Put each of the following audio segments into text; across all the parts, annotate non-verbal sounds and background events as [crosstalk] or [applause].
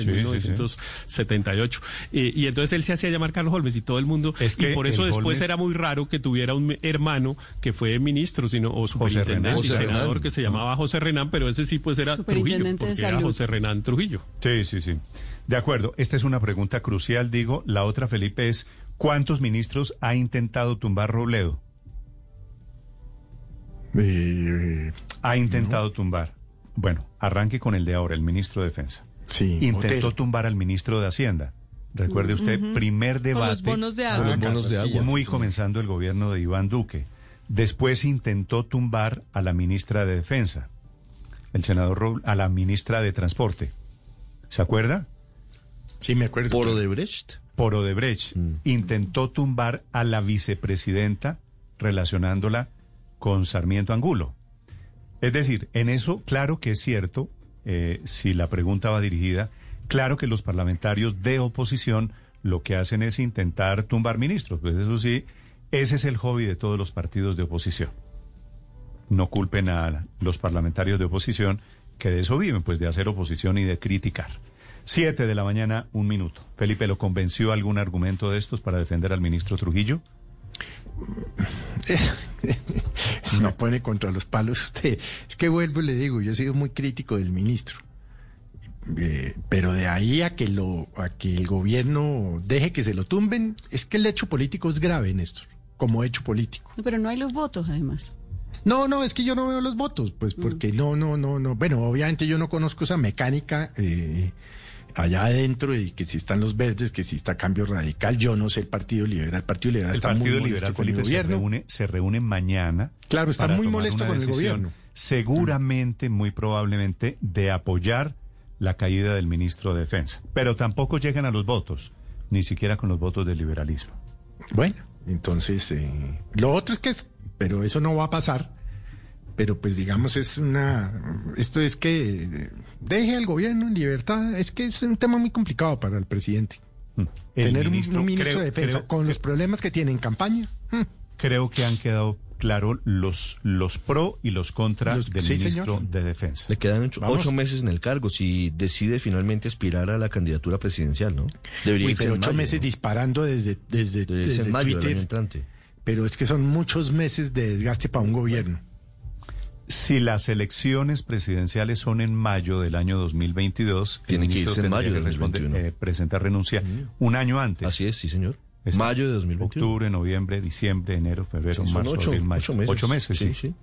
en Sí, sí, sí. 1978. Eh, y entonces él se hacía llamar Carlos Holmes y todo el mundo. Es que y por eso después Holmes- era muy raro que tuviera un hermano que fue ministro sino, o superintendente Renán. y José senador Renán. que se llamaba José Renán, pero ese sí pues era Trujillo, Superintendente de porque era. José Renán Trujillo. Sí, sí, sí. De acuerdo. Esta es una pregunta crucial, digo. La otra, Felipe, es ¿cuántos ministros ha intentado tumbar Robledo? Eh, Ha intentado tumbar. Bueno, arranque con el de ahora, el ministro de Defensa. Sí, Intentó tumbar al ministro de Hacienda. Recuerde usted, primer Con debate. los bonos de Con agua. los bonos de agua. Muy sí, sí. comenzando el gobierno de Iván Duque. Después intentó tumbar a la ministra de Defensa, el senador Roble- a la ministra de Transporte. ¿Se acuerda? Sí, me acuerdo. Por Odebrecht. Por Odebrecht. Mm. Intentó tumbar a la vicepresidenta relacionándola con Sarmiento Angulo. Es decir, en eso, claro que es cierto, eh, si la pregunta va dirigida, claro que los parlamentarios de oposición lo que hacen es intentar tumbar ministros. Pues eso sí, ese es el hobby de todos los partidos de oposición. No culpen a los parlamentarios de oposición que de eso viven, pues de hacer oposición y de criticar. Siete de la mañana, un minuto. Felipe, ¿lo convenció algún argumento de estos para defender al ministro Trujillo? [laughs] No pone contra los palos usted. Es que vuelvo y le digo, yo he sido muy crítico del ministro. Eh, pero de ahí a que lo a que el gobierno deje que se lo tumben, es que el hecho político es grave, Néstor, como hecho político. Pero no hay los votos, además. No, no, es que yo no veo los votos, pues porque no, no, no, no. Bueno, obviamente yo no conozco esa mecánica eh, allá adentro y que si están los verdes, que si está cambio radical, yo no sé el Partido Liberal. El Partido Liberal El está Partido muy molesto Liberal, con el Felipe, se gobierno. reúne, se reúne mañana. Claro, está muy molesto con el gobierno. Seguramente, muy probablemente, de apoyar la caída del ministro de Defensa. Pero tampoco llegan a los votos, ni siquiera con los votos del liberalismo. Bueno, entonces, eh, lo otro es que es, pero eso no va a pasar. Pero pues digamos es una, esto es que deje al gobierno en libertad, es que es un tema muy complicado para el presidente. Mm. El Tener un- un, ministro creo- de defensa creo- con los problemas que tiene en campaña. mm, Creo que han quedado claros los, los pro y los contra Los- del sí, ministro señor. de Defensa. Le quedan ocho, meses en el cargo si decide finalmente aspirar a la candidatura presidencial, ¿no? Debería Uy, pero ocho mayo, meses ¿no? disparando desde, desde, desde en mayo Twitter. Pero es que son muchos meses de desgaste para un gobierno. Si las elecciones presidenciales son en mayo del año 2022, el Tiene que irse en mayo de que responder, 2021. eh, presentar renuncia un año antes. Así es, sí, señor. Mayo de 2021. Octubre, noviembre, diciembre, enero, febrero, Sí, marzo, ocho, abril, mayo. ocho meses. Ocho meses, sí. Sí.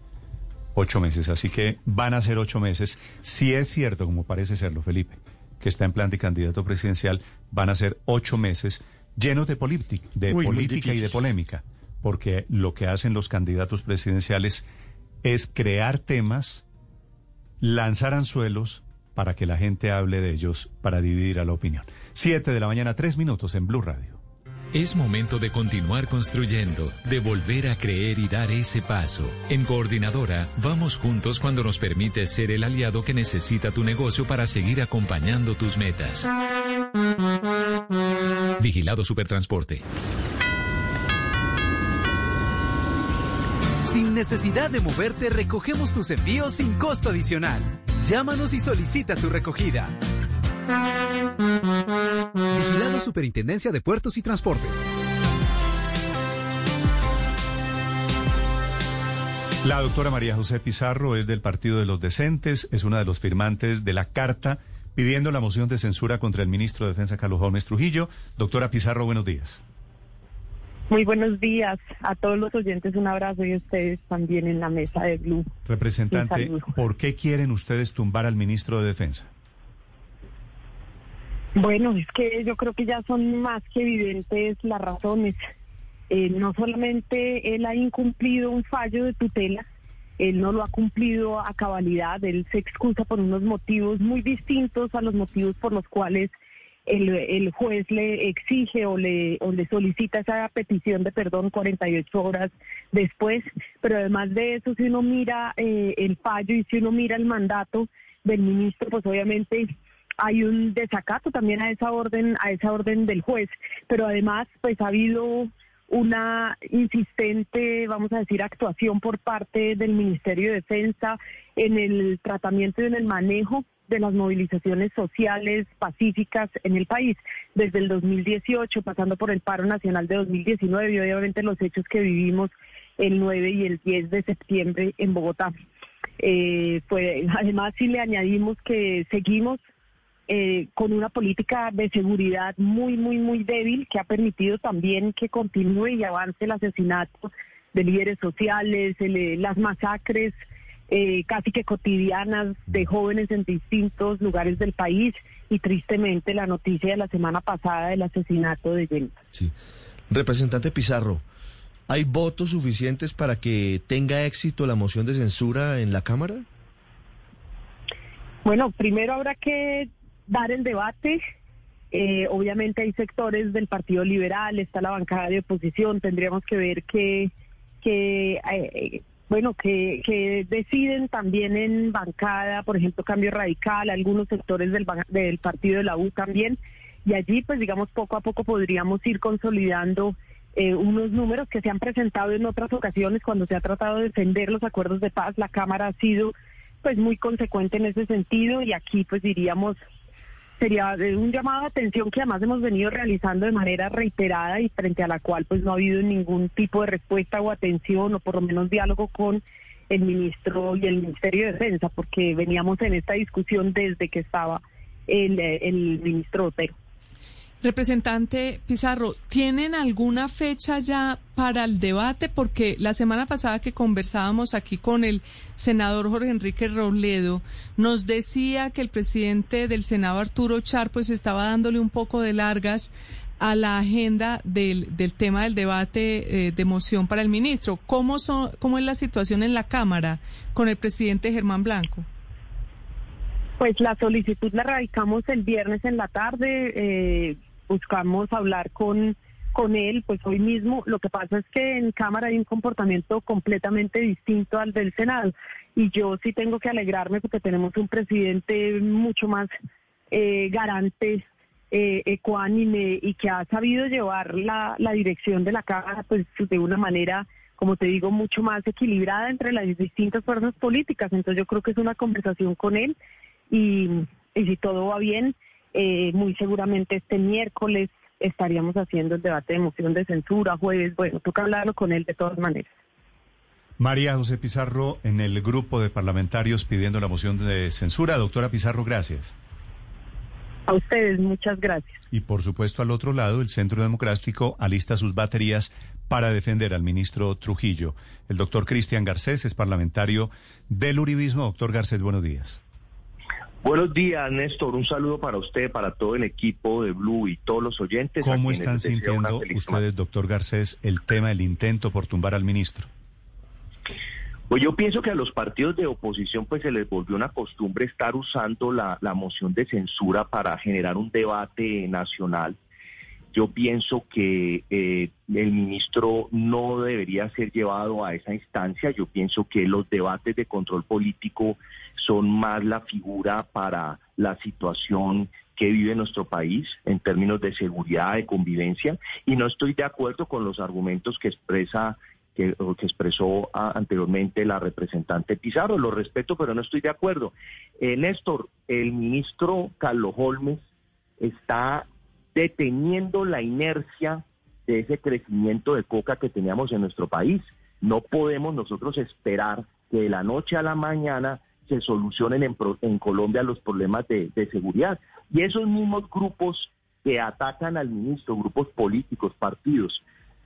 Ocho meses. Así que van a ser ocho meses. Si es cierto, como parece serlo, Felipe, que está en plan de candidato presidencial, van a ser ocho meses llenos de, política, de Uy, política y de polémica. Porque lo que hacen los candidatos presidenciales es crear temas, lanzar anzuelos para que la gente hable de ellos, para dividir a la opinión. Siete de la mañana, tres minutos en Blue Radio. Es momento de continuar construyendo, de volver a creer y dar ese paso. En Coordinadora, vamos juntos cuando nos permite ser el aliado que necesita tu negocio para seguir acompañando tus metas. Vigilado Supertransporte. Sin necesidad de moverte, recogemos tus envíos sin costo adicional. Llámanos y solicita tu recogida. Vigilado Superintendencia de Puertos y Transporte. La doctora María José Pizarro es del Partido de los Decentes, es una de los firmantes de la carta pidiendo la moción de censura contra el ministro de Defensa Carlos Gómez Trujillo. Doctora Pizarro, buenos días. Muy buenos días a todos los oyentes, un abrazo y a ustedes también en la mesa de Blue. Representante. ¿por qué quieren ustedes tumbar al ministro de Defensa? Bueno, es que yo creo que ya son más que evidentes las razones. Eh, no solamente él ha incumplido un fallo de tutela, él no lo ha cumplido a cabalidad, él se excusa por unos motivos muy distintos a los motivos por los cuales el, juez le exige o le, o le solicita esa petición de perdón 48 horas después, pero además de eso, si uno mira eh, el fallo y si uno mira el mandato del ministro, pues obviamente hay un desacato también a esa orden, a esa orden del juez, pero además pues ha habido una insistente, vamos a decir, actuación por parte del Ministerio de Defensa en el tratamiento y en el manejo de las movilizaciones sociales pacíficas en el país, desde el 2018, pasando por el paro nacional de 2019 y obviamente los hechos que vivimos el 9 y el 10 de septiembre en Bogotá. Eh, pues, además, si le añadimos que seguimos eh, con una política de seguridad muy, muy, muy débil que ha permitido también que continúe y avance el asesinato de líderes sociales, el- las masacres eh, casi que cotidianas de jóvenes en distintos lugares del país y tristemente la noticia de la semana pasada del asesinato de Jenny. Sí. Representante Pizarro, ¿hay votos suficientes para que tenga éxito la moción de censura en la Cámara? Bueno, primero habrá que dar el debate. Eh, obviamente hay sectores del Partido Liberal, está la bancada de oposición, tendríamos que ver que, que eh, bueno, que, que deciden también en bancada, por ejemplo, Cambio Radical, algunos sectores del, del Partido de la U también, y allí, pues digamos, poco a poco podríamos ir consolidando eh, unos números que se han presentado en otras ocasiones cuando se ha tratado de defender los acuerdos de paz. La Cámara ha sido pues muy consecuente en ese sentido y aquí pues diríamos sería un llamado de atención que además hemos venido realizando de manera reiterada y frente a la cual pues no ha habido ningún tipo de respuesta o atención o por lo menos diálogo con el ministro y el Ministerio de Defensa porque veníamos en esta discusión desde que estaba el, eh, el ministro Otero. Representante Pizarro, ¿tienen alguna fecha ya para el debate? Porque la semana pasada que conversábamos aquí con el senador Jorge Enrique Robledo, nos decía que el presidente del Senado, Arturo Char, pues estaba dándole un poco de largas a la agenda del, del tema del debate eh, de moción para el ministro. ¿Cómo, son, ¿Cómo es la situación en la Cámara con el presidente Germán Blanco? Pues la solicitud la radicamos el viernes en la tarde, eh, buscamos hablar con, con él, pues hoy mismo. Lo que pasa es que en Cámara hay un comportamiento completamente distinto al del Senado y yo sí tengo que alegrarme porque tenemos un presidente mucho más eh, garante, eh, ecuánime y que ha sabido llevar la, la dirección de la Cámara pues de una manera como te digo, mucho más equilibrada entre las distintas fuerzas políticas. Entonces yo creo que es una conversación con él y, y si todo va bien, eh, muy seguramente este miércoles estaríamos haciendo el debate de moción de censura, jueves, bueno, toca hablarlo con él de todas maneras. María José Pizarro, en el grupo de parlamentarios pidiendo la moción de censura. Doctora Pizarro, gracias. A ustedes, muchas gracias. Y por supuesto, al otro lado, el Centro Democrático alista sus baterías para defender al ministro Trujillo. El doctor Cristian Garcés es parlamentario del Uribismo. Doctor Garcés, buenos días. Buenos días, Néstor. Un saludo para usted, para todo el equipo de Blue y todos los oyentes. ¿Cómo están sintiendo ustedes, doctor Garcés, el tema del intento por tumbar al ministro? Pues yo pienso que a los partidos de oposición pues se les volvió una costumbre estar usando la, la moción de censura para generar un debate nacional. Yo pienso que eh, el ministro no debería ser llevado a esa instancia. Yo pienso que los debates de control político son más la figura para la situación que vive nuestro país en términos de seguridad, de convivencia, y no estoy de acuerdo con los argumentos que expresa que, expresó a, anteriormente la representante Pizarro. Lo respeto, pero no estoy de acuerdo. Eh, Néstor, el ministro Carlos Holmes está deteniendo la inercia de ese crecimiento de coca que teníamos en nuestro país. No podemos nosotros esperar que de la noche a la mañana se solucionen en, en Colombia los problemas de, de seguridad. Y esos mismos grupos que atacan al ministro, grupos políticos, partidos,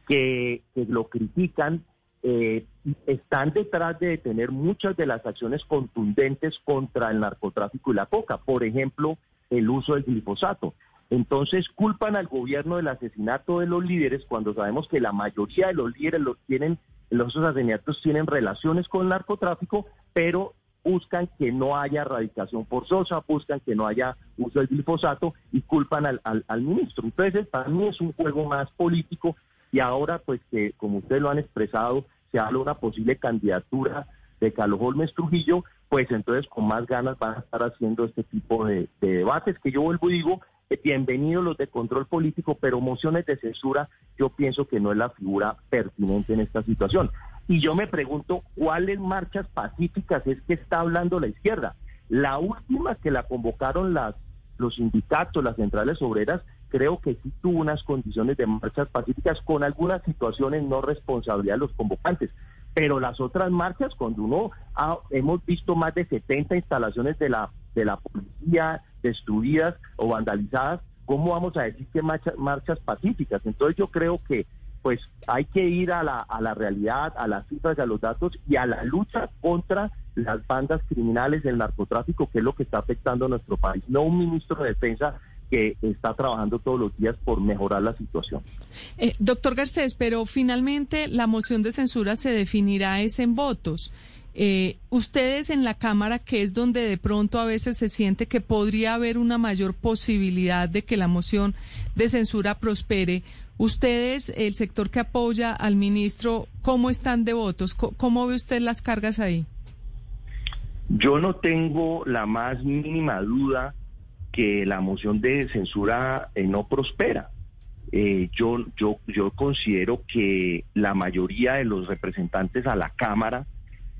que, que lo critican, eh, están detrás de detener muchas de las acciones contundentes contra el narcotráfico y la coca. Por ejemplo, el uso del glifosato. Entonces culpan al gobierno del asesinato de los líderes cuando sabemos que la mayoría de los líderes los tienen, los asesinatos tienen relaciones con el narcotráfico, pero buscan que no haya erradicación forzosa, buscan que no haya uso del glifosato y culpan al, ministro. Entonces, para mí es un juego más político y ahora, pues que como ustedes lo han expresado, se habla una posible candidatura de Carlos Holmes Trujillo, pues entonces con más ganas van a estar haciendo este tipo de, de debates que yo vuelvo y digo, bienvenidos los de control político, pero mociones de censura yo pienso que no es la figura pertinente en esta situación. Y yo me pregunto cuáles marchas pacíficas es que está hablando la izquierda. La última que la convocaron las, los sindicatos, las centrales obreras, creo que sí tuvo unas condiciones de marchas pacíficas con algunas situaciones no responsabilidad de los convocantes. Pero las otras marchas, cuando uno ha, hemos visto más de 70 instalaciones de la, de la policía destruidas o vandalizadas, ¿cómo vamos a decir que marchas, pacíficas? Entonces yo creo que pues hay que ir a la, a la realidad, a las cifras a los datos y a la lucha contra las bandas criminales del narcotráfico, que es lo que está afectando a nuestro país. No un ministro de defensa que está trabajando todos los días por mejorar la situación. Eh, doctor Garcés, pero finalmente la moción de censura se definirá es en votos. Eh, ustedes en la Cámara, que es donde de pronto a veces se siente que podría haber una mayor posibilidad de que la moción de censura prospere, ustedes, el sector que apoya al ministro, ¿cómo están de votos? ¿Cómo, ve usted las cargas ahí? Yo no tengo la más mínima duda que la moción de censura eh, no prospera. Eh, yo, yo, yo considero que la mayoría de los representantes a la Cámara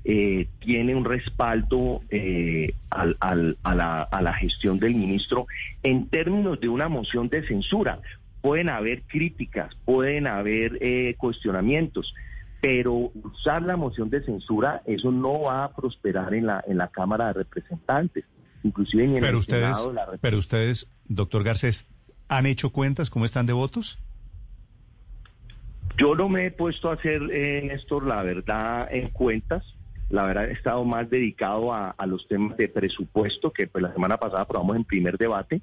eh, tiene un respaldo eh, al, al, a, la, a la gestión del ministro en términos de una moción de censura. Pueden haber críticas, pueden haber eh, cuestionamientos, pero usar la moción de censura, eso no va a prosperar en la, en la Cámara de Representantes, inclusive en pero el ustedes, Senado de la Pero ustedes, doctor Garcés, ¿han hecho cuentas? ¿Cómo están de votos? Yo no me he puesto a hacer, eh, Néstor, la verdad, en cuentas. La verdad, he estado más dedicado a, a los temas de presupuesto, que pues la semana pasada aprobamos en primer debate.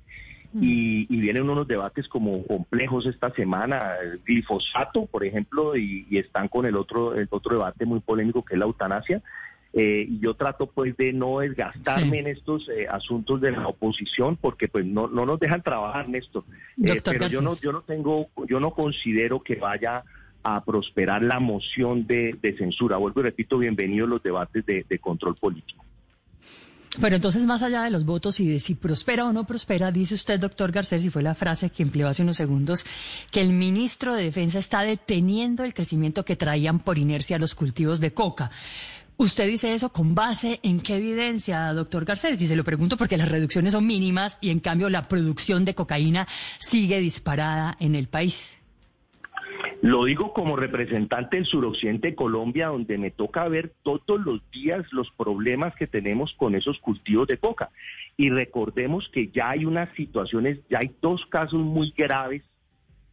Y, y, vienen unos debates como complejos esta semana, el glifosato, por ejemplo, y, y, están con el otro, el otro debate muy polémico que es la eutanasia. Eh, y yo trato pues de no desgastarme sí. en estos eh, asuntos de la oposición porque pues no, no nos dejan trabajar, Néstor. Eh, pero yo no, yo no tengo, yo no considero que vaya a prosperar la moción de, de censura. Vuelvo y repito, bienvenidos los debates de, control político. Pero entonces, más allá de los votos y de si prospera o no prospera, dice usted, doctor Garcés, y fue la frase que empleó hace unos segundos, que el ministro de Defensa está deteniendo el crecimiento que traían por inercia los cultivos de coca. ¿Usted dice eso con base en qué evidencia, doctor Garcés? Y se lo pregunto porque las reducciones son mínimas y en cambio la producción de cocaína sigue disparada en el país. Lo digo como representante del suroccidente de Colombia, donde me toca ver todos los días los problemas que tenemos con esos cultivos de coca. Y recordemos que ya hay unas situaciones, ya hay dos casos muy graves,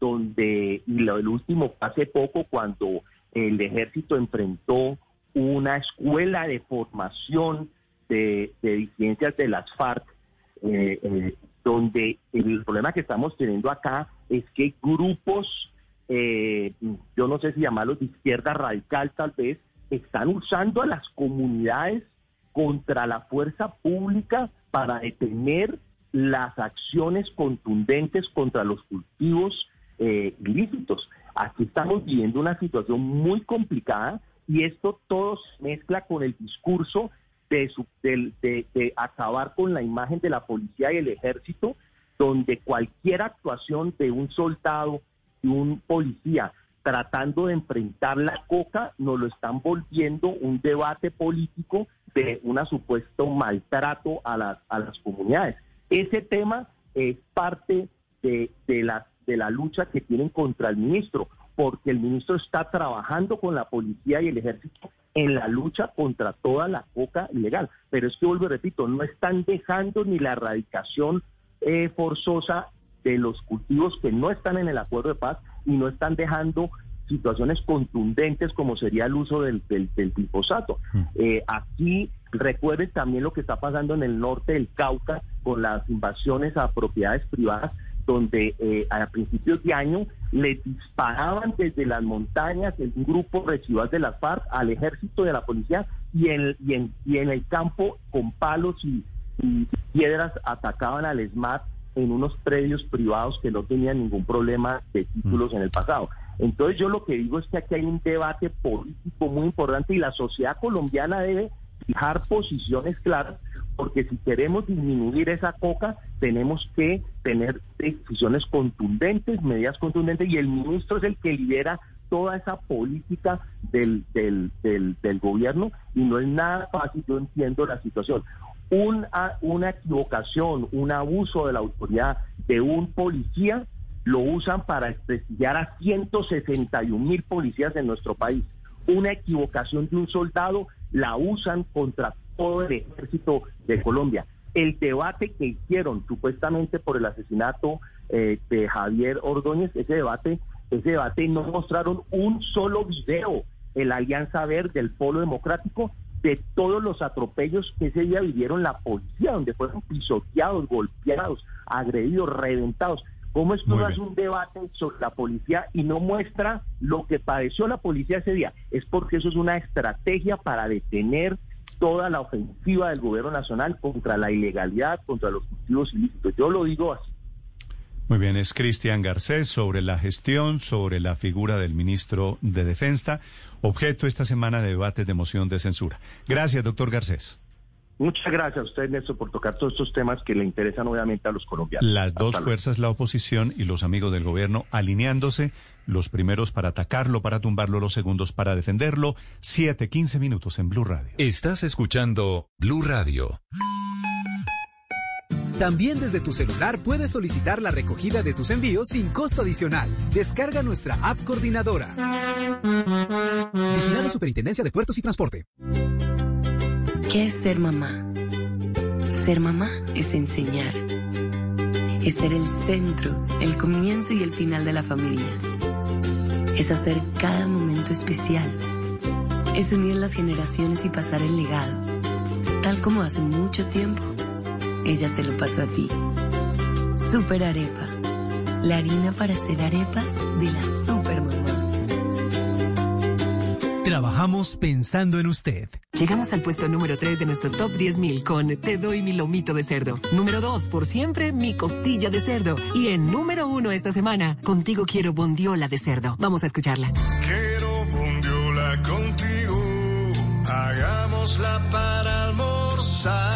donde, y lo del último hace poco, cuando el ejército enfrentó una escuela de formación de, de disidencias de las FARC, eh, eh, donde el problema que estamos teniendo acá es que grupos eh, yo no sé si llamarlos de izquierda radical tal vez, están usando a las comunidades contra la fuerza pública para detener las acciones contundentes contra los cultivos eh, ilícitos. Aquí estamos viviendo una situación muy complicada y esto todo se mezcla con el discurso de, de acabar con la imagen de la policía y el ejército, donde cualquier actuación de un soldado un policía tratando de enfrentar la coca, nos lo están volviendo un debate político de un supuesto maltrato a las, a las comunidades. Ese tema es parte de, de, la, de la lucha que tienen contra el ministro, porque el ministro está trabajando con la policía y el ejército en la lucha contra toda la coca ilegal. Pero es que, vuelvo y repito, no están dejando ni la erradicación eh, forzosa de los cultivos que no están en el acuerdo de paz y no están dejando situaciones contundentes como sería el uso del, del, del glifosato. Mm. Eh, aquí recuerden también lo que está pasando en el norte del Cauca con las invasiones a propiedades privadas, donde eh, a principios de año le disparaban desde las montañas el grupo residual de las FARC al ejército de la policía y en, y en, y en el campo con palos y, y piedras atacaban al SMAT en unos predios privados que no tenían ningún problema de títulos en el pasado. Entonces yo lo que digo es que aquí hay un debate político muy importante y la sociedad colombiana debe fijar posiciones claras porque si queremos disminuir esa coca tenemos que tener decisiones contundentes, medidas contundentes y el ministro es el que lidera toda esa política del, del, del, del gobierno y no es nada fácil, yo entiendo la situación. Una, una equivocación, un abuso de la autoridad de un policía, lo usan para desprestigiar a 161 mil policías en nuestro país. Una equivocación de un soldado la usan contra todo el ejército de Colombia. El debate que hicieron supuestamente por el asesinato eh, de Javier Ordóñez, ese debate, ese debate no mostraron un solo video en la Alianza Verde, el Polo Democrático, de todos los atropellos que ese día vivieron la policía, donde fueron pisoteados, golpeados, agredidos, reventados. ¿Cómo es que hace un debate sobre la policía y no muestra lo que padeció la policía ese día? Es porque eso es una estrategia para detener toda la ofensiva del gobierno nacional contra la ilegalidad, contra los cultivos ilícitos. Yo lo digo así. Muy bien, es Cristian Garcés sobre la gestión, sobre la figura del ministro de Defensa, objeto esta semana de debates de moción de censura. Gracias, doctor Garcés. Muchas gracias a usted, Néstor, por tocar todos estos temas que le interesan obviamente a los colombianos. Las dos fuerzas, la oposición y los amigos del gobierno, alineándose, los primeros para atacarlo, para tumbarlo, los segundos para defenderlo. Siete, quince minutos en Blue Radio. Estás escuchando Blue Radio. También desde tu celular puedes solicitar la recogida de tus envíos sin costo adicional. Descarga nuestra app coordinadora. Vigilado Superintendencia de Puertos y Transporte. ¿Qué es ser mamá? Ser mamá es enseñar. Es ser el centro, el comienzo y el final de la familia. Es hacer cada momento especial. Es unir las generaciones y pasar el legado. Tal como hace mucho tiempo ella te lo pasó a ti. Super Arepa, la harina para hacer arepas de las super mamás. Trabajamos pensando en usted. Llegamos al puesto número 3 de nuestro top 10.000 con Te doy mi lomito de cerdo. Número 2, por siempre, mi costilla de cerdo. Y en número 1 esta semana, contigo quiero bondiola de cerdo. Vamos a escucharla. Quiero bondiola contigo, hagámosla para almorzar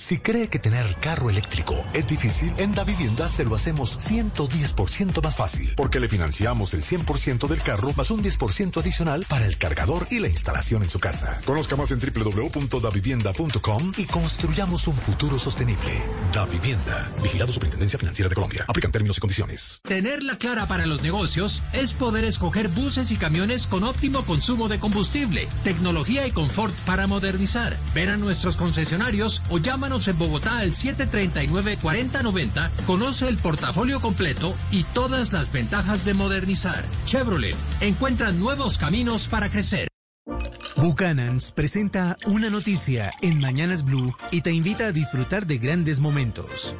Si cree que tener carro eléctrico es difícil, en Da Vivienda se lo hacemos 110% más fácil, porque le financiamos el 100% del carro más un 10% adicional para el cargador y la instalación en su casa. Conozca más en www.davivienda.com y construyamos un futuro sostenible. Da Vivienda, Vigilado Superintendencia Financiera de Colombia. Aplican términos y condiciones. Tenerla clara para los negocios es poder escoger buses y camiones con óptimo consumo de combustible, tecnología y confort para modernizar. Ver a nuestros concesionarios o en Bogotá al 739-4090, conoce el portafolio completo y todas las ventajas de modernizar. Chevrolet, encuentra nuevos caminos para crecer. Buchanan's presenta una noticia en Mañanas Blue y te invita a disfrutar de grandes momentos.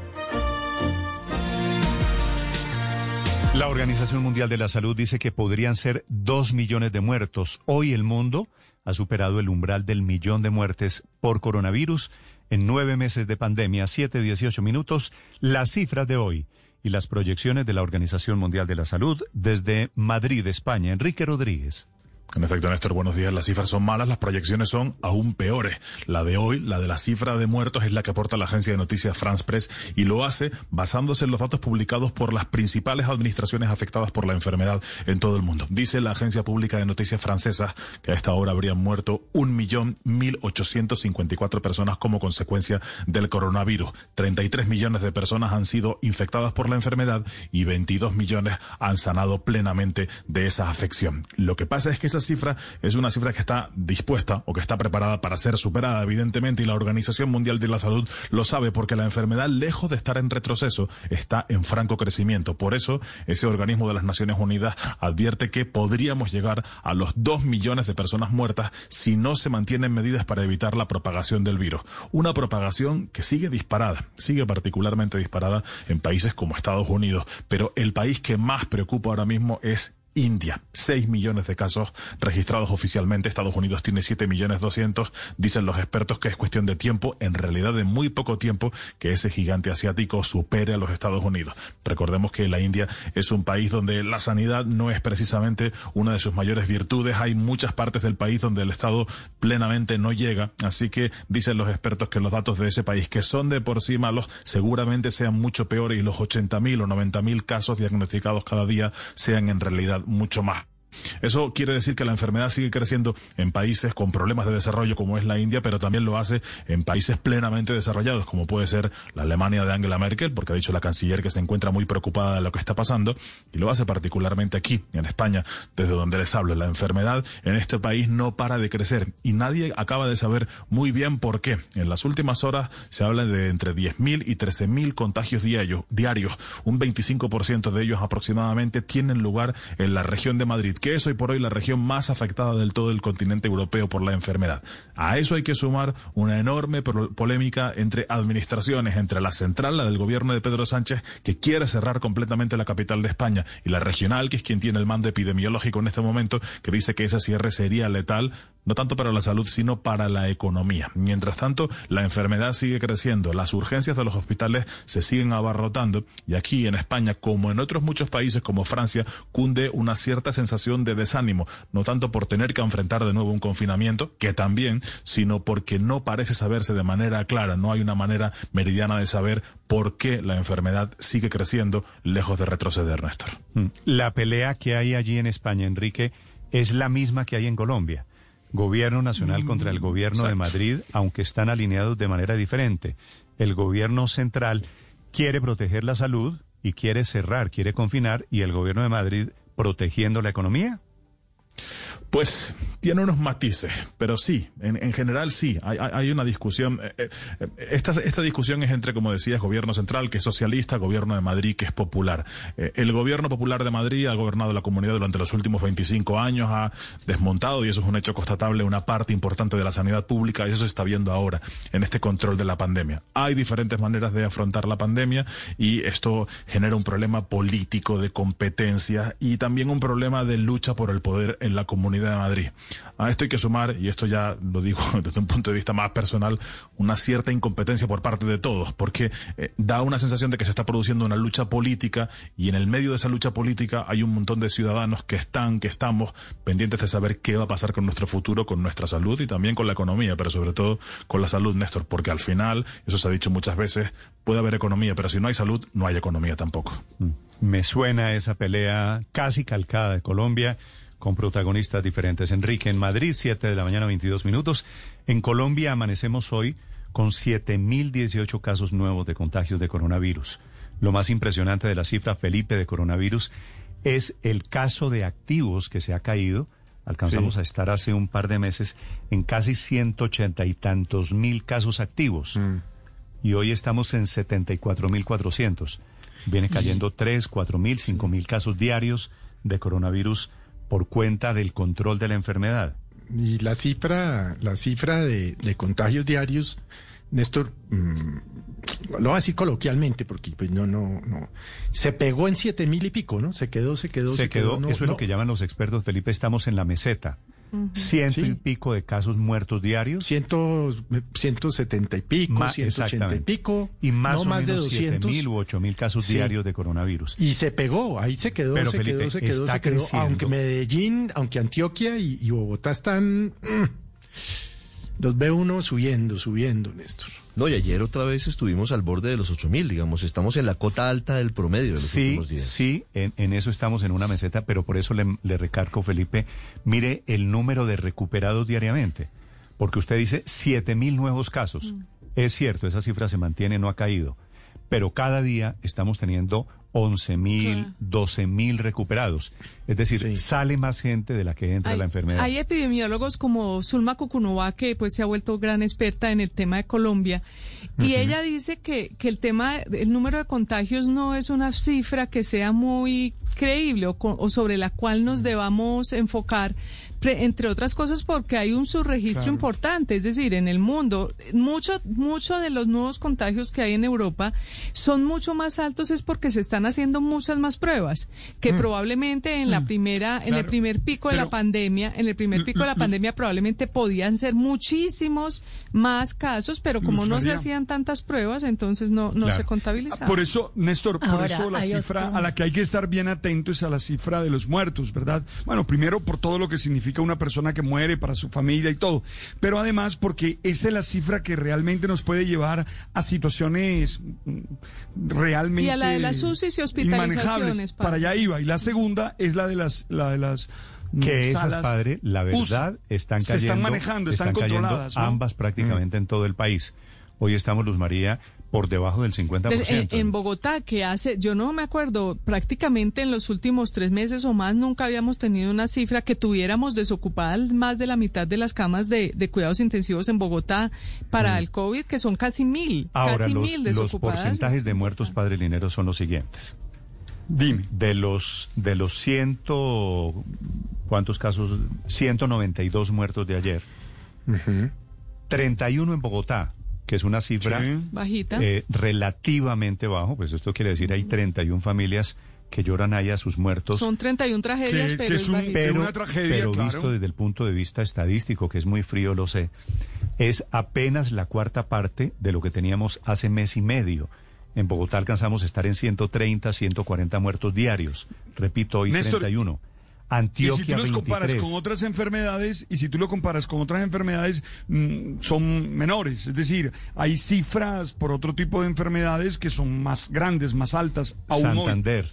La Organización Mundial de la Salud dice que podrían ser dos millones de muertos. Hoy el mundo ha superado el umbral del millón de muertes por coronavirus en nueve meses de pandemia, 7, 18 minutos, las cifras de hoy y las proyecciones de la Organización Mundial de la Salud desde Madrid, España. Enrique Rodríguez. En efecto, Néstor, buenos días. Las cifras son malas, las proyecciones son aún peores. La de hoy, la de la cifra de muertos, es la que aporta la agencia de noticias France Press y lo hace basándose en los datos publicados por las principales administraciones afectadas por la enfermedad en todo el mundo. Dice la agencia pública de noticias francesa que a esta hora habrían muerto un millón mil ochocientos cincuenta y cuatro personas como consecuencia del coronavirus. 33 millones de personas han sido infectadas por la enfermedad y 22 millones han sanado plenamente de esa afección. Lo que pasa es que esa cifra es una cifra que está dispuesta o que está preparada para ser superada, evidentemente, y la Organización Mundial de la Salud lo sabe porque la enfermedad, lejos de estar en retroceso, está en franco crecimiento. Por eso, ese organismo de las Naciones Unidas advierte que podríamos llegar a los dos millones de personas muertas si no se mantienen medidas para evitar la propagación del virus. Una propagación que sigue disparada, sigue particularmente disparada en países como Estados Unidos, pero el país que más preocupa ahora mismo es India. 6 millones de casos registrados oficialmente. Estados Unidos tiene 7 millones 200. Dicen los expertos que es cuestión de tiempo, en realidad de muy poco tiempo, que ese gigante asiático supere a los Estados Unidos. Recordemos que la India es un país donde la sanidad no es precisamente una de sus mayores virtudes. Hay muchas partes del país donde el Estado plenamente no llega. Así que dicen los expertos que los datos de ese país, que son de por sí malos, seguramente sean mucho peores y los 80.000 o 90.000 casos diagnosticados cada día sean en realidad mucho más. Eso quiere decir que la enfermedad sigue creciendo en países con problemas de desarrollo como es la India, pero también lo hace en países plenamente desarrollados, como puede ser la Alemania de Angela Merkel, porque ha dicho la canciller que se encuentra muy preocupada de lo que está pasando, y lo hace particularmente aquí, en España, desde donde les hablo. La enfermedad en este país no para de crecer y nadie acaba de saber muy bien por qué. En las últimas horas se habla de entre 10.000 y 13.000 contagios diarios. Un 25% de ellos aproximadamente tienen lugar en la región de Madrid que es hoy por hoy la región más afectada del todo el continente europeo por la enfermedad. A eso hay que sumar una enorme polémica entre administraciones, entre la central, la del gobierno de Pedro Sánchez, que quiere cerrar completamente la capital de España, y la regional, que es quien tiene el mando epidemiológico en este momento, que dice que ese cierre sería letal no tanto para la salud, sino para la economía. Mientras tanto, la enfermedad sigue creciendo, las urgencias de los hospitales se siguen abarrotando y aquí en España, como en otros muchos países como Francia, cunde una cierta sensación de desánimo, no tanto por tener que enfrentar de nuevo un confinamiento, que también, sino porque no parece saberse de manera clara, no hay una manera meridiana de saber por qué la enfermedad sigue creciendo lejos de retroceder, Néstor. Mm. La pelea que hay allí en España, Enrique, es la misma que hay en Colombia gobierno nacional contra el mm, gobierno de Madrid, aunque están alineados de manera diferente. El gobierno central quiere proteger la salud y quiere cerrar, quiere confinar, y el gobierno de Madrid protegiendo la economía. Pues tiene unos matices, pero sí, en, general sí, hay, una discusión. Eh, eh, esta, esta discusión es entre, como decías, gobierno central, que es socialista, gobierno de Madrid, que es popular. Eh, el gobierno popular de Madrid ha gobernado la comunidad durante los últimos 25 años, ha desmontado, y eso es un hecho constatable, una parte importante de la sanidad pública, y eso se está viendo ahora en este control de la pandemia. Hay diferentes maneras de afrontar la pandemia, y esto genera un problema político de competencia y también un problema de lucha por el poder en la comunidad de Madrid. A esto hay que sumar, y esto ya lo digo [laughs] desde un punto de vista más personal, una cierta incompetencia por parte de todos, porque eh, da una sensación de que se está produciendo una lucha política y en el medio de esa lucha política hay un montón de ciudadanos que están, que estamos pendientes de saber qué va a pasar con nuestro futuro, con nuestra salud y también con la economía, pero sobre todo con la salud, Néstor, porque al final, eso se ha dicho muchas veces, puede haber economía, pero si no hay salud, no hay economía tampoco. Mm. Me suena esa pelea casi calcada de Colombia con protagonistas diferentes. Enrique, en Madrid, 7 de la mañana, 22 minutos. En Colombia amanecemos hoy con 7.018 casos nuevos de contagios de coronavirus. Lo más impresionante de la cifra, Felipe, de coronavirus es el caso de activos que se ha caído. Alcanzamos a estar hace un par de meses en casi 180 y tantos mil casos activos. Mm. Y hoy estamos en 74.400. Viene cayendo 3, 4 mil, 5 mil casos diarios de coronavirus por cuenta del control de la enfermedad. Y la cifra, la cifra de, contagios diarios, Néstor, mm, lo voy a decir coloquialmente porque pues no, no, no, se pegó en siete mil y pico, ¿no? Se quedó, se quedó, se, quedó. eso es lo que llaman los expertos, Felipe, estamos en la meseta. Ciento y pico de casos muertos diarios. Ciento, ciento setenta y pico, ciento ochenta y pico. Y más o más de doscientos mil u ocho mil casos diarios de coronavirus. Y se pegó, ahí se quedó, se, quedó se quedó, se quedó, Aunque Medellín, aunque Antioquia y, Bogotá están... Mm, los ve uno subiendo, subiendo, Néstor. No, y ayer otra vez estuvimos al borde de los 8.000, digamos, estamos en la cota alta del promedio de los sí, últimos días. Sí, en, en, eso estamos en una meseta, pero por eso le, le recargo, Felipe, mire el número de recuperados diariamente, porque usted dice 7.000 nuevos casos. Mm. Es cierto, esa cifra se mantiene, no ha caído, pero cada día estamos teniendo 11 mil, 12 mil recuperados. Es decir, sale más gente de la que entra la enfermedad. Hay epidemiólogos como Zulma Cucunova, que pues se ha vuelto gran experta en el tema de Colombia, y ella dice que, que el tema, el número de contagios no es una cifra que sea muy creíble o, o sobre la cual nos debamos enfocar, pre- entre otras cosas porque hay un subregistro Claro. importante, es decir, en el mundo, mucho, mucho de los nuevos contagios que hay en Europa son mucho más altos es porque se están haciendo muchas más pruebas, que Mm. probablemente en la primera, en el primer pico de la pandemia, en el primer pico de la pandemia probablemente podían ser muchísimos más casos, pero como Luz no se hacían tantas pruebas, entonces no, no Claro. se contabilizaban. Por eso, Néstor, por Ahora, eso la cifra otro- a la que hay que estar bien atento es a la cifra de los muertos, ¿verdad? Bueno, primero por todo lo que significa una persona que muere para su familia y todo, pero además porque esa es la cifra que realmente nos puede llevar a situaciones mm, realmente Y a la de las UCIs y hospitalizaciones. Para allá iba. Y la segunda es la de las, la de las mm, que esas, salas padre, la UCI. verdad, están Se cayendo. están manejando, están, cayendo controladas, ¿no? Ambas prácticamente en todo el país. Hoy estamos, Luz María, por debajo del 50%. Des- En, en Bogotá, que hace, yo no me acuerdo, prácticamente en los últimos tres meses o más nunca habíamos tenido una cifra que tuviéramos desocupadas más de la mitad de las camas de, de cuidados intensivos en Bogotá para el COVID, que son casi mil, Mm. Ahora, casi los, mil los desocupadas. porcentajes de muertos, padre Linero, son los siguientes. Dime. De los, de los ciento, ¿cuántos casos? 192 muertos de ayer. 31 en Bogotá, que es una cifra Bajita. eh, relativamente bajo, pues esto quiere decir hay 31 familias que lloran ahí a sus muertos. Son 31 tragedias, pero es, bajita. pero, pero visto desde el punto de vista estadístico, que es muy frío, lo sé, es apenas la cuarta parte de lo que teníamos hace mes y medio. En Bogotá alcanzamos a estar en 130, 140 muertos diarios. Repito, hoy Néstor, 31. Y Antioquia si tú los comparas 23. con otras enfermedades, y si tú lo comparas con otras enfermedades, mm, son menores. Es decir, hay cifras por otro tipo de enfermedades que son más grandes, más altas. Aún hoy. Santander,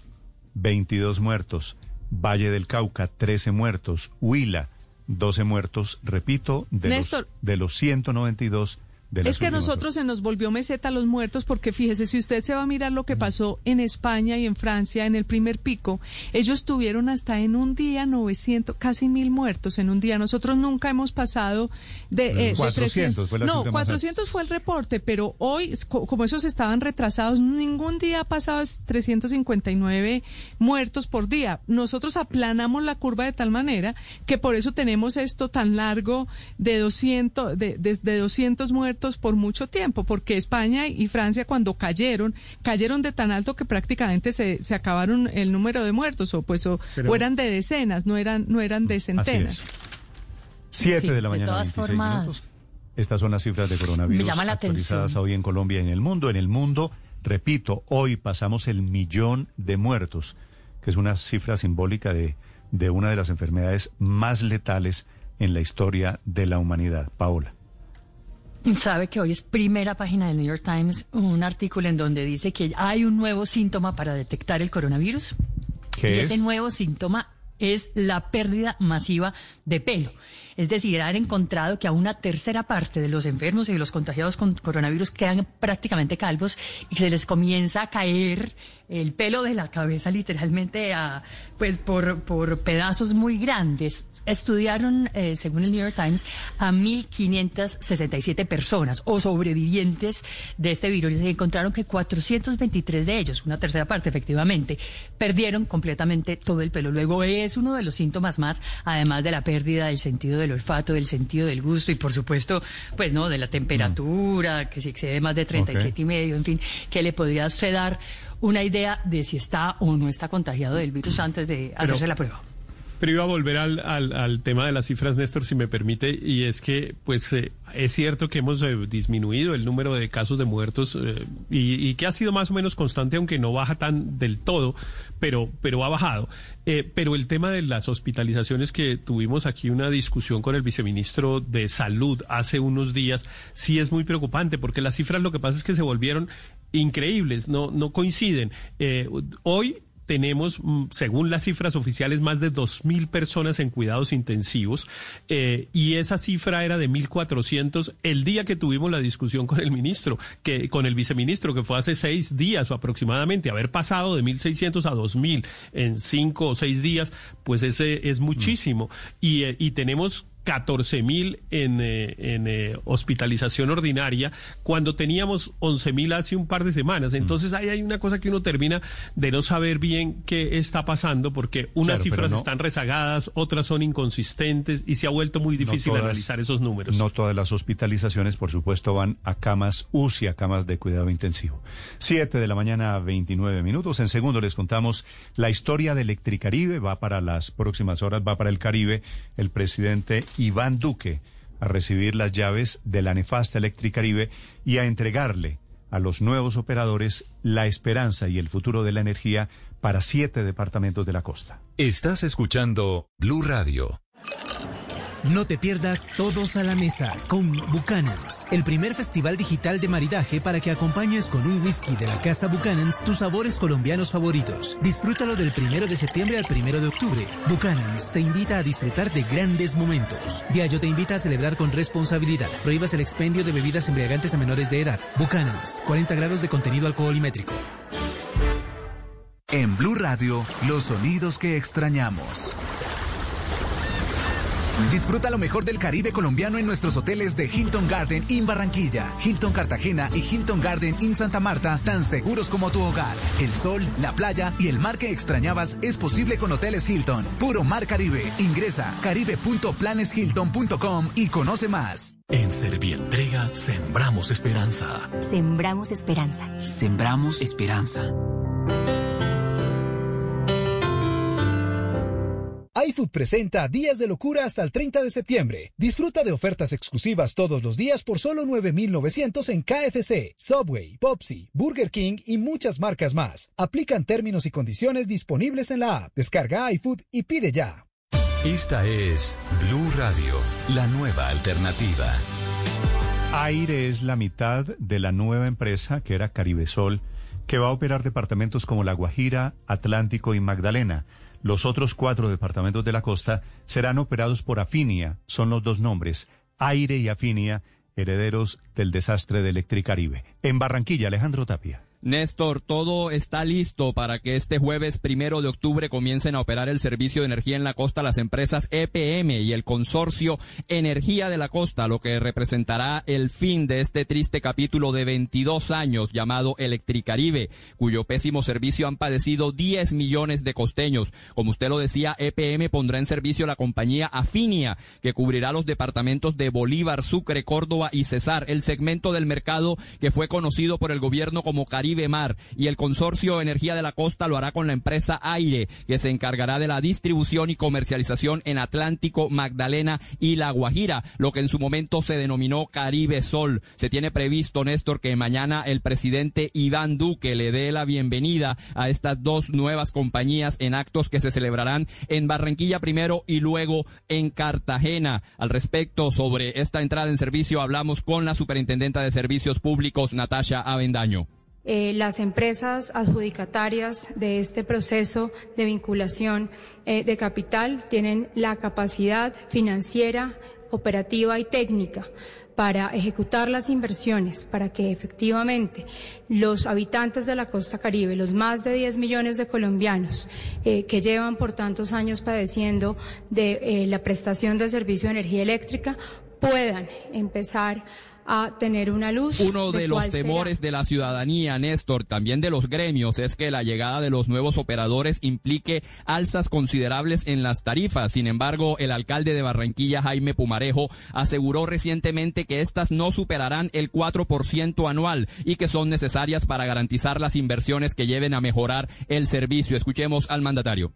22 muertos. Valle del Cauca, 13 muertos. Huila, 12 muertos. Repito, de, los, Néstor. de los 192 de las Es que nosotros se nos volvió meseta los muertos porque fíjese, si usted se va a mirar lo que pasó en España y en Francia en el primer pico, ellos tuvieron hasta en un día 900, casi mil muertos en un día. Nosotros nunca hemos pasado de, eh, de 400 300. fue la no, cifra más alta. 400 fue el reporte, pero hoy, co- como esos estaban retrasados, ningún día ha pasado es 359 muertos por día. Nosotros aplanamos la curva de tal manera que por eso tenemos esto tan largo de 200, de, de, de 200 muertos por mucho tiempo, porque España y Francia cuando cayeron, cayeron de tan alto que prácticamente se, se acabaron el número de muertos, o pues o, Pero- o eran de decenas, no eran, no eran de Así centenas. es. 7 Sí, de la de mañana, todas 26 formas, minutos. Estas son las cifras de coronavirus Me llama la actualizadas atención. hoy en Colombia y en el mundo. En el mundo, repito, hoy pasamos el millón de muertos, que es una cifra simbólica de, de una de las enfermedades más letales en la historia de la humanidad. Paola. Sabe que hoy es primera página del New York Times un artículo en donde dice que hay un nuevo síntoma para detectar el coronavirus. ¿Qué y es? ese nuevo síntoma es la pérdida masiva de pelo. Es decir, han encontrado que a una tercera parte de los enfermos y de los contagiados con coronavirus quedan prácticamente calvos y se les comienza a caer el pelo de la cabeza literalmente a, pues por, por pedazos muy grandes. Estudiaron, eh, según el New York Times, a 1.567 personas o sobrevivientes de este virus y encontraron que 423 de ellos, una tercera parte efectivamente, perdieron completamente todo el pelo. Luego es uno de los síntomas más, además de la pérdida del sentido del olfato, del sentido del gusto y por supuesto, pues no, de la temperatura, que si excede más de 37 y medio, en fin, que le podría usted dar una idea de si está o no está contagiado del virus antes de hacerse la prueba. Pero iba a volver al, al, al tema de las cifras, Néstor, si me permite, y es que, pues, eh, es cierto que hemos eh, disminuido el número de casos de muertos eh, y, y que ha sido más o menos constante, aunque no baja tan del todo, pero, pero ha bajado. Pero el tema de las hospitalizaciones que tuvimos aquí una discusión con el viceministro de Salud hace unos días, sí es muy preocupante, porque las cifras lo que pasa es que se volvieron increíbles, no, no coinciden. Eh, hoy tenemos, mm, según las cifras oficiales, más de 2.000 personas en cuidados intensivos eh, y esa cifra era de 1.400 el día que tuvimos la discusión con el ministro, que con el viceministro, que fue hace seis días o aproximadamente. Haber pasado de 1.600 a 2.000 en cinco o seis días, pues ese es muchísimo. Y, eh, y tenemos 14 mil en, eh, en eh, hospitalización ordinaria cuando teníamos 11 mil hace un par de semanas. Mm. Entonces ahí hay una cosa que uno termina de no saber bien qué está pasando porque unas Claro, cifras no- están rezagadas, otras son inconsistentes y se ha vuelto muy difícil todas- analizar esos números. No todas las hospitalizaciones, por supuesto, van a camas UCI, a camas de cuidado intensivo. Siete de la mañana, 29 minutos. En segundo les contamos la historia de Electricaribe. Va para las próximas horas, va para el Caribe el presidente Iván Duque a recibir las llaves de la nefasta Electricaribe y a entregarle a los nuevos operadores la esperanza y el futuro de la energía para siete departamentos de la costa. Estás escuchando Blue Radio. No te pierdas Todos a la Mesa con Buchanan's, el primer festival digital de maridaje para que acompañes con un whisky de la casa Buchanan's tus sabores colombianos favoritos. Disfrútalo del primero de septiembre al primero de octubre. Buchanan's te invita a disfrutar de grandes momentos. Diallo te invita a celebrar con responsabilidad. Prohíbas el expendio de bebidas embriagantes a menores de edad. Buchanan's, 40 grados de contenido alcoholimétrico. En Blue Radio, los sonidos que extrañamos. Disfruta lo mejor del Caribe colombiano en nuestros hoteles de Hilton Garden in Barranquilla, Hilton Cartagena y Hilton Garden in Santa Marta, tan seguros como tu hogar. El sol, la playa y el mar que extrañabas es posible con Hoteles Hilton. Puro Mar Caribe. Ingresa caribe.planeshilton.com y conoce más. En Servientrega sembramos esperanza. Sembramos esperanza. Sembramos esperanza. iFood presenta Días de Locura hasta el 30 de septiembre. Disfruta de ofertas exclusivas todos los días por solo 9,900 en KFC, Subway, Popsi, Burger King y muchas marcas más. Aplican términos y condiciones disponibles en la app. Descarga iFood y pide ya. Esta es Blue Radio, la nueva alternativa. Aire es la mitad de la nueva empresa que era Caribesol, que va a operar departamentos como La Guajira, Atlántico y Magdalena. Los otros cuatro departamentos de la costa serán operados por Afinia, son los dos nombres, Aire y Afinia, herederos del desastre de Electricaribe. En Barranquilla, Alejandro Tapia. Néstor, todo está listo para que este jueves primero de octubre comiencen a operar el servicio de energía en la costa las empresas EPM y el consorcio Energía de la Costa, lo que representará el fin de este triste capítulo de 22 años llamado Electricaribe, cuyo pésimo servicio han padecido 10 millones de costeños. Como usted lo decía, EPM pondrá en servicio la compañía Afinia, que cubrirá los departamentos de Bolívar, Sucre, Córdoba y Cesar, el segmento del mercado que fue conocido por el gobierno como Caribe Mar y el consorcio Energía de la Costa lo hará con la empresa Aire, que se encargará de la distribución y comercialización en Atlántico, Magdalena y La Guajira, lo que en su momento se denominó Caribe Sol. Se tiene previsto, Néstor, que mañana el presidente Iván Duque le dé la bienvenida a estas dos nuevas compañías en actos que se celebrarán en Barranquilla primero y luego en Cartagena. Al respecto sobre esta entrada en servicio hablamos con la superintendenta de Servicios Públicos, Natasha Avendaño. Eh, las empresas adjudicatarias de este proceso de vinculación eh, de capital tienen la capacidad financiera, operativa y técnica para ejecutar las inversiones, para que efectivamente los habitantes de la costa caribe, los más de 10 millones de colombianos eh, que llevan por tantos años padeciendo de la prestación de servicio de energía eléctrica, puedan empezar a tener una luz. Uno de, los será. temores de la ciudadanía, Néstor, también de los gremios, es que la llegada de los nuevos operadores implique alzas considerables en las tarifas. Sin embargo, el alcalde de Barranquilla, Jaime Pumarejo, aseguró recientemente que estas no superarán el 4% anual y que son necesarias para garantizar las inversiones que lleven a mejorar el servicio. Escuchemos al mandatario.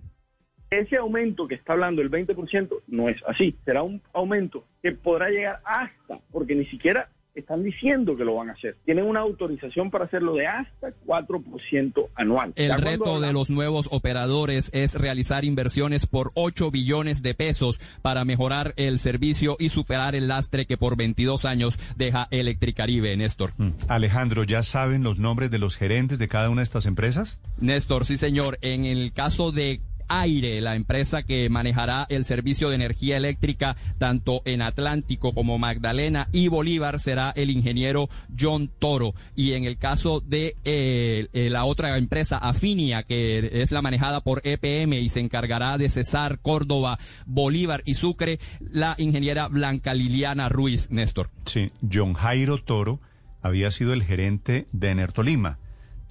Ese aumento que está hablando, el 20%, no es así. Será un aumento que podrá llegar hasta, porque ni siquiera están diciendo que lo van a hacer. Tienen una autorización para hacerlo de hasta 4% anual. El reto de los nuevos operadores es realizar inversiones por 8 billones de pesos para mejorar el servicio y superar el lastre que por 22 años deja Electricaribe, Néstor. Alejandro, ¿ya saben los nombres de los gerentes de cada una de estas empresas? Néstor, sí señor. En el caso de Aire, la empresa que manejará el servicio de energía eléctrica tanto en Atlántico como Magdalena y Bolívar, será el ingeniero John Toro. Y en el caso de eh, eh, la otra empresa, Afinia, que es la manejada por EPM y se encargará de Cesar, Córdoba, Bolívar y Sucre, la ingeniera Blanca Liliana Ruiz, Néstor. Sí, John Jairo Toro había sido el gerente de Enertolima.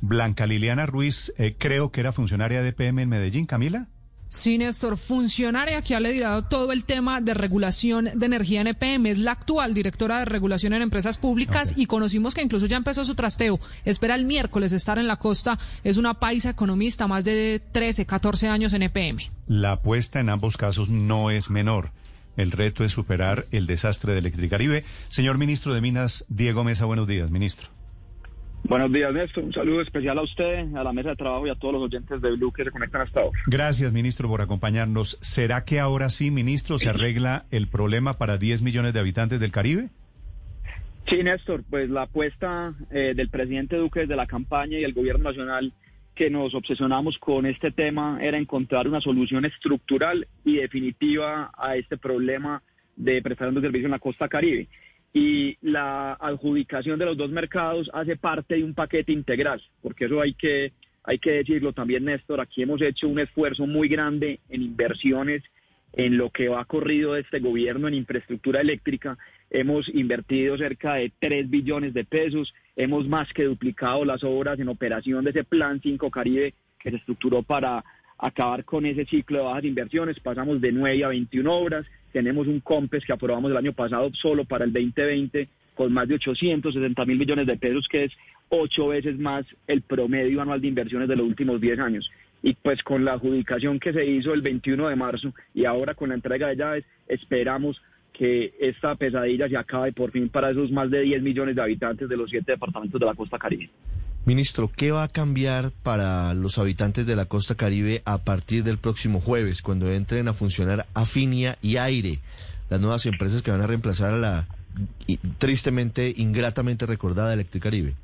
Blanca Liliana Ruiz, eh, creo que era funcionaria de EPM en Medellín, Camila. Sí, Néstor, funcionaria que ha liderado todo el tema de regulación de energía en EPM. Es la actual directora de regulación en empresas públicas y conocimos que incluso ya empezó su trasteo. Espera el miércoles estar en la costa. Es una paisa economista, más de 13, 14 años en EPM. La apuesta en ambos casos no es menor. El reto es superar el desastre de Electricaribe. Señor ministro de Minas, Diego Mesa, buenos días, ministro. Buenos días, Néstor. Un saludo especial a usted, a la mesa de trabajo y a todos los oyentes de Blue que se conectan hasta ahora. Gracias, ministro, por acompañarnos. ¿Será que ahora sí, ministro, se arregla el problema para 10 millones de habitantes del Caribe? Sí, Néstor, pues la apuesta eh, del presidente Duque desde la campaña y el gobierno nacional que nos obsesionamos con este tema era encontrar una solución estructural y definitiva a este problema de prestación de servicio en la costa caribe y la adjudicación de los dos mercados hace parte de un paquete integral, porque eso hay que, hay que decirlo también, Néstor, aquí hemos hecho un esfuerzo muy grande en inversiones en lo que ha corrido este gobierno en infraestructura eléctrica. Hemos invertido cerca de 3 billones de pesos, hemos más que duplicado las obras en operación de ese Plan 5 Caribe que se estructuró para acabar con ese ciclo de bajas inversiones. Pasamos de 9 a 21 obras tenemos un COMPES que aprobamos el año pasado solo para el 2020 con más de 860 mil millones de pesos, que es ocho veces más el promedio anual de inversiones de los últimos 10 años. Y pues con la adjudicación que se hizo el 21 de marzo y ahora con la entrega de llaves, esperamos que esta pesadilla se acabe por fin para esos más de 10 millones de habitantes de los siete departamentos de la costa caribe. Ministro, ¿qué va a cambiar para los habitantes de la costa caribe a partir del próximo jueves, cuando entren a funcionar Afinia y Aire, las nuevas empresas que van a reemplazar a la tristemente, ingratamente recordada Electricaribe?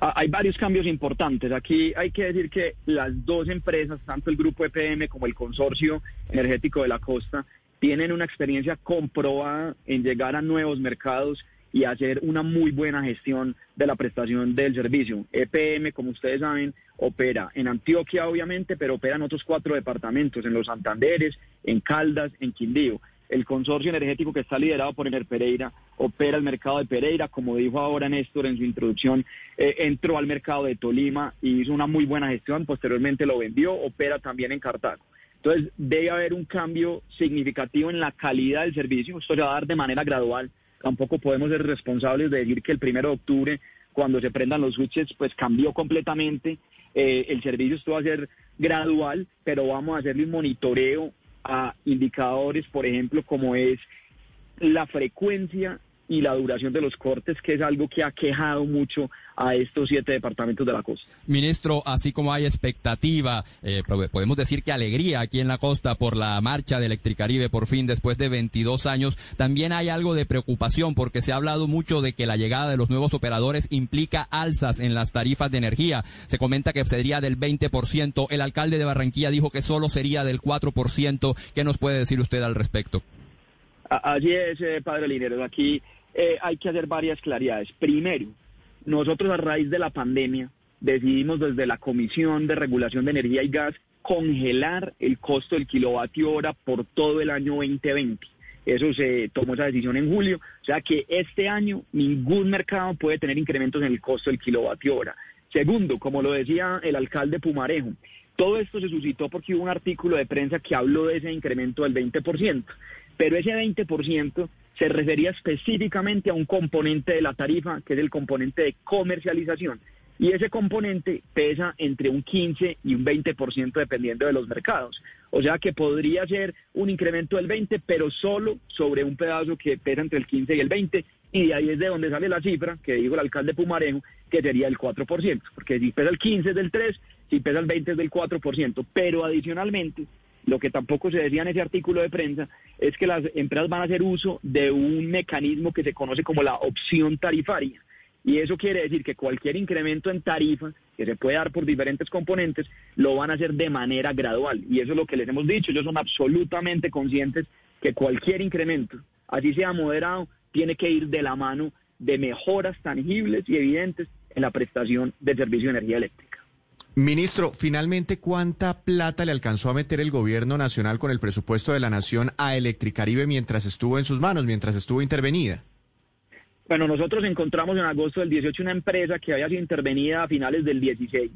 Ah, hay varios cambios importantes. Aquí hay que decir que las dos empresas, tanto el grupo EPM como el consorcio energético de la costa, tienen una experiencia comprobada en llegar a nuevos mercados y hacer una muy buena gestión de la prestación del servicio. EPM, como ustedes saben, opera en Antioquia, obviamente, pero opera en otros cuatro departamentos, en los Santanderes, en Caldas, en Quindío. El consorcio energético que está liderado por Ener Pereira opera el mercado de Pereira, como dijo ahora Néstor en su introducción, eh, entró al mercado de Tolima y hizo una muy buena gestión, posteriormente lo vendió, opera también en Cartago. Entonces debe haber un cambio significativo en la calidad del servicio, esto se va a dar de manera gradual, tampoco podemos ser responsables de decir que el primero de octubre, cuando se prendan los switches, pues cambió completamente. Eh, el servicio esto va a ser gradual, pero vamos a hacerle un monitoreo a indicadores, por ejemplo, como es la frecuencia y la duración de los cortes, que es algo que ha quejado mucho a estos siete departamentos de la costa. Ministro, así como hay expectativa, eh, podemos decir que alegría aquí en la costa por la marcha de Electricaribe por fin después de 22 años, también hay algo de preocupación porque se ha hablado mucho de que la llegada de los nuevos operadores implica alzas en las tarifas de energía. Se comenta que sería del 20%, el alcalde de Barranquilla dijo que solo sería del 4%. ¿Qué nos puede decir usted al respecto? Allí es, eh, Padre Linero. Aquí eh, hay que hacer varias claridades. Primero, nosotros a raíz de la pandemia decidimos desde la Comisión de Regulación de Energía y Gas congelar el costo del kilovatio hora por todo el año 2020. Eso se tomó esa decisión en julio, o sea que este año ningún mercado puede tener incrementos en el costo del kilovatio hora. Segundo, como lo decía el alcalde Pumarejo, todo esto se suscitó porque hubo un artículo de prensa que habló de ese incremento del 20%, pero ese 20% se refería específicamente a un componente de la tarifa, que es el componente de comercialización. Y ese componente pesa entre un 15 y un 20% dependiendo de los mercados. O sea que podría ser un incremento del 20, pero solo sobre un pedazo que pesa entre el 15 y el 20. Y de ahí es de donde sale la cifra que dijo el alcalde Pumarejo, que sería el 4%. Porque si pesa el 15 es del 3, si pesa el 20 es del 4%. Pero adicionalmente, lo que tampoco se decía en ese artículo de prensa es que las empresas van a hacer uso de un mecanismo que se conoce como la opción tarifaria. Y eso quiere decir que cualquier incremento en tarifa que se puede dar por diferentes componentes, lo van a hacer de manera gradual. Y eso es lo que les hemos dicho. Ellos son absolutamente conscientes que cualquier incremento, así sea moderado, tiene que ir de la mano de mejoras tangibles y evidentes en la prestación del servicio de energía eléctrica. Ministro, finalmente, ¿cuánta plata le alcanzó a meter el gobierno nacional con el presupuesto de la nación a Electricaribe mientras estuvo en sus manos, mientras estuvo intervenida? Bueno, nosotros encontramos en agosto del 18 una empresa que había sido intervenida a finales del 16.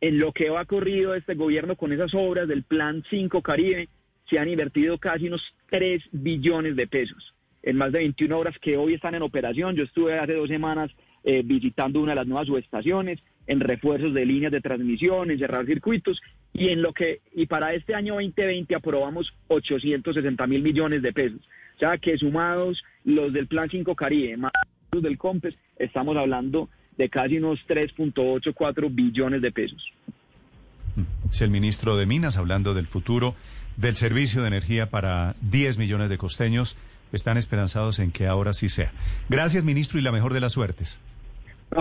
En lo que ha corrido este gobierno con esas obras del Plan 5 Caribe, se han invertido casi unos 3 billones de pesos en más de 21 obras que hoy están en operación. Yo estuve hace dos semanas eh, visitando una de las nuevas subestaciones, en refuerzos de líneas de transmisión, en cerrar circuitos, y en lo que, y para este año 2020 aprobamos 860 mil millones de pesos. O sea que sumados los del Plan 5 Caribe, más los del COMPES, estamos hablando de casi unos 3.84 billones de pesos. Es el ministro de Minas hablando del futuro del servicio de energía para 10 millones de costeños. Están esperanzados en que ahora sí sea. Gracias, ministro, y la mejor de las suertes.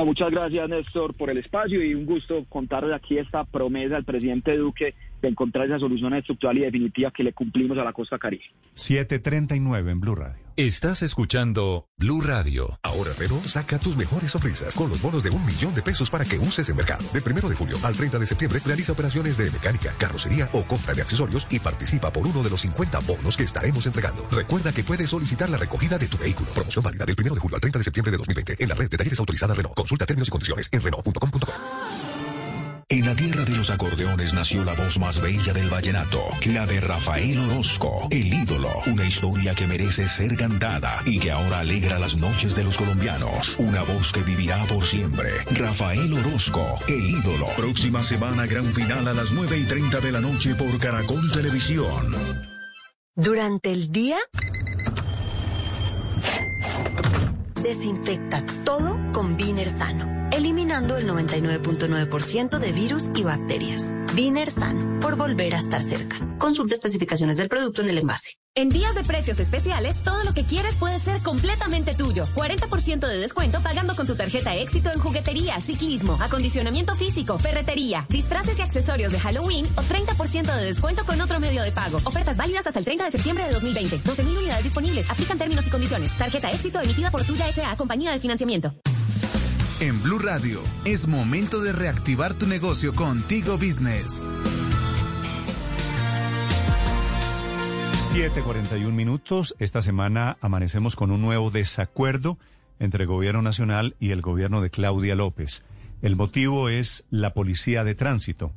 Muchas gracias, Néstor, por el espacio y un gusto contarles aquí esta promesa al presidente Duque de encontrar esa solución estructural y definitiva que le cumplimos a la costa caribe. 739 en Blue Radio. Estás escuchando Blue Radio. Ahora Renault saca tus mejores sorpresas con los bonos de un millón de pesos para que uses en mercado. De primero de julio al 30 de septiembre realiza operaciones de mecánica, carrocería o compra de accesorios y participa por uno de los 50 bonos que estaremos entregando. Recuerda que puedes solicitar la recogida de tu vehículo. Promoción válida del primero de julio al 30 de septiembre de 2020 en la red de talleres autorizada Renault. Consulta términos y condiciones en Renault.com.co. En la tierra de los acordeones nació la voz más bella del vallenato, la de Rafael Orozco, el ídolo, una historia que merece ser cantada y que ahora alegra las noches de los colombianos, una voz que vivirá por siempre. Rafael Orozco, el ídolo. Próxima semana, gran final a las 9 y 30 de la noche por Caracol Televisión. Durante el día, desinfecta todo con Viner Sano, eliminando el 99.9% de virus y bacterias. Viner Sano, por volver a estar cerca. Consulta especificaciones del producto en el envase. En días de precios especiales, todo lo que quieres puede ser completamente tuyo. 40% de descuento pagando con tu tarjeta éxito en juguetería, ciclismo, acondicionamiento físico, ferretería, disfraces y accesorios de Halloween o 30% de descuento con otro medio de pago. Ofertas válidas hasta el 30 de septiembre de 2020. 12.000 unidades disponibles. Aplican términos y condiciones. Tarjeta éxito emitida por Tuya S.A. Compañía de Financiamiento. En Blue Radio, es momento de reactivar tu negocio con Tigo Business. 7:41 minutos. Esta semana amanecemos con un nuevo desacuerdo entre el Gobierno Nacional y el gobierno de Claudia López. El motivo es la policía de tránsito.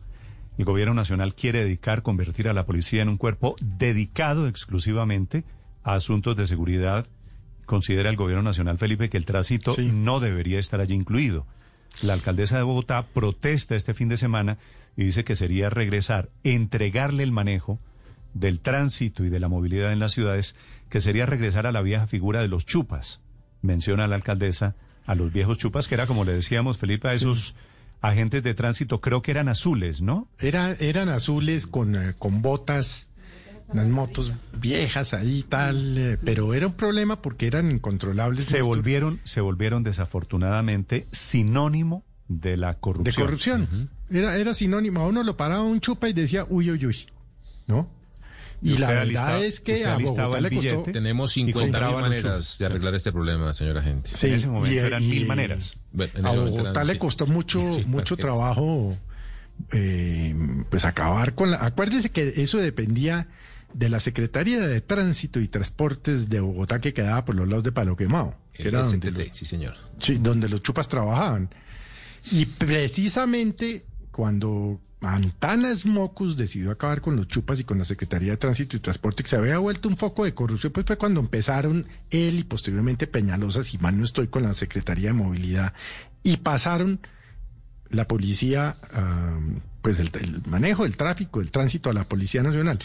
El Gobierno Nacional quiere dedicar, convertir a la policía en un cuerpo dedicado exclusivamente a asuntos de seguridad. Considera el Gobierno Nacional, Felipe, que el tránsito no debería estar allí incluido. La alcaldesa de Bogotá protesta este fin de semana y dice que sería regresar, entregarle el manejo del tránsito y de la movilidad en las ciudades, que sería regresar a la vieja figura de los chupas. Menciona la alcaldesa a los viejos chupas, que era, como le decíamos, Felipe, a esos agentes de tránsito, creo que eran azules, ¿no? Era, eran azules con, eh, con botas, unas motos viejas ahí y tal, eh, pero era un problema porque eran incontrolables. Se volvieron, se volvieron desafortunadamente sinónimo de la corrupción. De corrupción. era, era sinónimo. A uno lo paraba un chupa y decía, uy, uy, uy. ¿No? Y la verdad es que a Bogotá le costó... Tenemos 50 mil maneras de arreglar este problema, señora gente. Sí, en ese momento eran mil maneras. a Bogotá le costó mucho, [laughs] mucho trabajo eh, pues acabar con la... Acuérdese que eso dependía de la Secretaría de Tránsito y Transportes de Bogotá que quedaba por los lados de Palo Quemado. Que era donde los, sí, señor. Sí, donde los chupas trabajaban. Y precisamente cuando Antanas Mocus decidió acabar con los chupas y con la Secretaría de Tránsito y Transporte, que se había vuelto un foco de corrupción, pues fue cuando empezaron él y posteriormente Peñalosa, si mal no estoy, con la Secretaría de Movilidad, y pasaron la policía, pues el, el, manejo del tráfico, el tránsito a la Policía Nacional.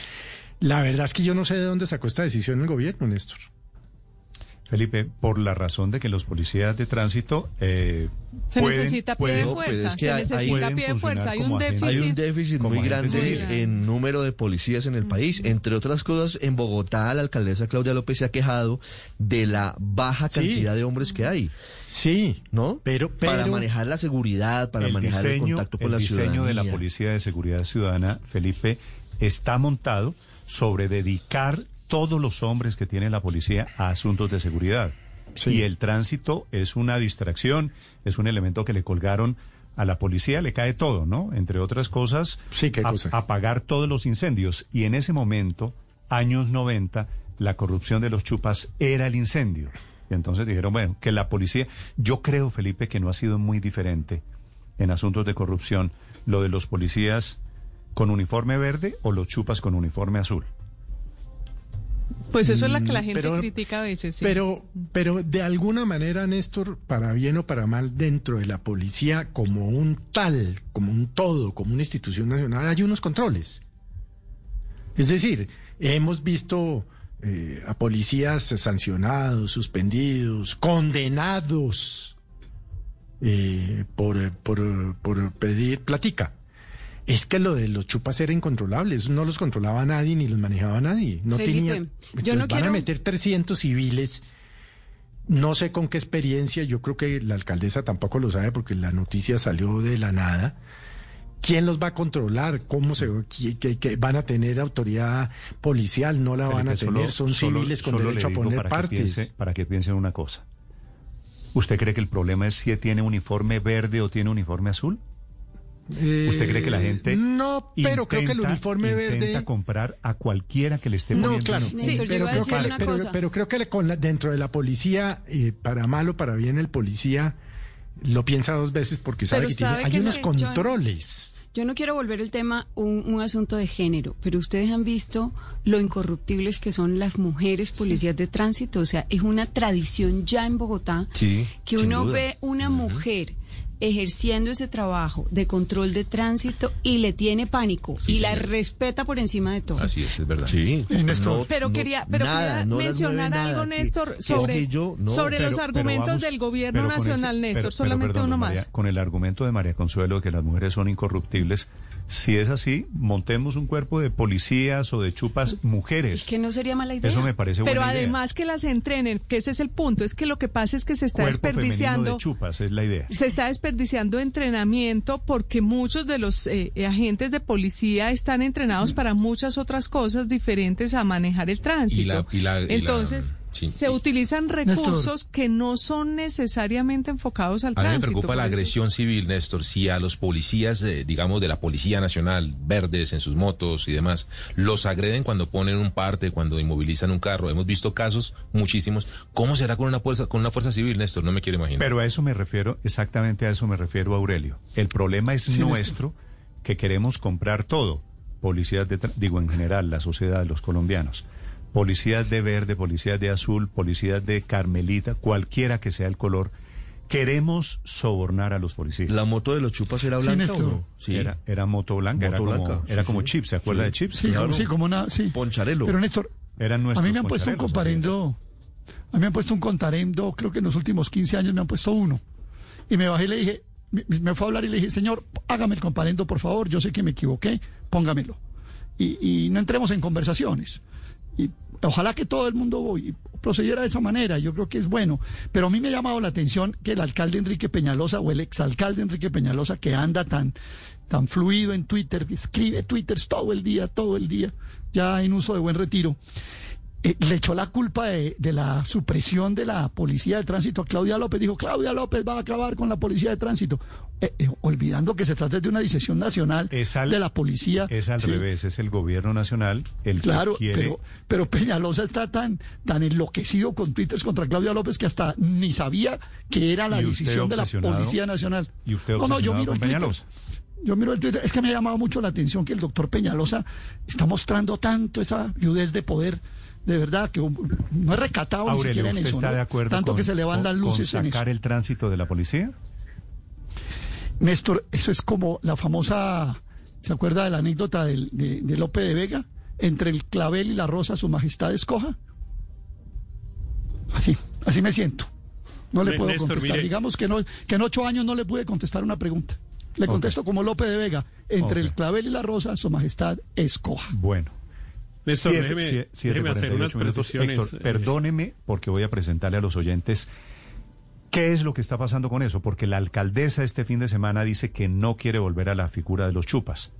La verdad es que yo no sé de dónde sacó esta decisión el gobierno, Néstor. Felipe, por la razón de que los policías de tránsito eh, Se pueden- necesita pie de fuerza, es que se hay- necesita pie de fuerza. Hay un déficit. Hay un déficit muy grande en número de policías en el país. Entre otras cosas, en Bogotá la alcaldesa Claudia López se ha quejado de la baja Sí. cantidad de hombres que hay, Sí, ¿no? pero, para manejar la seguridad, para el manejar el diseño, contacto con el la diseño ciudadanía. de la Policía de Seguridad Ciudadana, Felipe, está montado sobre dedicar todos los hombres que tiene la policía a asuntos de seguridad. Sí. Y el tránsito es una distracción, es un elemento que le colgaron a la policía, le cae todo, ¿no? Entre otras cosas, Sí, ¿qué a- cosa? apagar todos los incendios. Y en ese momento, años 90, la corrupción de los chupas era el incendio. Y entonces dijeron, bueno, que la policía, yo creo, Felipe, que no ha sido muy diferente en asuntos de corrupción lo de los policías con uniforme verde o los chupas con uniforme azul. Pues eso es la que la Mm, gente pero- critica a veces. sí. Pero, pero de alguna manera, Néstor, para bien o para mal, dentro de la policía, como un tal, como un todo, como una institución nacional, hay unos controles. Es decir, hemos visto eh, a policías sancionados, suspendidos, condenados eh, por, por, por pedir platica. Es que lo de los chupas era incontrolable, eso no los controlaba nadie ni los manejaba nadie. No Felipe, tenía. yo Entonces, no van quiero- a meter 300 civiles. No sé con qué experiencia, yo creo que la alcaldesa tampoco lo sabe porque la noticia salió de la nada. ¿Quién los va a controlar? ¿Cómo se que, que van a tener autoridad policial? No la van a solo- tener, son solo- civiles con solo derecho a poner para que partes. piense- para que piensen una cosa. ¿Usted cree que el problema es si tiene uniforme verde o tiene uniforme azul? ¿Usted cree que la gente Eh, No, pero creo que el intenta- uniforme intenta verde comprar a cualquiera que le esté No, poniendo claro, pero, creo que, una pero, cosa. pero creo que le- con la- dentro de la policía, eh, para mal o para bien, el policía lo piensa dos veces porque sabe Pero que tiene, hay que unos controles. Yo no quiero volver el tema un, un asunto de género, pero ustedes han visto lo incorruptibles que son las mujeres policías de tránsito. O sea, es una tradición ya en Bogotá Sí, que uno duda. ve una mujer ejerciendo ese trabajo de control de tránsito y le tiene pánico Sí, y la respeta por encima de todo. Así es, es verdad. Sí. Néstor. Pero no- quería, pero nada, quería no mencionar algo, nada, Néstor, que sobre, es que yo- no, sobre Pero- los argumentos vamos- del gobierno con ese- nacional, Néstor. pero- pero solamente perdón, uno María, más. Con el argumento de María Consuelo de que las mujeres son incorruptibles, si es así, montemos un cuerpo de policías o de chupas mujeres. Es que no sería mala idea. Eso me parece Pero buena idea. además que las entrenen, que ese es el punto, es que lo que pasa es que se está Cuerpo desperdiciando de chupas, es la idea. se está desperdiciando entrenamiento porque muchos de los eh, agentes de policía están entrenados para muchas otras cosas diferentes a manejar el tránsito. Y la- y la- y la- Entonces, sí. se utilizan recursos que no son necesariamente enfocados al A mí me preocupa la eso- agresión civil, Néstor. Si a los policías, eh, digamos, de la Policía Nacional, verdes en sus motos y demás, los agreden cuando ponen un parte, cuando inmovilizan un carro. Hemos visto casos, muchísimos. ¿Cómo será con una fuerza, con una fuerza civil, Néstor? No me quiero imaginar. Pero a eso me refiero, exactamente a eso me refiero, Aurelio. El problema es Sí, nuestro, que queremos comprar todo. Policías de, tra- digo en general, la sociedad, los colombianos. Policías de verde, policías de azul, policías de carmelita, cualquiera que sea el color. Queremos sobornar a los policías. ¿La moto de los chupas era Sí, blanca Néstor. o no? Sí. Era, era moto blanca, Moto era como, blanca, era sí, como sí. Chips, ¿se acuerda Sí. de Chips? Sí, como, Claro. sí, como una, sí. Poncharelo. Pero Néstor, Eran a mí me han puesto un comparendo, a mí me han puesto un contarendo, creo que en los últimos 15 años me han puesto uno. Y me bajé y le dije, me, me fue a hablar y le dije, señor, hágame el comparendo, por favor, yo sé que me equivoqué, póngamelo. Y, y no entremos en conversaciones. Y ojalá que todo el mundo procediera de esa manera, yo creo que es bueno. Pero a mí me ha llamado la atención que el alcalde Enrique Peñalosa o el exalcalde Enrique Peñalosa, que anda tan, tan fluido en Twitter, escribe twitters todo el día, todo el día, ya en uso de buen retiro, eh, le echó la culpa de, de la supresión de la policía de tránsito a Claudia López. Dijo, Claudia López va a acabar con la policía de tránsito. Eh, eh, olvidando que se trata de una decisión nacional Es al- de la policía. Es al Sí, revés, es el gobierno nacional el Claro, que quiere... pero, pero Peñalosa está tan, tan enloquecido con twitters contra Claudia López que hasta ni sabía que era la ¿Y usted decisión de la? Policía Nacional. ¿Y usted no, no, yo miro. Peñalosa? Yo miro el Twitter. Es que me ha llamado mucho la atención que el doctor Peñalosa está mostrando tanto esa viudez de poder. De verdad, que no es recatado ni Aurelio, siquiera en ¿usted eso. está ¿no? de acuerdo Tanto con, que se le van con- las luces con en eso. sacar el tránsito de la policía? Néstor, eso es como la famosa, ¿se acuerda de la anécdota del- de, de Lope de Vega? Entre el clavel y la rosa, su majestad escoja. Así. Así me siento. No le puedo Néstor, contestar. mire. Digamos que, no, que en ocho años no le pude contestar una pregunta. Le contesto como Lope de Vega. Entre el clavel y la rosa, su majestad escoja. Bueno. Néstor, Siete- déjeme, sie- siete déjeme hacer unas 48 minutos. precisiones. Héctor, eh, perdóneme porque voy a presentarle a los oyentes qué es lo que está pasando con eso, porque la alcaldesa este fin de semana dice que no quiere volver a la figura de los chupas,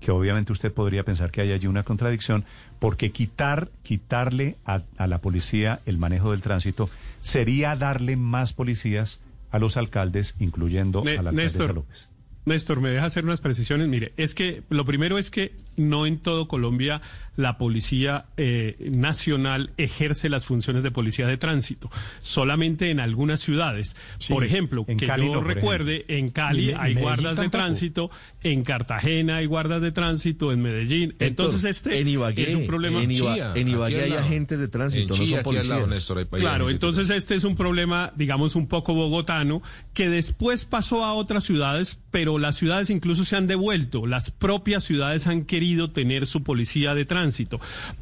que obviamente usted podría pensar que hay allí una contradicción, porque quitar, quitarle a, a la policía el manejo del tránsito sería darle más policías a los alcaldes, incluyendo Ne- a la alcaldesa Néstor, López. Néstor, me deja hacer unas precisiones. Mire, es que lo primero es que no en todo Colombia la policía eh, nacional ejerce las funciones de policía de tránsito, solamente en algunas ciudades. Sí, por ejemplo, que Cali yo no, recuerde, ejemplo. en Cali hay Medellín guardas de tránsito, en Cartagena hay guardas de tránsito, en Medellín. Entonces este en Ibagué, es un problema. en, Iba- Chía, en Ibagué hay lado. agentes de tránsito, no son lado, policías. Néstor, hay Claro, entonces este es un problema, digamos, un poco bogotano, que después pasó a otras ciudades, pero las ciudades incluso se han devuelto. Las propias ciudades han querido tener su policía de tránsito,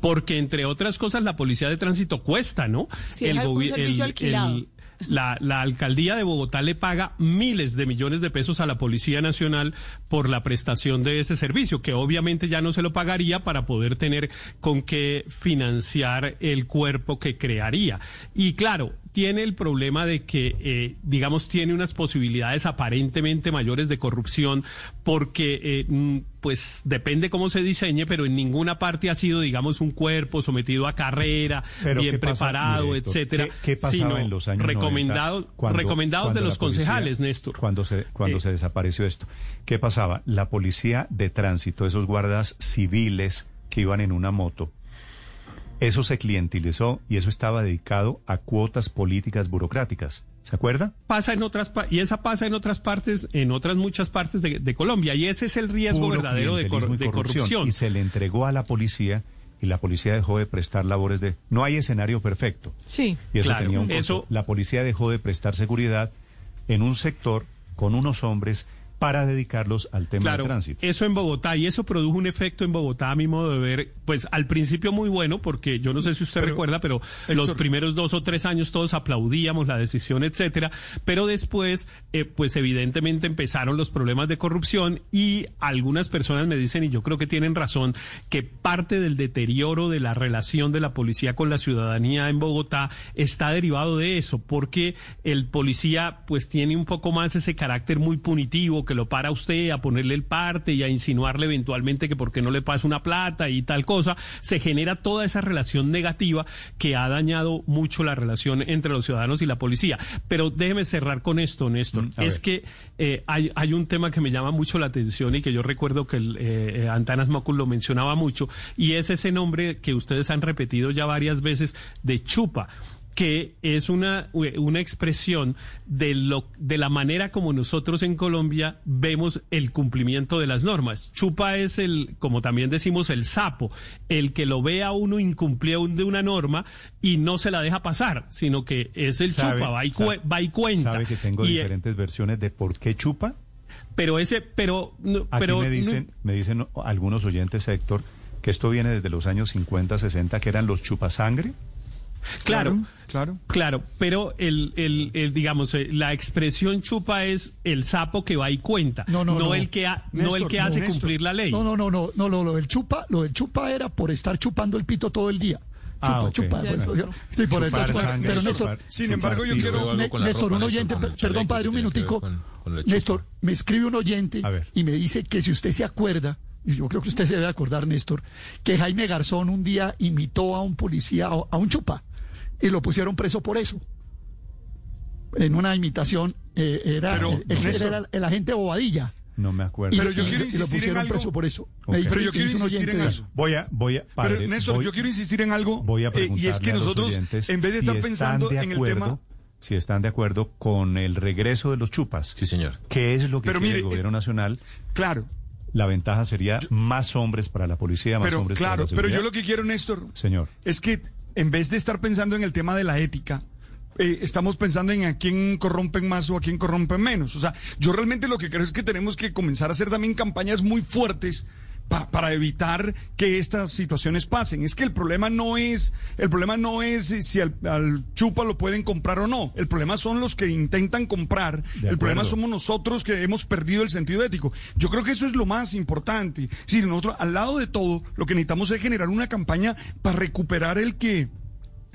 porque entre otras cosas la policía de tránsito cuesta, ¿no? Sí, es un gobi- servicio alquilado. la, la alcaldía de Bogotá le paga miles de millones de pesos a la Policía Nacional por la prestación de ese servicio, que obviamente ya no se lo pagaría para poder tener con qué financiar el cuerpo que crearía. Y claro, tiene el problema de que, eh, digamos, tiene unas posibilidades aparentemente mayores de corrupción porque, eh, mm, pues, depende cómo se diseñe, pero en ninguna parte ha sido, digamos, un cuerpo sometido a carrera, Pero bien ¿qué pasa? preparado, Héctor, etcétera. ¿Qué, qué pasaba sino en los años 90 recomendados, cuando- recomendados cuando de los policía- concejales, Néstor. Cuando se cuando Eh. se desapareció esto, ¿qué pasaba? La policía de tránsito, esos guardas civiles que iban en una moto, eso se clientilizó y eso estaba dedicado a cuotas políticas burocráticas. ¿Se acuerda? Pasa en otras pa- y esa pasa en otras partes, en otras muchas partes de, de Colombia y ese es el riesgo Puro verdadero de, cor- corrupción. Y se le entregó a la policía y la policía dejó de prestar labores de... No hay escenario perfecto. Sí. Y eso Claro, tenía un costo. eso- La policía dejó de prestar seguridad en un sector con unos hombres para dedicarlos al tema Claro, del tránsito. eso en Bogotá y eso produjo un efecto en Bogotá a mi modo de ver, pues al principio muy bueno porque yo no sé si usted recuerda, pero los primeros dos o tres años todos aplaudíamos la decisión, etcétera, pero después, eh, pues evidentemente empezaron los problemas de corrupción y algunas personas me dicen y yo creo que tienen razón que parte del deterioro de la relación de la policía con la ciudadanía en Bogotá está derivado de eso, porque el policía pues tiene un poco más ese carácter muy punitivo que lo para a usted a ponerle el parte y a insinuarle eventualmente que porque no le pasa una plata y tal cosa, se genera toda esa relación negativa que ha dañado mucho la relación entre los ciudadanos y la policía. Pero déjeme cerrar con esto, Néstor. Mm, es ver. que eh, hay, hay un tema que me llama mucho la atención y que yo recuerdo que el, eh, eh, Antanas Mocus lo mencionaba mucho y es ese nombre que ustedes han repetido ya varias veces de chupa que es una, una expresión de, lo, de la manera como nosotros en Colombia vemos el cumplimiento de las normas. Chupa es el, como también decimos, el sapo, el que lo ve a uno incumplir de una norma y no se la deja pasar, sino que es el ¿Sabe- chupa, va y, sabe- va y cuenta. ¿Sabe que tengo Y, eh, diferentes versiones de por qué chupa? pero ese, pero, no, Aquí pero me no- dicen, me dicen algunos oyentes, Héctor, que esto viene desde los años 50, 60, que eran los chupasangre. Claro, claro. Claro, pero el, el, el, digamos, eh, la expresión chupa es el sapo que va y cuenta, No, no, no. el que, ha- no el que no, hace Néstor. cumplir la ley. No, no, no, no, no, lo, lo del chupa, lo del chupa era por estar chupando el pito todo el día. Ah, Chupa, chupa. Sí, por Chupar sangre, pero Néstor, chupar- Sin embargo, yo quiero- Néstor, un oyente, per- perdón, padre, un minutico. Néstor, me escribe un oyente y me dice que si usted se acuerda, y yo creo que usted se debe acordar, Néstor, que Jaime Garzón un día imitó a un policía, a un chupa, y lo pusieron preso por eso. En una imitación, eh, era, Pero, el, el- Néstor. era el agente Bobadilla. No me acuerdo. Y- y- y lo pusieron preso por eso. Me dice Pero yo que quiero insistir en algo. Voy a, voy a, padre, Pero Néstor, voy- yo quiero insistir en algo. Voy a eh, y es que nosotros, en vez de si estar pensando de en el acuerdo- tema. Si están de acuerdo con el regreso de los chupas. Sí, señor. ¿Qué es lo que Pero quiere mire, el gobierno nacional? Claro. La ventaja sería más hombres para la policía, más Pero hombres claro, para la pero seguridad. yo lo que quiero, Néstor, Señor. es que en vez de estar pensando en el tema de la ética, eh, estamos pensando en a quién corrompen más o a quién corrompen menos. O sea, yo realmente lo que creo es que tenemos que comenzar a hacer también campañas muy fuertes pa- para evitar que estas situaciones pasen. Es que el problema no es, el problema no es si al, al chupa lo pueden comprar o no. El problema son los que intentan comprar. El problema somos nosotros que hemos perdido el sentido ético. Yo creo que eso es lo más importante. Decir, nosotros, al lado de todo, lo que necesitamos es generar una campaña para recuperar el que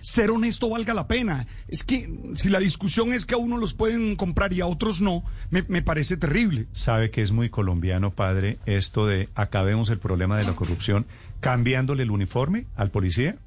ser honesto valga la pena. Es que si la discusión es que a uno los pueden comprar y a otros no, me, me parece terrible. Sabe que es muy colombiano, padre, esto de acabemos el problema de la corrupción cambiándole el uniforme al policía.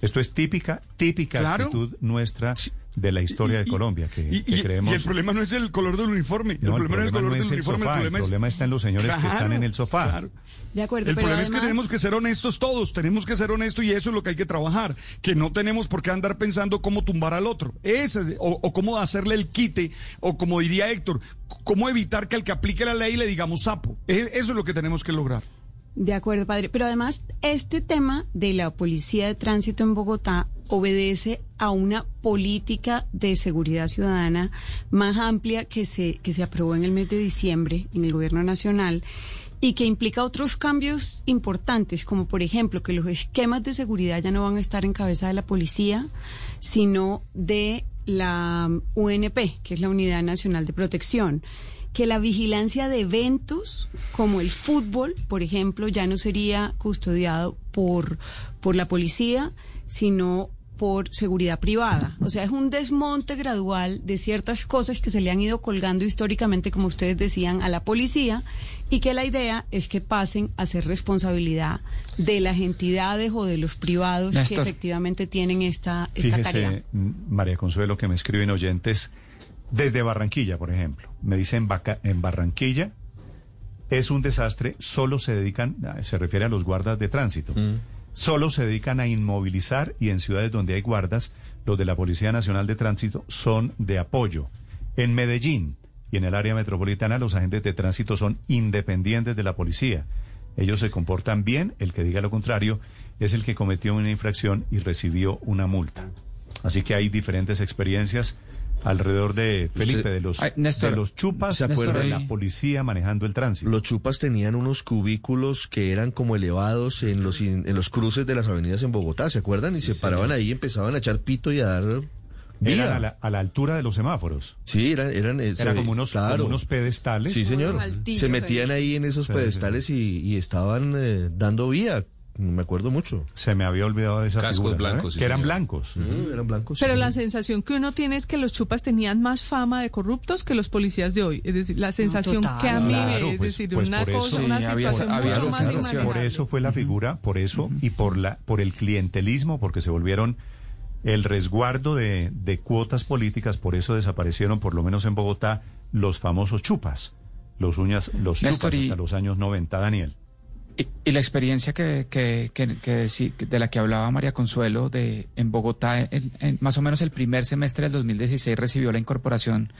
Esto es típica, típica Claro. actitud nuestra de la historia de Colombia, que, Y, que creemos... y el problema no es el color del uniforme. No, el problema no es el color no del el uniforme. sofá, el problema, el es- problema está en los señores que están en el sofá. claro. De acuerdo, El pero problema es que tenemos que ser honestos todos, tenemos que ser honestos y eso es lo que hay que trabajar, que no tenemos por qué andar pensando cómo tumbar al otro, Ese- o, o cómo hacerle el quite, o como diría Héctor, cómo evitar que al que aplique la ley le digamos sapo. E- Eso es lo que tenemos que lograr. De acuerdo, padre. Pero además, este tema de la policía de tránsito en Bogotá obedece a una política de seguridad ciudadana más amplia que se, que se aprobó en el mes de diciembre en el gobierno nacional y que implica otros cambios importantes, como por ejemplo que los esquemas de seguridad ya no van a estar en cabeza de la policía, sino de la UNP, que es la Unidad Nacional de Protección que la vigilancia de eventos como el fútbol, por ejemplo, ya no sería custodiado por, por la policía, sino por seguridad privada. O sea, es un desmonte gradual de ciertas cosas que se le han ido colgando históricamente, como ustedes decían, a la policía y que la idea es que pasen a ser responsabilidad de las entidades o de los privados que efectivamente tienen esta, esta tarea. Fíjese, mm, María Consuelo, que me escriben oyentes desde Barranquilla, por ejemplo. Me dicen en Barranquilla es un desastre, solo se dedican, se refiere a los guardas de tránsito, solo se dedican a inmovilizar y en ciudades donde hay guardas, los de la Policía Nacional de Tránsito son de apoyo. En Medellín y en el área metropolitana los agentes de tránsito son independientes de la policía. Ellos se comportan bien, el que diga lo contrario es el que cometió una infracción y recibió una multa. Así que hay diferentes experiencias alrededor de Felipe, Usted- de los, Ay, Néstor, de los chupas, ¿se de acuerda? la policía manejando el tránsito. Los chupas tenían unos cubículos que eran como elevados en los in- en los cruces de las avenidas en Bogotá, ¿se acuerdan? Y se paraban ahí y empezaban a echar pito y a dar Eran vía. a la, a la altura de los semáforos. Sí, eran, eran, eh, Era como unos, claro. como unos pedestales. Sí, señor. Se metían ahí en esos Sí, sí, pedestales y, y estaban eh, dando vía. Me acuerdo mucho. Se me había olvidado de esa Cascos blancos, sí, que eran señor. blancos. eran blancos. Pero la sensación que uno tiene es que los chupas tenían más fama de corruptos que los policías de hoy. Es decir, la sensación total. que a mí Claro, es pues- decir, pues una por eso- cosa, Sí, una situación había mucho esa más sensación. Por eso fue la figura, por eso y por la por el clientelismo, porque se volvieron el resguardo de, de cuotas políticas, por eso desaparecieron, por lo menos en Bogotá, los famosos chupas, los uñas, los Néstor, chupas y- hasta los años 90, Daniel. Y, y la experiencia que, que, que, sí, de la que hablaba María Consuelo de en Bogotá, en- en más o menos el primer semestre del 2016 recibió la incorporación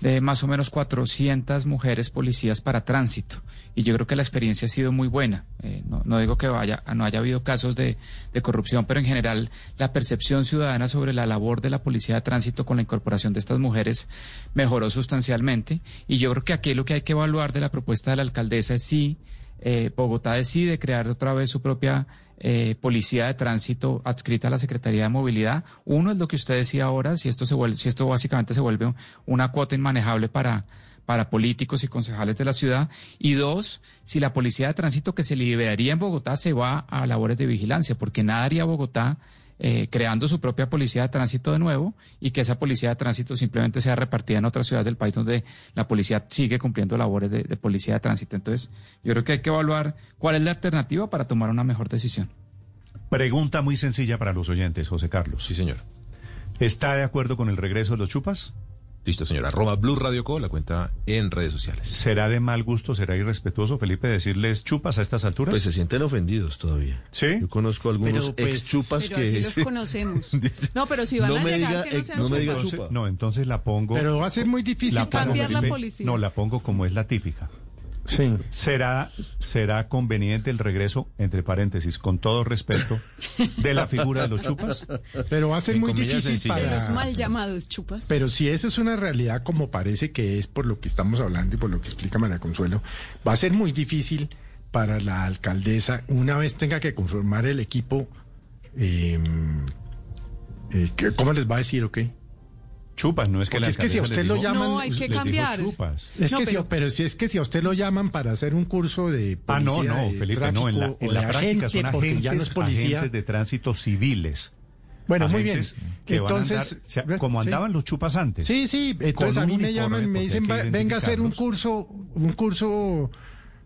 de más o menos 400 mujeres policías para tránsito. Y yo creo que la experiencia ha sido muy buena. Eh, no, no digo que vaya, no haya habido casos de, de corrupción, pero en general la percepción ciudadana sobre la labor de la policía de tránsito con la incorporación de estas mujeres mejoró sustancialmente. Y yo creo que aquí lo que hay que evaluar de la propuesta de la alcaldesa es si eh, Bogotá decide crear otra vez su propia eh, policía de tránsito adscrita a la Secretaría de Movilidad. Uno es lo que usted decía ahora, si esto se vuelve, si esto básicamente se vuelve una cuota inmanejable para para políticos y concejales de la ciudad. Y dos, si la policía de tránsito que se liberaría en Bogotá se va a labores de vigilancia, porque nada haría Bogotá eh, creando su propia policía de tránsito de nuevo y que esa policía de tránsito simplemente sea repartida en otras ciudades del país donde la policía sigue cumpliendo labores de, de policía de tránsito. Entonces, yo creo que hay que evaluar cuál es la alternativa para tomar una mejor decisión. Pregunta muy sencilla para los oyentes, José Carlos. Sí, señor. ¿Está de acuerdo con el regreso de los chupas? Listo, señor. Arroba Blue Radio Co, la cuenta en redes sociales. ¿Será de mal gusto, será irrespetuoso, Felipe, decirles chupas a estas alturas? Pues se sienten ofendidos todavía. ¿Sí? Yo conozco algunos Pero, pues, ex chupas Pero que... así los conocemos. [laughs] No, pero si van No a me llegar, diga, que no sean no me diga chupa. no, entonces la pongo. Pero va a ser muy difícil la pongo, cambiar la policía. No, la pongo como es la típica. Sí. ¿Será, será conveniente el regreso, entre paréntesis, con todo respeto, de la figura de los chupas? Pero va a ser En muy difícil sencillas. De los para... mal llamados chupas. Pero si esa es una realidad como parece que es por lo que estamos hablando y por lo que explica María Consuelo, va a ser muy difícil para la alcaldesa, una vez tenga que conformar el equipo, eh, eh, ¿qué- ¿cómo les va a decir, ok? Chupas, no es que la es que si a usted lo llaman... No, hay que cambiar. chupas. Es No, que pero- si, pero si es que si a usted lo llaman para hacer un curso de Ah, no, policía, no, Felipe, no, en la, en la práctica agente, son porque agentes, ya no es policía. agentes de tránsito civiles. Bueno, muy bien. Que Entonces, andar, o sea, como sí. andaban los chupas antes. Sí, sí, entonces a mí me llaman y me dicen, hay que "Va- venga a hacer un identificarlos". curso, un curso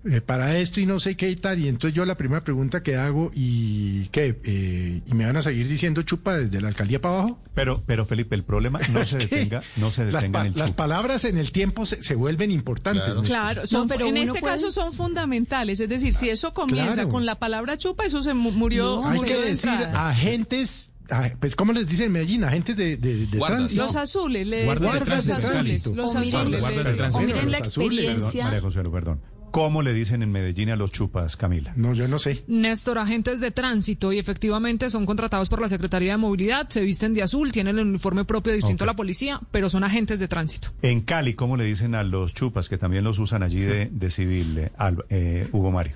eh, para esto y no sé qué y tal. Y entonces yo la primera pregunta que hago, ¿y qué? Eh, ¿Y me van a seguir diciendo chupa desde la alcaldía para abajo? Pero, pero Felipe, el problema no [laughs] se detenga, no se las, detenga pa- en el las chupa. palabras en el tiempo se, se vuelven importantes. Claro. Son, pero en este puede- caso son fundamentales. Es decir, si eso comienza Claro. con la palabra chupa, eso se mu- murió, Hay murió que de decir entrada. agentes, ah, pues ¿cómo les dicen en Medellín? Agentes de, de, tránsito. Los azules, le Guardas de los tránsito, azules, los O miren- azules. O miren la los azules, Perdón, experiencia. María Consuelo, perdón. ¿Cómo le dicen en Medellín a los chupas, Camila? No, yo no sé. Néstor, agentes de tránsito y efectivamente son contratados por la Secretaría de Movilidad, se visten de azul, tienen el uniforme propio distinto a la policía, pero son agentes de tránsito. En Cali, ¿cómo le dicen a los chupas, que también los usan allí de, de civil, eh, Alba- eh, Hugo Mario?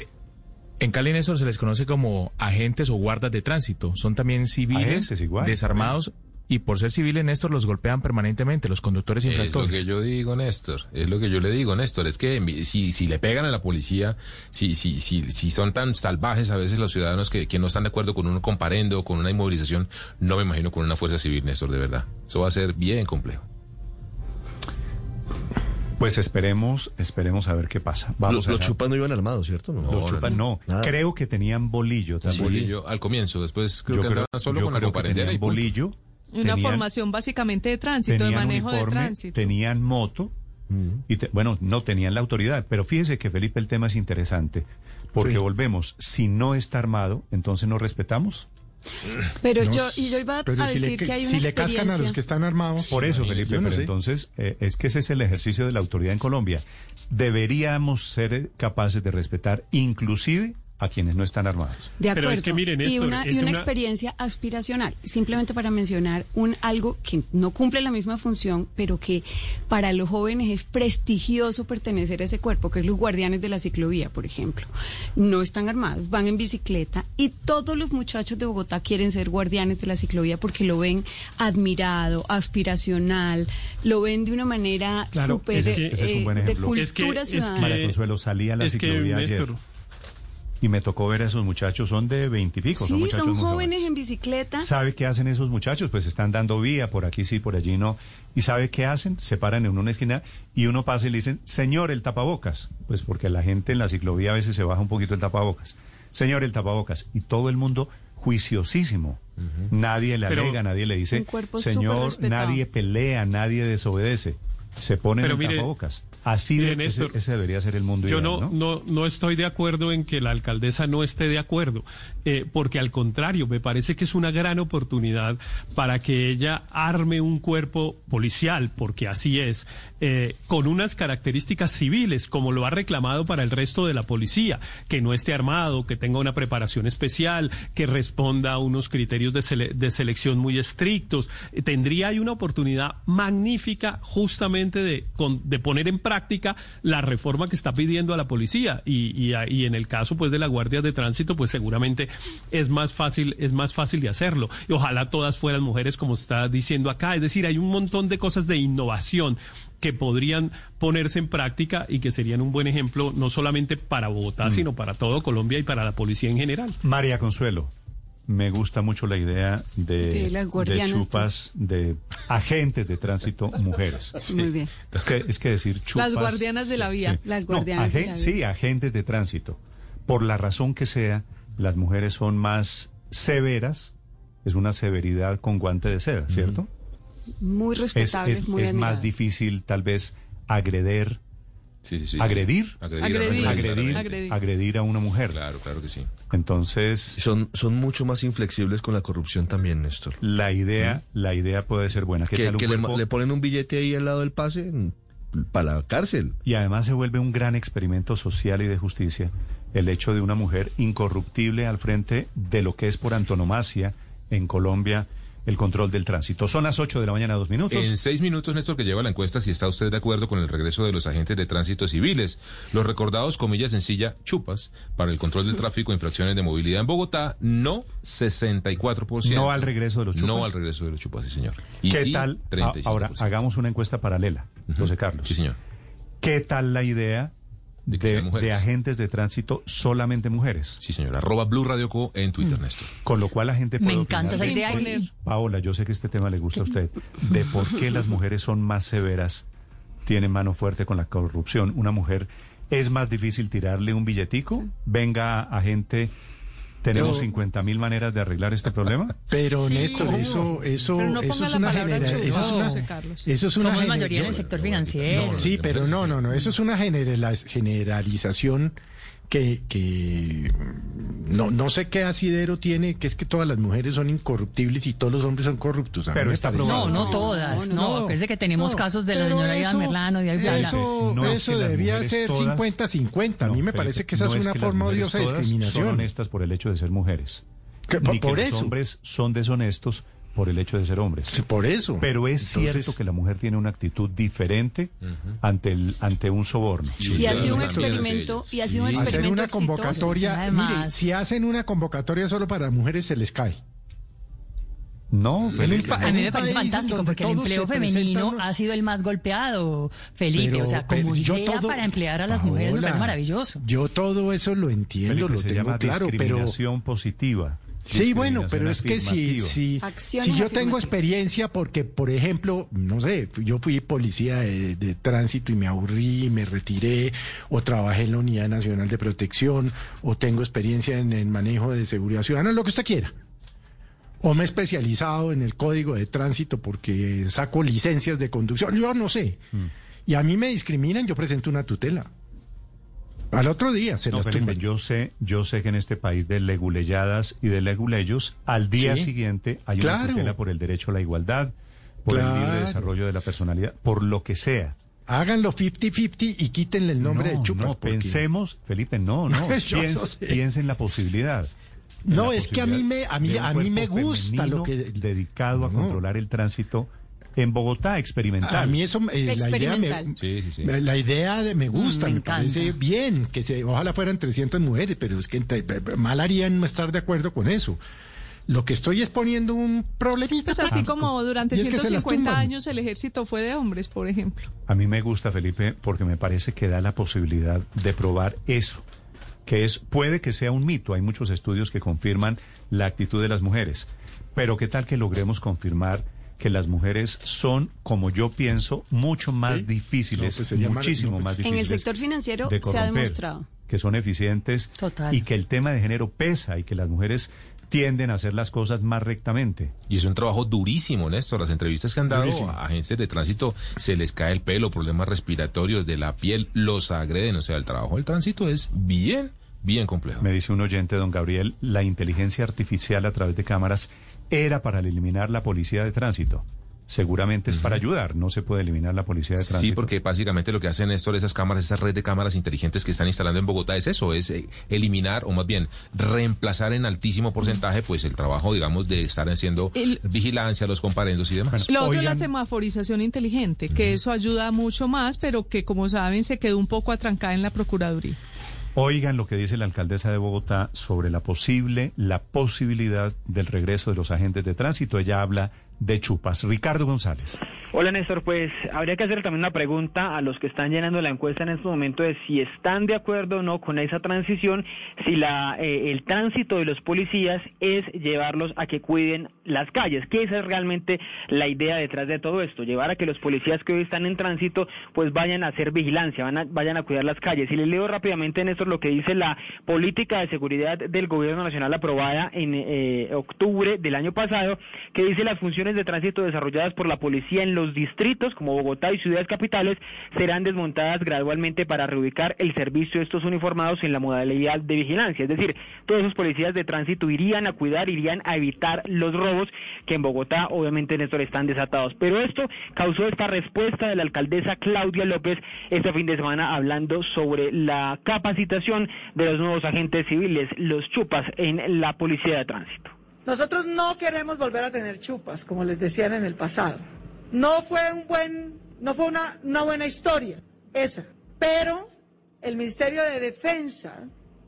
En Cali, Néstor, se les conoce como agentes o guardas de tránsito. Son también civiles, igual. desarmados, y por ser civiles, Néstor, los golpean permanentemente, los conductores Es lo infractores. que yo digo, Néstor. Es lo que yo le digo, Néstor. Es que si, si le pegan a la policía, si, si, si, si son tan salvajes a veces los ciudadanos que, que no están de acuerdo con un comparendo, con una inmovilización, no me imagino con una fuerza civil, Néstor, de verdad. Eso va a ser bien complejo. Pues esperemos, esperemos a ver qué pasa. Vamos Los, los chupas no iban armados, ¿cierto? No. Los chupas no. Nada. Creo que tenían bolillo también. Bolillo al comienzo, después creo Yo que creo, andaban solo yo con la creo que comparendera tenían y punto. bolillo. Una tenían- formación básicamente de tránsito, de manejo de tránsito. Tenían moto. Y te- bueno, no tenían la autoridad. Pero fíjese que, Felipe, el tema es interesante. Porque Sí. volvemos, si no está armado, entonces no respetamos. Pero No yo, y yo iba pero a si le, decir que hay si una le cascan a los que están armados. Por eso, Felipe, no pero sé. entonces eh, es que ese es el ejercicio de la autoridad en Colombia. Deberíamos ser capaces de respetar inclusive a quienes no están armados. De Pero acuerdo. es que, miren, y una, es y una una- experiencia aspiracional, simplemente para mencionar un algo que no cumple la misma función, pero que para los jóvenes es prestigioso pertenecer a ese cuerpo, que es los guardianes de la ciclovía, por ejemplo. No están armados, van en bicicleta y todos los muchachos de Bogotá quieren ser guardianes de la ciclovía porque lo ven admirado, aspiracional, lo ven de una manera Claro, súper es eh, de cultura Es que- es ciudadana. que- María Consuelo salía a la es que, ciclovía ayer Néstor, y me tocó ver a esos muchachos, son de veintipico, son Sí, muchachos son muy jóvenes en bicicleta. ¿Sabe qué hacen esos muchachos? Pues están dando vía, por aquí sí, por allí no. ¿Y sabe qué hacen? Se paran en una esquina y uno pasa y le dicen, señor, el tapabocas. Pues porque la gente en la ciclovía a veces se baja un poquito el tapabocas. Señor, el tapabocas. Y todo el mundo juiciosísimo. Nadie le Pero- alega, nadie le dice, Un cuerpo súper señor, nadie pelea, nadie desobedece. Se ponen Pero mire- tapabocas. Así de, ese, ese debería ser el mundo Yo ideal, no, no, no estoy de acuerdo en que la alcaldesa no esté de acuerdo, eh, porque al contrario, me parece que es una gran oportunidad para que ella arme un cuerpo policial, porque así es, eh, con unas características civiles, como lo ha reclamado para el resto de la policía, que no esté armado, que tenga una preparación especial, que responda a unos criterios de, de selección muy estrictos. Eh, Tendría ahí una oportunidad magnífica justamente de, con- de poner en práctica la reforma que está pidiendo a la policía. Y, y en el caso pues de la guardia de tránsito pues seguramente es más fácil es más fácil de hacerlo. Y ojalá todas fueran mujeres como está diciendo acá. Es decir hay un montón de cosas de innovación que podrían ponerse en práctica y que serían un buen ejemplo no solamente para Bogotá sino para todo Colombia y para la policía en general María Consuelo, me gusta mucho la idea de, De las de guardianas. chupas, de agentes de tránsito mujeres. [laughs] Muy bien. Es que, es que decir chupas... Las guardianas de la vía. Las No, guardianas de Sí, agentes de tránsito. Por la razón que sea, las mujeres son más severas, es una severidad con guante de seda, ¿cierto? Muy Es, respetables, es- muy es más difícil tal vez agreder, Sí, sí, sí. agredir, Agredir. Agredir. agredir, Agredir. agredir a una mujer. Claro, claro que sí. Entonces, Son, son mucho más inflexibles con la corrupción también, Néstor. la idea, la idea puede ser buena. ¿Qué Que, tal un que le, cuerpo? le ponen un billete ahí al lado del pase para la cárcel. Y además se vuelve un gran experimento social y de justicia el hecho de una mujer incorruptible al frente de lo que es por antonomasia en Colombia el control del tránsito. Son las 8 de la mañana, dos minutos. En seis minutos, Néstor, que lleva la encuesta, si está usted de acuerdo con el regreso de los agentes de tránsito civiles. Los recordados, comillas sencilla, chupas para el control del tráfico e infracciones de movilidad en Bogotá, no 64%. No al regreso de los chupas. No al regreso de los chupas, sí, señor. Y ¿Qué sí, tal? 35%. Ahora, hagamos una encuesta paralela, José Carlos. Sí, señor. ¿Qué tal la idea De de, que sean mujeres. de agentes de tránsito solamente mujeres? Sí, señor. Arroba Blue Radio Co en Twitter, Néstor. Con lo cual la gente Me puede encanta opinar esa de- idea. Paola, yo sé que este tema le gusta a usted, de por qué las mujeres son más severas, tienen mano fuerte con la corrupción. Una mujer es más difícil tirarle un billetico. Venga, agente, tenemos Pero- 50 mil maneras de arreglar este problema. [laughs] Pero Sí. Néstor, ¿Cómo? eso, eso, Pero no eso es una palabra genera- chulo, eso es una, José Carlos. eso es una Somos gener- mayoría en el yo- sector financiero. sí, pero no, no, no, eso es una generalización que, que no, no sé qué asidero tiene, que es que todas las mujeres son incorruptibles y todos los hombres son corruptos. A Pero está parece- No, no todas. No, acuérdese que tenemos no, casos de la señora Ida eso- Merlano, de Ayala. Eso, No es eso que las debía ser todas- 50-50. A mí No, me Felipe, parece que esa no es una que forma odiosa de todas Son discriminación. honestas por el hecho de ser mujeres. Que- Ni por que eso. los hombres son deshonestos por el hecho de ser hombres. Por eso. Pero es Entonces- cierto que la mujer tiene una actitud diferente ante el ante un soborno. Y ha sido un experimento, y ha sido un Hacer experimento una exitoso. convocatoria, Además- mire, si hacen una convocatoria solo para mujeres se les cae. No, Felipe. A en mí me parece fantástico porque el empleo femenino ha sido el más golpeado, Felipe. Pero- o sea, como yo idea todo- para emplear a las mujeres me parece maravilloso. Yo todo eso lo entiendo, Felipe, lo se tengo llama claro, pero discriminación positiva. Sí, bueno, pero es que si, si, si yo tengo experiencia, porque, por ejemplo, no sé, yo fui policía de, de tránsito y me aburrí, me retiré, o trabajé en la Unidad Nacional de Protección, o tengo experiencia en el manejo de seguridad ciudadana, lo que usted quiera. O me he especializado en el código de tránsito porque saco licencias de conducción, yo no sé. Mm. Y a mí me discriminan, yo presento una tutela. Al otro día se No, las Felipe, tumban. yo sé, yo sé que en este país de leguleyadas y de leguleyos, al día Sí. siguiente hay Claro. una tutela por el derecho a la igualdad, por el libre desarrollo de la personalidad, por lo que sea. Háganlo 50-50 y quítenle el nombre no, de chupas. No, porque- pensemos, Felipe, no, no. [laughs] Yo piense, no sé. piense en la posibilidad. No, la es que a mí me- a mí- a mí me gusta lo que- dedicado a No. controlar el tránsito en Bogotá experimental. A mí eso, eh, la idea me. Sí, sí, sí. me- la idea de me gusta, Mm, me me, parece bien que se, ojalá fueran 300 mujeres, pero es que te- mal harían no estar de acuerdo con eso. Lo que estoy es poniendo un problemita. Pues así práctico. como durante Y es que 150 años el ejército fue de hombres, por ejemplo. A mí me gusta, Felipe, porque me parece que da la posibilidad de probar eso, que es, puede que sea un mito, hay muchos estudios que confirman la actitud de las mujeres, pero qué tal que logremos confirmar que las mujeres son, como yo pienso, mucho más ¿Sí? difíciles, No, pues muchísimo no, pues- más En difíciles. el sector financiero de se ha demostrado. Que son eficientes Total. y que el tema de género pesa y que las mujeres tienden a hacer las cosas más rectamente. Y es un trabajo durísimo, Néstor. Las entrevistas que han dado Durísimo. a agencias de tránsito se les cae el pelo, problemas respiratorios de la piel, los agreden. O sea, el trabajo del tránsito es bien, bien complejo. Me dice un oyente, don Gabriel, la inteligencia artificial a través de cámaras era para eliminar la policía de tránsito. Seguramente es para ayudar, no se puede eliminar la policía de tránsito. Sí, porque básicamente lo que hacen Néstor, esas cámaras, esa red de cámaras inteligentes que están instalando en Bogotá es eso, es eh, eliminar o más bien reemplazar en altísimo porcentaje pues el trabajo, digamos, de estar haciendo El- vigilancia, los comparendos y demás. Lo otro es la semaforización inteligente, que eso ayuda mucho más, pero que como saben se quedó un poco atrancada en la Procuraduría. Oigan lo que dice la alcaldesa de Bogotá sobre la posible, la posibilidad del regreso de los agentes de tránsito. Ella habla de chupas. Ricardo González. Hola Néstor, pues habría que hacer también una pregunta a los que están llenando la encuesta en este momento de si están de acuerdo o no con esa transición, si la, eh, el tránsito de los policías es llevarlos a que cuiden las calles, que esa es realmente la idea detrás de todo esto, llevar a que los policías que hoy están en tránsito pues vayan a hacer vigilancia, van a- vayan a cuidar las calles. Y les leo rápidamente Néstor lo que dice la política de seguridad del gobierno nacional aprobada en eh, octubre del año pasado, que dice las funciones de tránsito desarrolladas por la policía en los distritos como Bogotá y ciudades capitales serán desmontadas gradualmente para reubicar el servicio de estos uniformados en la modalidad de vigilancia. Es decir, todos esos policías de tránsito irían a cuidar, irían a evitar los robos que en Bogotá obviamente Néstor están desatados. Pero esto causó esta respuesta de la alcaldesa Claudia López este fin de semana hablando sobre la capacitación de los nuevos agentes civiles, los chupas en la policía de tránsito. Nosotros no queremos volver a tener chupas, como les decían en el pasado. No fue un buen, no fue una, una buena historia esa, pero el Ministerio de Defensa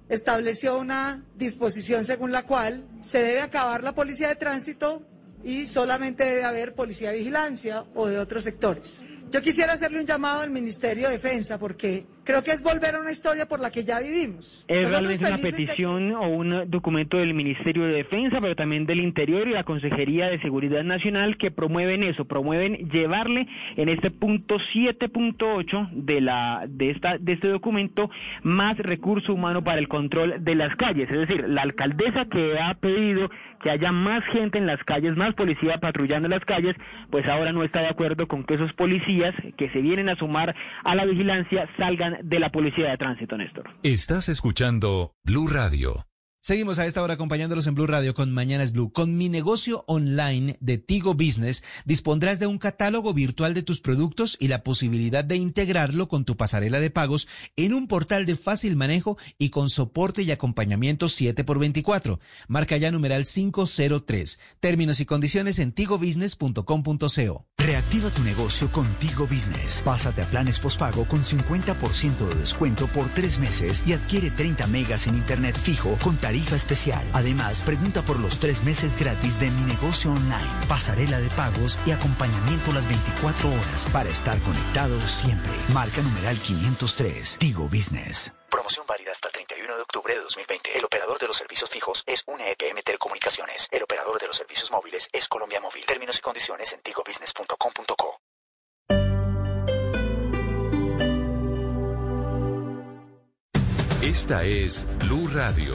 estableció una disposición según la cual se debe acabar la policía de tránsito y solamente debe haber policía de vigilancia o de otros sectores. Yo quisiera hacerle un llamado al Ministerio de Defensa porque creo que es volver a una historia por la que ya vivimos. Es realmente una de- petición o un documento del Ministerio de Defensa, pero también del Interior y la Consejería de Seguridad Nacional que promueven eso, promueven llevarle en este punto 7.8 de la de esta de este documento más recurso humano para el control de las calles, es decir, la alcaldesa que ha pedido que haya más gente en las calles, más policía patrullando las calles, pues ahora no está de acuerdo con que esos policías que se vienen a sumar a la vigilancia salgan de la policía de tránsito, Néstor. Estás escuchando Blue Radio. Seguimos a esta hora acompañándolos en Blue Radio con Mañanas Blue. Con mi negocio online de Tigo Business dispondrás de un catálogo virtual de tus productos y la posibilidad de integrarlo con tu pasarela de pagos en un portal de fácil manejo y con soporte y acompañamiento 7x24. Marca ya numeral 503. Términos y condiciones en tigobusiness.com.co. Reactiva tu negocio con Tigo Business. Pásate a planes postpago con 50% de descuento por tres meses y adquiere 30 megas en internet fijo con tarifa especial. Además, pregunta por los tres meses gratis de mi negocio online, pasarela de pagos y acompañamiento las 24 horas para estar conectado siempre. Marca numeral 503. Tigo Business. Promoción válida hasta el 31 de octubre de 2020. El operador de los servicios fijos es una EPM Telecomunicaciones. El operador de los servicios móviles es Colombia Móvil. Términos y condiciones en tigobusiness.com.co. Esta es Blue Radio.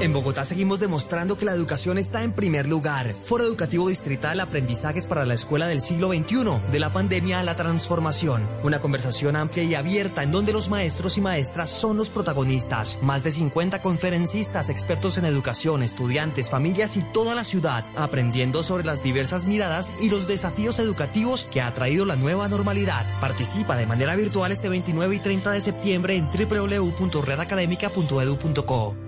En Bogotá seguimos demostrando que la educación está en primer lugar. Foro Educativo Distrital Aprendizajes para la Escuela del siglo XXI, de la pandemia a la transformación. Una conversación amplia y abierta en donde los maestros y maestras son los protagonistas. Más de 50 conferencistas, expertos en educación, estudiantes, familias y toda la ciudad, aprendiendo sobre las diversas miradas y los desafíos educativos que ha traído la nueva normalidad. Participa de manera virtual este 29 y 30 de septiembre en www.redacademica.edu.co.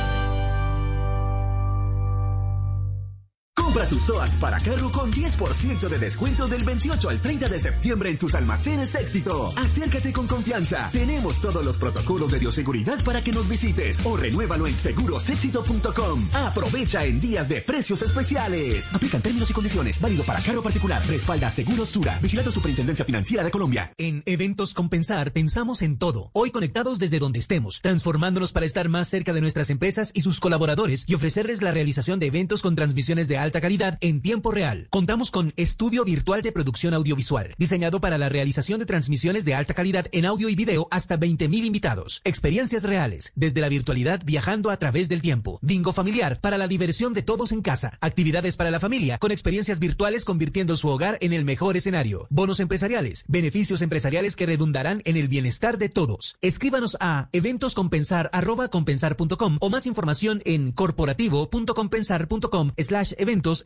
Tu SOAT para carro con 10% de descuento del 28 al 30 de septiembre en tus almacenes éxito. Acércate con confianza. Tenemos todos los protocolos de bioseguridad para que nos visites o renuévalo en segurosexito.com. Aprovecha en días de precios especiales. Aplican términos y condiciones. Válido para carro particular. Respalda Seguros Sura. Vigilando Superintendencia Financiera de Colombia. En Eventos Compensar pensamos en todo. Hoy conectados desde donde estemos, transformándonos para estar más cerca de nuestras empresas y sus colaboradores y ofrecerles la realización de eventos con transmisiones de alta calidad en tiempo real. Contamos con estudio virtual de producción audiovisual, diseñado para la realización de transmisiones de alta calidad en audio y video hasta 20.000 invitados. Experiencias reales, desde la virtualidad viajando a través del tiempo. Bingo familiar para la diversión de todos en casa. Actividades para la familia con experiencias virtuales convirtiendo su hogar en el mejor escenario. Bonos empresariales, beneficios empresariales que redundarán en el bienestar de todos. Escríbanos a eventoscompensar.compensar.com o más información en corporativo.compensar.com slash eventos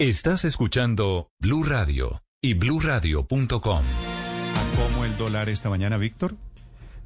Estás escuchando Blue Radio y bluradio.com. ¿Cómo el dólar esta mañana, Víctor?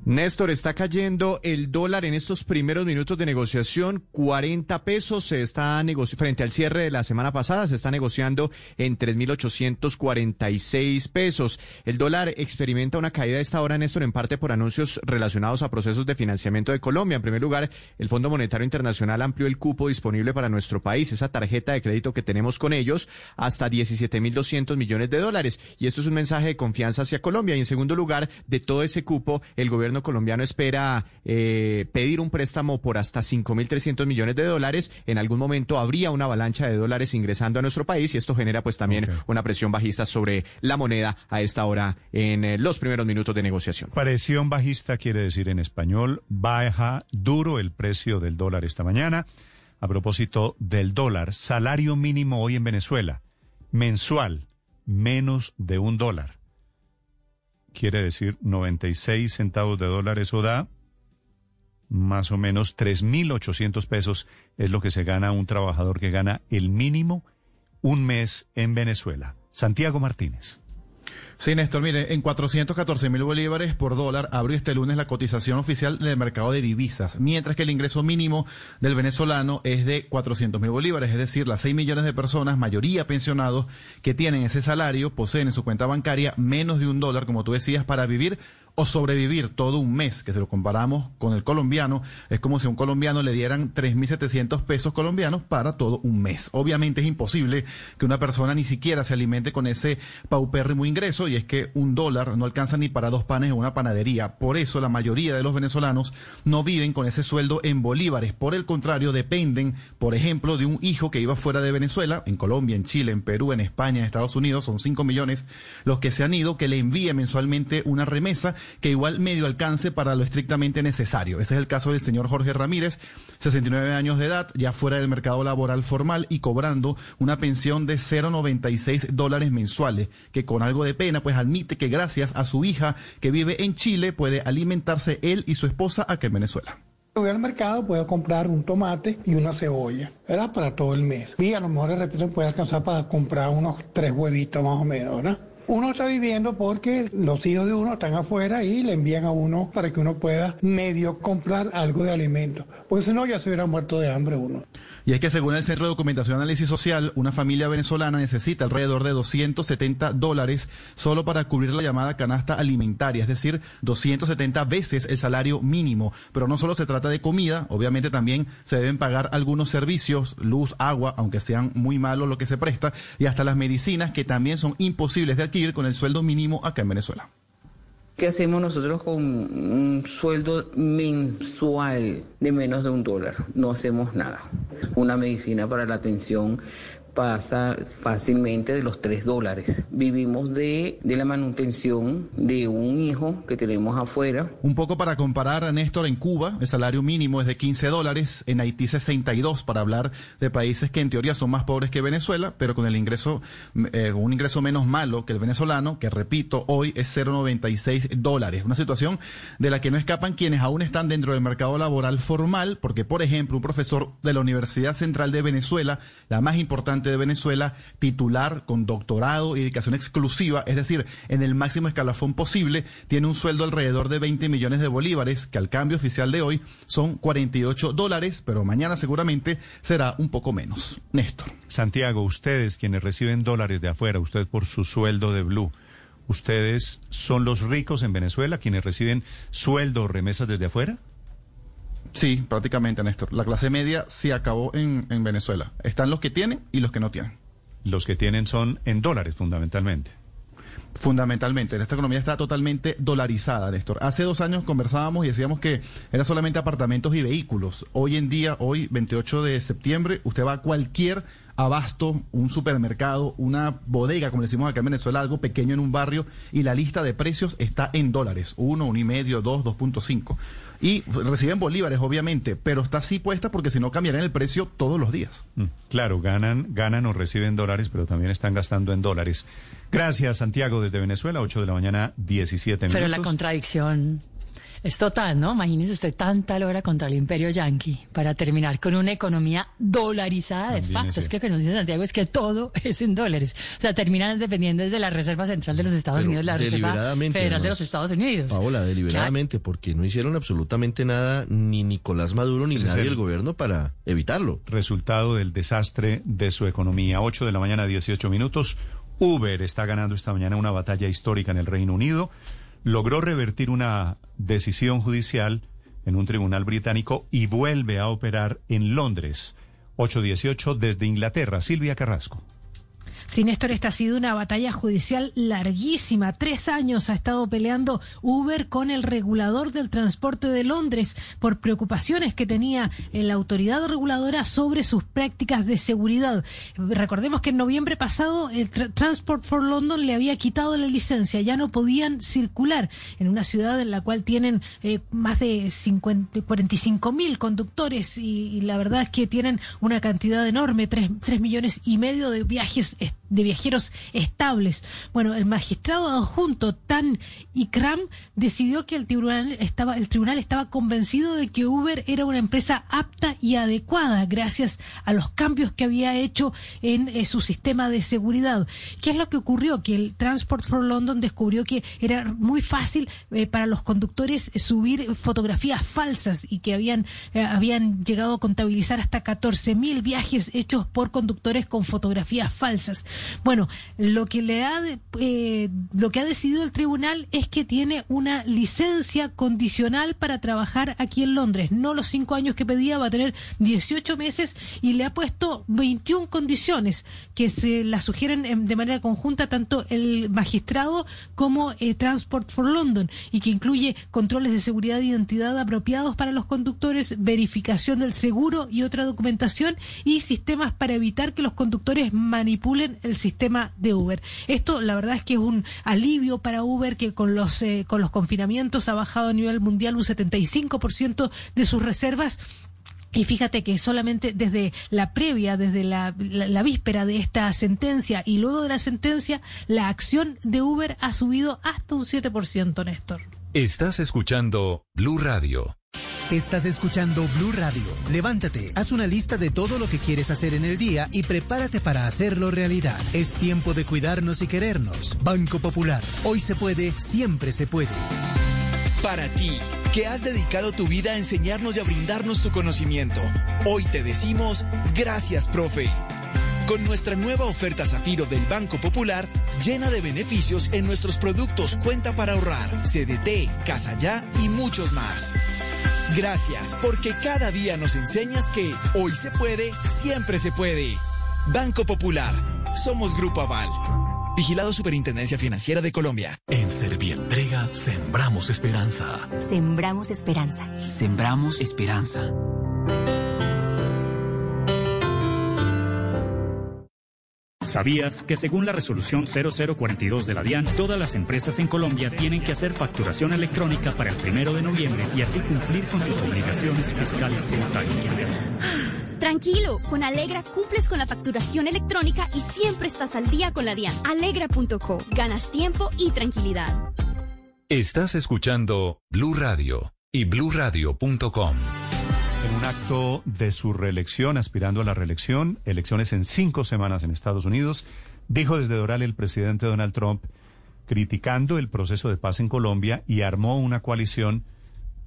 Néstor, está cayendo el dólar en estos primeros minutos de negociación, 40 pesos, se está frente al cierre de la semana pasada, se está negociando en 3.846 pesos. El dólar experimenta una caída a esta hora, Néstor, en parte por anuncios relacionados a procesos de financiamiento de Colombia. En primer lugar, el Fondo Monetario Internacional amplió el cupo disponible para nuestro país, esa tarjeta de crédito que tenemos con ellos, hasta 17.200 millones de dólares. Y esto es un mensaje de confianza hacia Colombia. Y en segundo lugar, de todo ese cupo, el gobierno colombiano espera eh, pedir un préstamo por hasta 5.300 millones de dólares. En algún momento habría una avalancha de dólares ingresando a nuestro país y esto genera pues también una presión bajista sobre la moneda a esta hora en eh, los primeros minutos de negociación. Presión bajista quiere decir en español baja duro el precio del dólar esta mañana. A propósito del dólar, salario mínimo hoy en Venezuela, mensual, menos de un dólar quiere decir 96 centavos de dólar, eso da más o menos 3.800 pesos, es lo que se gana un trabajador que gana el mínimo un mes en Venezuela. Santiago Martínez. Sí, Néstor, mire, en 414 mil bolívares por dólar abrió este lunes la cotización oficial del mercado de divisas, mientras que el ingreso mínimo del venezolano es de 400 mil bolívares, es decir, las 6 millones de personas, mayoría pensionados, que tienen ese salario, poseen en su cuenta bancaria menos de un dólar, como tú decías, para vivir o sobrevivir todo un mes, que si lo comparamos con el colombiano, es como si a un colombiano le dieran 3.700 pesos colombianos para todo un mes. Obviamente es imposible que una persona ni siquiera se alimente con ese paupérrimo ingreso y es que un dólar no alcanza ni para dos panes en una panadería. Por eso la mayoría de los venezolanos no viven con ese sueldo en bolívares. Por el contrario, dependen, por ejemplo, de un hijo que iba fuera de Venezuela, en Colombia, en Chile, en Perú, en España, en Estados Unidos, son 5 millones los que se han ido, que le envíe mensualmente una remesa que igual medio alcance para lo estrictamente necesario. Ese es el caso del señor Jorge Ramírez, 69 años de edad, ya fuera del mercado laboral formal y cobrando una pensión de 0,96 dólares mensuales, que con algo de pena pues admite que gracias a su hija que vive en Chile puede alimentarse él y su esposa acá en Venezuela. Voy al mercado, puedo comprar un tomate y una cebolla, ¿verdad? Para todo el mes. Y a lo mejor de repente puede alcanzar para comprar unos tres huevitos más o menos, ¿verdad? Uno está viviendo porque los hijos de uno están afuera y le envían a uno para que uno pueda medio comprar algo de alimento. Porque si no, ya se hubiera muerto de hambre uno. Y es que según el Centro de Documentación y Análisis Social, una familia venezolana necesita alrededor de 270 dólares solo para cubrir la llamada canasta alimentaria, es decir, 270 veces el salario mínimo. Pero no solo se trata de comida, obviamente también se deben pagar algunos servicios, luz, agua, aunque sean muy malos lo que se presta, y hasta las medicinas que también son imposibles de adquirir con el sueldo mínimo acá en Venezuela. ¿Qué hacemos nosotros con un sueldo mensual de menos de un dólar? No hacemos nada. Una medicina para la atención pasa fácilmente de los 3 dólares. Vivimos de, de la manutención de un hijo que tenemos afuera. Un poco para comparar, a Néstor, en Cuba el salario mínimo es de 15 dólares, en Haití 62, para hablar de países que en teoría son más pobres que Venezuela, pero con el ingreso, eh, un ingreso menos malo que el venezolano, que repito, hoy es 0,96 dólares. Una situación de la que no escapan quienes aún están dentro del mercado laboral formal, porque, por ejemplo, un profesor de la Universidad Central de Venezuela, la más importante de Venezuela, titular con doctorado y dedicación exclusiva, es decir, en el máximo escalafón posible, tiene un sueldo alrededor de 20 millones de bolívares, que al cambio oficial de hoy son 48 dólares, pero mañana seguramente será un poco menos. Néstor. Santiago, ustedes quienes reciben dólares de afuera, usted por su sueldo de Blue, ¿ustedes son los ricos en Venezuela quienes reciben sueldo o remesas desde afuera? Sí, prácticamente, Néstor. La clase media se acabó en, en, Venezuela. Están los que tienen y los que no tienen. Los que tienen son en dólares, fundamentalmente. Fundamentalmente, esta economía está totalmente dolarizada, Néstor. Hace dos años conversábamos y decíamos que era solamente apartamentos y vehículos. Hoy en día, hoy 28 de septiembre, usted va a cualquier abasto, un supermercado, una bodega, como decimos acá en Venezuela, algo pequeño en un barrio, y la lista de precios está en dólares, uno, uno y medio, dos, dos punto cinco. Y reciben bolívares, obviamente, pero está así puesta porque si no cambiarán el precio todos los días. Mm, Claro, ganan, ganan o reciben dólares, pero también están gastando en dólares. Gracias, Santiago, desde Venezuela, 8 de la mañana, 17 minutos. Pero la contradicción es total, ¿no? Imagínese usted tanta lora contra el imperio yanqui para terminar con una economía dolarizada de También facto. es Es que lo que nos dice Santiago es que todo [laughs] es en dólares. O sea, terminan dependiendo de la Reserva Central de los Estados Pero Unidos, la Reserva Federal de los Estados Unidos. Paola, deliberadamente, porque no hicieron absolutamente nada ni Nicolás Maduro ni es nadie el- del gobierno para evitarlo. Resultado del desastre de su economía. 8 de la mañana, 18 minutos. Uber está ganando esta mañana una batalla histórica en el Reino Unido. Logró revertir una decisión judicial en un tribunal británico y vuelve a operar en Londres. 818 desde Inglaterra. Silvia Carrasco. Sí, Néstor, esta ha sido una batalla judicial larguísima. Tres años ha estado peleando Uber con el regulador del transporte de Londres por preocupaciones que tenía la autoridad reguladora sobre sus prácticas de seguridad. Recordemos que en noviembre pasado el Tra- Transport for London le había quitado la licencia. Ya no podían circular en una ciudad en la cual tienen eh, más de 50 45 mil conductores y, y la verdad es que tienen una cantidad enorme, tres, tres millones y medio de viajes de viajeros estables. Bueno, el magistrado adjunto Tan Ikram decidió que el tribunal estaba el tribunal estaba convencido de que Uber era una empresa apta y adecuada gracias a los cambios que había hecho en eh, su sistema de seguridad. ¿Qué es lo que ocurrió? Que el Transport for London descubrió que era muy fácil eh, para los conductores subir fotografías falsas y que habían eh, habían llegado a contabilizar hasta 14.000 viajes hechos por conductores con fotografías falsas. Bueno, lo que le ha eh, lo que ha decidido el tribunal es que tiene una licencia condicional para trabajar aquí en Londres, no los cinco años que pedía, va a tener 18 meses y le ha puesto 21 condiciones que se las sugieren en- de manera conjunta tanto el magistrado como eh, Transport for London y que incluye controles de seguridad e identidad apropiados para los conductores, verificación del seguro y otra documentación y sistemas para evitar que los conductores manipulen el sistema de Uber. Esto la verdad es que es un alivio para Uber que con los eh, con los confinamientos ha bajado a nivel mundial un 75% de sus reservas y fíjate que solamente desde la previa, desde la, la- la víspera de esta sentencia y luego de la sentencia, la acción de Uber ha subido hasta un 7%, Néstor. Estás escuchando Blue Radio. Estás escuchando Blue Radio. Levántate, haz una lista de todo lo que quieres hacer en el día y prepárate para hacerlo realidad. Es tiempo de cuidarnos y querernos. Banco Popular. Hoy se puede, siempre se puede. Para ti, que has dedicado tu vida a enseñarnos y a brindarnos tu conocimiento, hoy te decimos gracias, profe. Con nuestra nueva oferta Zafiro del Banco Popular, llena de beneficios en nuestros productos Cuenta para ahorrar, CDT, Casa Ya y muchos más. Gracias, porque cada día nos enseñas que hoy se puede, siempre se puede. Banco Popular, somos Grupo Aval. Vigilado Superintendencia Financiera de Colombia. En Servientrega sembramos esperanza. Sembramos esperanza. Sembramos esperanza. ¿Sabías que según la resolución 0042 de la DIAN, todas las empresas en Colombia tienen que hacer facturación electrónica para el primero de noviembre y así cumplir con sus obligaciones fiscales tributarias? Tranquilo, con Alegra cumples con la facturación electrónica y siempre estás al día con la DIAN. Alegra.co, ganas tiempo y tranquilidad. Estás escuchando Blue Radio y bluradio.com. Un acto de su reelección, aspirando a la reelección, elecciones en cinco semanas en Estados Unidos, dijo desde Doral el presidente Donald Trump, criticando el proceso de paz en Colombia y armó una coalición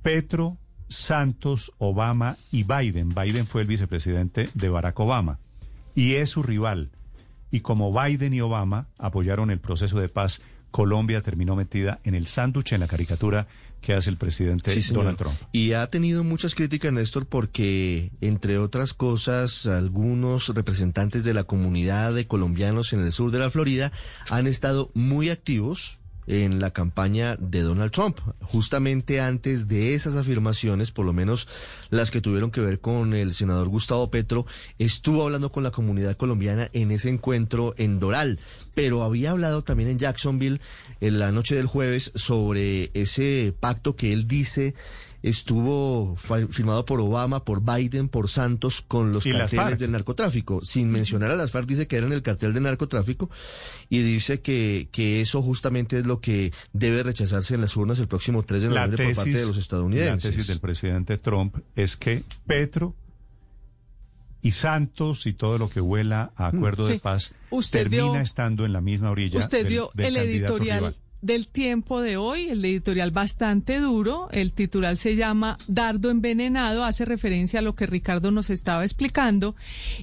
Petro, Santos, Obama y Biden. Biden fue el vicepresidente de Barack Obama y es su rival. Y como Biden y Obama apoyaron el proceso de paz Colombia terminó metida en el sándwich, en la caricatura que hace el presidente Sí. Donald Trump. Y ha tenido muchas críticas, Néstor, porque, entre otras cosas, algunos representantes de la comunidad de colombianos en el sur de la Florida han estado muy activos en la campaña de Donald Trump. Justamente antes de esas afirmaciones, por lo menos las que tuvieron que ver con el senador Gustavo Petro, estuvo hablando con la comunidad colombiana en ese encuentro en Doral, pero había hablado también en Jacksonville en la noche del jueves sobre ese pacto que él dice estuvo firmado por Obama, por Biden, por Santos con los carteles del narcotráfico. Sin mencionar a las FARC, dice que eran el cartel del narcotráfico y dice que, que eso justamente es lo que debe rechazarse en las urnas el próximo 3 de La noviembre por parte de los la estadounidenses. tesis del presidente Trump es que Petro y Santos y todo lo que huela a acuerdo de paz Usted termina vio- estando en la misma orilla. Usted del- vio del el editorial rival. del tiempo de hoy, el editorial bastante duro. El titular se llama Dardo envenenado, hace referencia a lo que Ricardo nos estaba explicando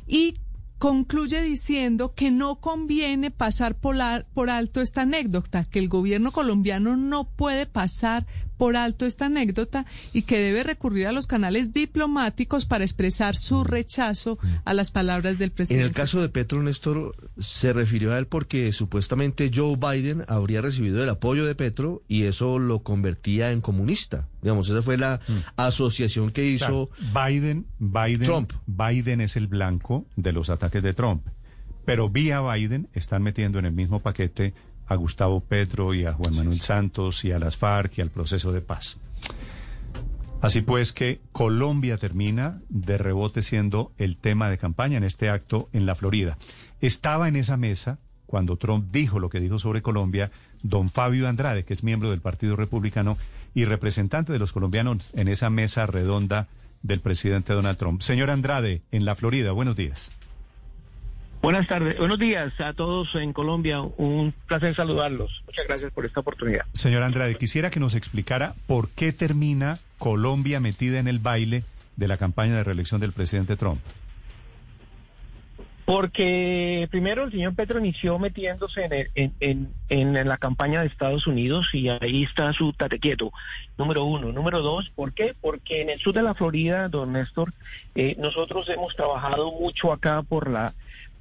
y concluye diciendo que no conviene pasar por, la- por alto esta anécdota, que el gobierno colombiano no puede pasar por alto esta anécdota y que debe recurrir a los canales diplomáticos para expresar su rechazo a las palabras del En presidente. el caso de Petro, Néstor, se refirió a él porque supuestamente Joe Biden habría recibido el apoyo de Petro y eso lo convertía en comunista. Digamos, esa fue la asociación que hizo Claro, Biden, Biden, Trump. Biden es el blanco de los ataques de Trump. Pero vía Biden están metiendo en el mismo paquete a Gustavo Petro y a Juan Manuel Santos y a las FARC y al proceso de paz. Así pues que Colombia termina de rebote siendo el tema de campaña en este acto en la Florida. Estaba en esa mesa cuando Trump dijo lo que dijo sobre Colombia, don Fabio Andrade, que es miembro del Partido Republicano y representante de los colombianos en esa mesa redonda del presidente Donald Trump. Señor Andrade, en la Florida, buenos días. Buenas tardes, buenos días a todos en Colombia. Un placer saludarlos. Muchas gracias por esta oportunidad. Señor Andrade, quisiera que nos explicara por qué termina Colombia metida en el baile de la campaña de reelección del presidente Trump. Porque primero el señor Petro inició metiéndose en, el- en, en- en- la campaña de Estados Unidos y ahí está su tate quieto, número uno. Número dos, ¿por qué? Porque en el sur de la Florida, don Néstor, eh, nosotros hemos trabajado mucho acá por la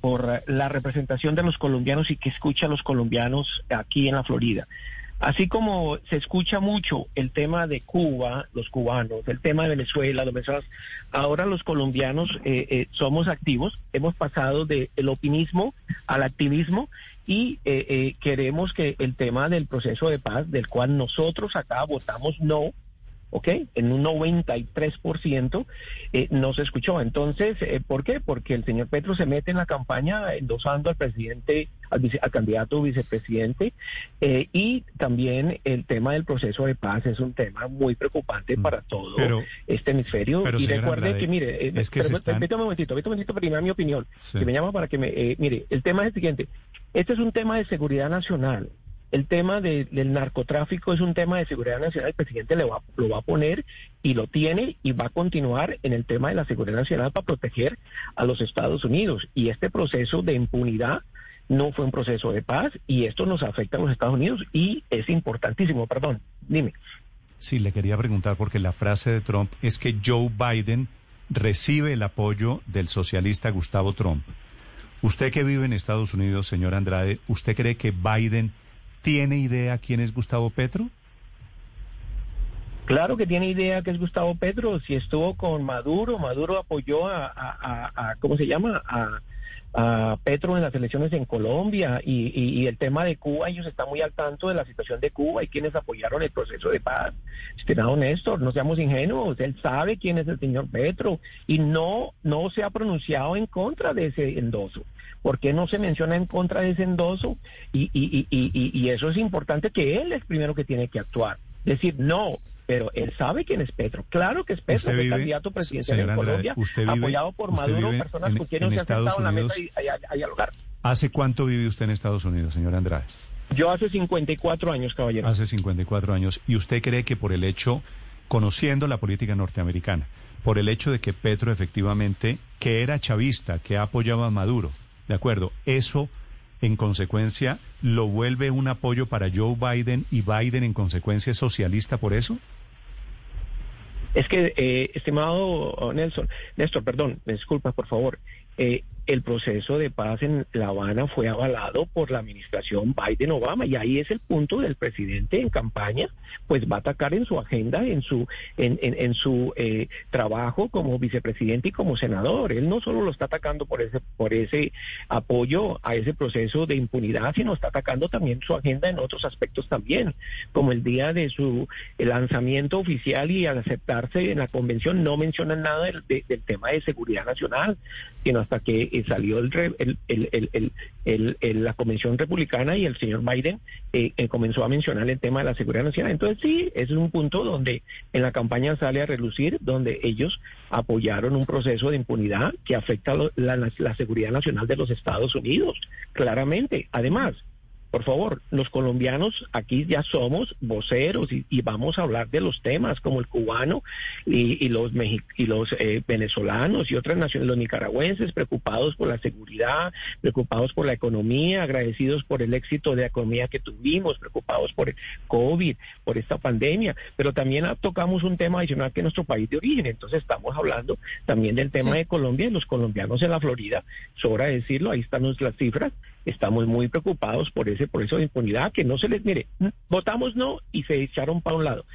por la representación de los colombianos y que escucha a los colombianos aquí en la Florida. Así como se escucha mucho el tema de Cuba, los cubanos, el tema de Venezuela, los venezolanos, ahora los colombianos eh, eh, somos activos, hemos pasado del opinismo al activismo y eh, eh, queremos que el tema del proceso de paz, del cual nosotros acá votamos no, ¿ok? En un 93% eh, no se escuchó. Entonces, eh, ¿por qué? Porque el señor Petro se mete en la campaña endosando al presidente, al, vice- al candidato vicepresidente, eh, y también el tema del proceso de paz es un tema muy preocupante para todo Mm. Pero- este hemisferio. pero, y recuerde Andrade, que, mire, eh, es que pero- se están- permítame un momentito, permítame un momentito terminar mi opinión, Sí. que me llama para que me... eh, mire, el tema es el siguiente. Este es un tema de seguridad nacional. El tema de- del narcotráfico es un tema de seguridad nacional. El presidente le va, lo va a poner y lo tiene y va a continuar en el tema de la seguridad nacional para proteger a los Estados Unidos. Y este proceso de impunidad no fue un proceso de paz y esto nos afecta a los Estados Unidos y es importantísimo. Perdón, dime. Sí, le quería preguntar porque la frase de Trump es que Joe Biden recibe el apoyo del socialista Gustavo Trump. Usted que vive en Estados Unidos, señor Andrade, ¿usted cree que Biden tiene idea quién es Gustavo Petro? Claro que tiene idea que es Gustavo Petro. Si estuvo con Maduro, Maduro apoyó a, ¿cómo se llama? A, Petro en las elecciones en Colombia y el tema de Cuba, ellos están muy al tanto de la situación de Cuba y quienes apoyaron el proceso de paz. Estimado Néstor, no seamos ingenuos, él sabe quién es el señor Petro y no, no se ha pronunciado en contra de ese endoso. ¿Por qué no se menciona en contra de ese endoso? Y, y, y, y, y- y eso es importante que él es primero que tiene que actuar. Decir, no, pero él sabe quién es Petro. Claro que es Petro, vive- candidato presidencial en Colombia, usted vive- apoyado por Maduro, personas en- con quienes en se ha sentado Estados en la mesa y a, a- a dialogar. ¿Hace cuánto vive usted en Estados Unidos, señor Andrade? Yo hace 54 años, caballero. Hace 54 años. ¿Y usted cree que por el hecho, conociendo la política norteamericana, por el hecho de que Petro efectivamente, que era chavista, que apoyaba a Maduro, de acuerdo, eso en consecuencia, lo vuelve un apoyo para Joe Biden y Biden en consecuencia es socialista por eso? Es que, eh, estimado Nelson, Néstor, perdón, disculpa, por favor. Eh, el proceso de paz en La Habana fue avalado por la administración Biden-Obama y ahí es el punto del presidente en campaña, pues va a atacar en su agenda, en su en, en, su eh, trabajo como vicepresidente y como senador. Él no solo lo está atacando por ese por ese apoyo a ese proceso de impunidad, sino está atacando también su agenda en otros aspectos también, como el día de su lanzamiento oficial y al aceptarse en la convención no mencionan nada del, del tema de seguridad nacional, sino hasta que salió el, el, la Convención Republicana y el señor Biden eh, eh, comenzó a mencionar el tema de la seguridad nacional. Entonces sí, ese es un punto donde en la campaña sale a relucir, donde ellos apoyaron un proceso de impunidad que afecta la, la seguridad nacional de los Estados Unidos, claramente. Además, por favor, los colombianos aquí ya somos voceros y, vamos a hablar de los temas como el cubano y, los, y los eh, venezolanos y otras naciones, los nicaragüenses, preocupados por la seguridad, preocupados por la economía, agradecidos por el éxito de la economía que tuvimos, preocupados por el COVID, por esta pandemia, pero también tocamos un tema adicional que es nuestro país de origen. Entonces estamos hablando también del tema de Colombia y los colombianos en la Florida, sobra decirlo, ahí están las cifras, estamos muy preocupados por ese proceso de impunidad que no se les mire, votamos no y se echaron para un lado.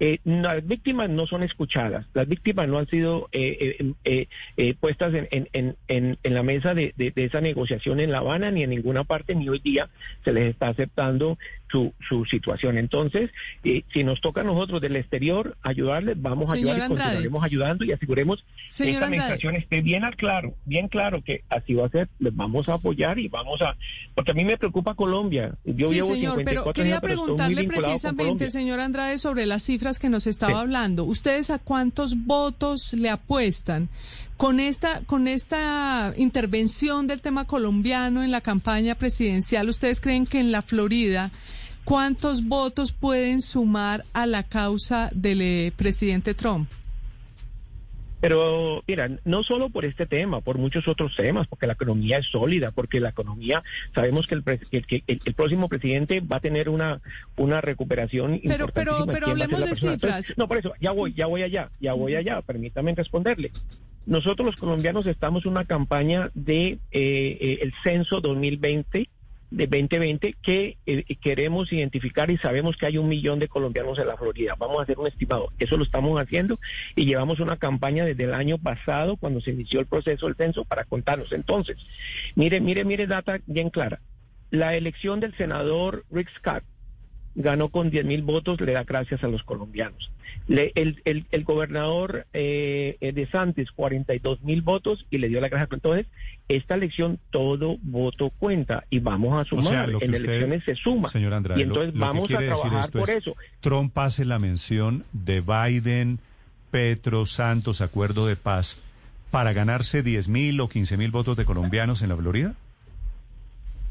Eh, las víctimas no son escuchadas, las víctimas no han sido eh, eh, puestas en, en, en, en, la mesa de, de, esa negociación en La Habana ni en ninguna parte, ni hoy día se les está aceptando su, su situación. Entonces, si nos toca a nosotros del exterior ayudarles, vamos a ayudar y continuaremos ayudando y aseguremos que esta administración esté bien al claro, bien claro que así va a ser, les vamos a apoyar y vamos a, porque a mí me preocupa Colombia. Yo sí, señor, pero quería preguntarle precisamente, señor Andrade, sobre las cifras que nos estaba hablando, ¿ustedes a cuántos votos le apuestan? Con esta, con esta intervención del tema colombiano en la campaña presidencial, ¿ustedes creen que en la Florida cuántos votos pueden sumar a la causa del eh, presidente Trump? Pero mira, no solo por este tema, por muchos otros temas, porque la economía es sólida, porque la economía, sabemos que el, el, próximo presidente va a tener una, una recuperación pero, Pero, pero hablemos de cifras. no, por eso, ya voy, ya voy allá, ya voy allá, permítame responderle. Nosotros los colombianos estamos en una campaña de eh, eh, el censo 2020 de 2020 que eh, queremos identificar y sabemos que hay un millón de colombianos en la Florida. Vamos a hacer un estimado. Eso lo estamos haciendo y llevamos una campaña desde el año pasado cuando se inició el proceso del censo para contarnos. Entonces, mire, mire, mire, data bien clara. La elección del senador Rick Scott ganó con 10 mil votos, le da gracias a los colombianos. el, el, gobernador eh, de Santos, 42 mil votos y le dio la gracia. Entonces, esta elección, todo voto cuenta y vamos a sumar. en elecciones se suma. Señor Andrade, y entonces vamos a trabajar por eso. Trump hace la mención de Biden, Petro, Santos, acuerdo de paz, para ganarse 10 mil o 15 mil votos de colombianos en la Florida.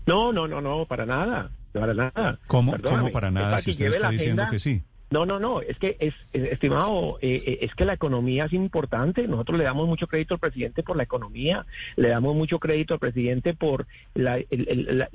No, no, no, no, para nada para nada. ¿Cómo, ¿cómo para nada si usted está diciendo que sí? No, no, no, es que, es, estimado, eh, eh, es que la economía es importante. Nosotros le damos mucho crédito al presidente por la economía, le damos mucho crédito al presidente por la,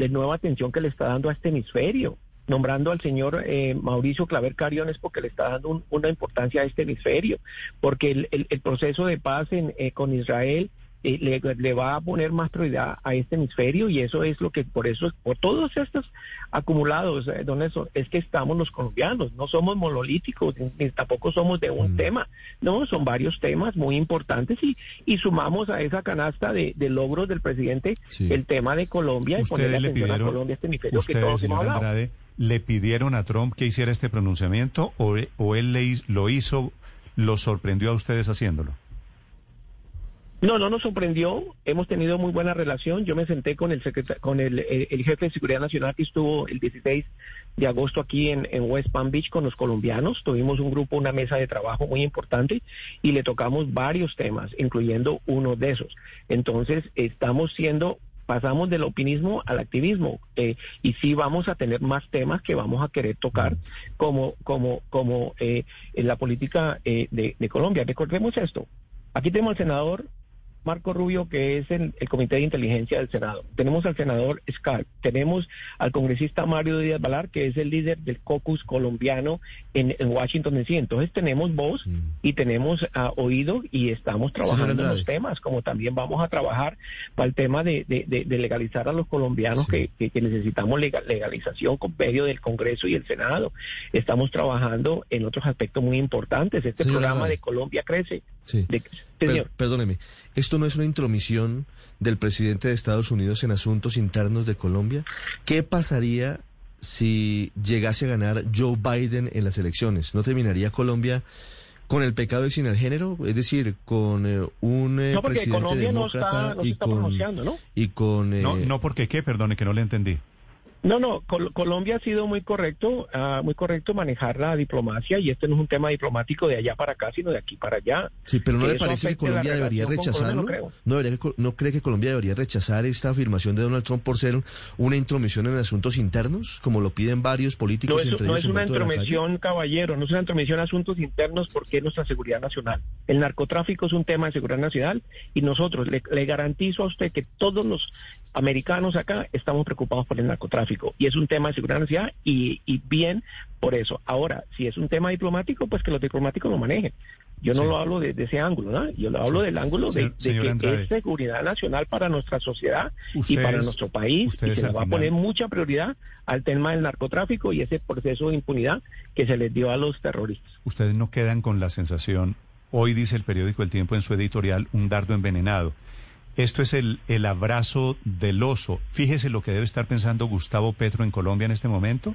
nueva atención que le está dando a este hemisferio. Nombrando al señor eh, Mauricio Claver Cariones porque le está dando una importancia a este hemisferio, porque el, proceso de paz en, con Israel le, le, va a poner más prioridad a este hemisferio y eso es lo que por eso por todos estos acumulados eh, don es que estamos los colombianos no somos monolíticos ni, tampoco somos de un mm. tema no son varios temas muy importantes y, y sumamos a esa canasta de, logros del presidente el tema de Colombia y poner le pidieron, a Colombia este hemisferio que todos hemos hablado. Andrade, le pidieron a Trump que hiciera este pronunciamiento o, o él le, lo hizo lo sorprendió a ustedes haciéndolo no, no nos sorprendió. Hemos tenido muy buena relación. Yo me senté con el con el, jefe de seguridad nacional que estuvo el 16 de agosto aquí en, West Palm Beach con los colombianos. Tuvimos un grupo, una mesa de trabajo muy importante y le tocamos varios temas, incluyendo uno de esos. Entonces, estamos siendo pasamos del opinismo al activismo eh, y sí vamos a tener más temas que vamos a querer tocar como como como eh, la política eh, de, de Colombia. Recordemos esto. Aquí tenemos al senador Marco Rubio, que es el, el, Comité de Inteligencia del Senado. Tenemos al senador Scar, tenemos al congresista Mario Díaz Balar, que es el líder del caucus colombiano en, en Washington DC. Entonces tenemos voz mm. y tenemos uh, oído y estamos trabajando en los temas, como también vamos a trabajar para el tema de, de, de legalizar a los colombianos sí. que, que, necesitamos legal, legalización con medio del Congreso y el Senado. Estamos trabajando en otros aspectos muy importantes. Este programa de Colombia crece. Sí. De, Per- señor. perdóneme, ¿esto no es una intromisión del presidente de Estados Unidos en asuntos internos de Colombia? ¿Qué pasaría si llegase a ganar Joe Biden en las elecciones? ¿No terminaría Colombia con el pecado de sin el género? Es decir, con eh, un eh, No, presidente Colombia no demócrata está, no se y, está con, pronunciando, ¿no? y con... eh, No, no porque qué, perdone, que no le entendí. No, no, Col- Colombia ha sido muy correcto, ah, muy correcto manejar la diplomacia y este no es un tema diplomático de allá para acá, sino de aquí para allá. Sí, pero ¿no le parece que Colombia debería Colombia, rechazarlo? no creo. ¿No, debería ¿No cree que Colombia debería rechazar esta afirmación de Donald Trump por ser una intromisión en asuntos internos, como lo piden varios políticos, No es, entre no ellos es una intromisión, caballero, no es una intromisión a asuntos internos porque es nuestra seguridad nacional. El narcotráfico es un tema de seguridad nacional y nosotros le, le garantizo a usted que todos los americanos acá estamos preocupados por el narcotráfico y es un tema de seguridad nacional y, y bien por eso. Ahora, si es un tema diplomático, pues que los diplomáticos lo manejen. Yo no Sí. lo hablo de, de ese ángulo, ¿no? Yo lo hablo del ángulo de, de que Andrade. es seguridad nacional para nuestra sociedad y para nuestro país y se le va a poner mucha prioridad al tema del narcotráfico y ese proceso de impunidad que se les dio a los terroristas. Ustedes no quedan con la sensación, hoy dice el periódico El Tiempo en su editorial, un dardo envenenado. Esto es el, el abrazo del oso. Fíjese lo que debe estar pensando Gustavo Petro en Colombia en este momento.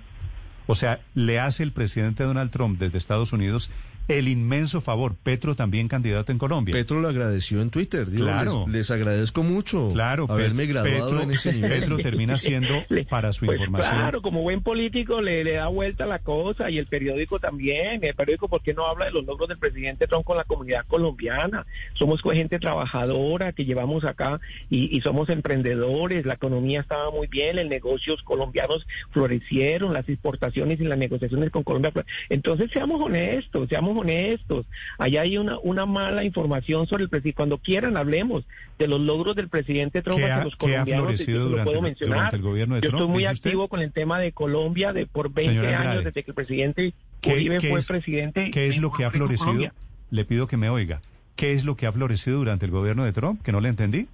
O sea, le hace el presidente Donald Trump desde Estados Unidos el inmenso favor. Petro también candidato en Colombia. Petro lo agradeció en Twitter. Digo, Claro. les, les agradezco mucho Claro, haberme graduado Petro- en ese [laughs] nivel. Petro termina siendo, [laughs] para su Pues información, claro, como buen político le, le da vuelta la cosa y el periódico también. El periódico, ¿por qué no habla de los logros del presidente Trump con la comunidad colombiana? Somos gente trabajadora que llevamos acá y, y somos emprendedores. La economía estaba muy bien, los negocios colombianos florecieron, las exportaciones y las negociaciones con Colombia. Entonces, seamos honestos, seamos honestos. Allá hay una, una mala información sobre el presidente. Cuando quieran, hablemos de los logros del presidente Trump ¿Qué ha- hacia los ha colombianos. florecido yo lo durante puedo mencionar. durante el gobierno de Yo Trump, estoy muy usted? activo con el tema de Colombia de por 20 Señor Andrade, años desde que el presidente ¿Qué, Uribe qué fue es, presidente. ¿Qué es lo que ha florecido? Colombia. Le pido que me oiga. ¿Qué es lo que ha florecido durante el gobierno de Trump? Que no le entendí.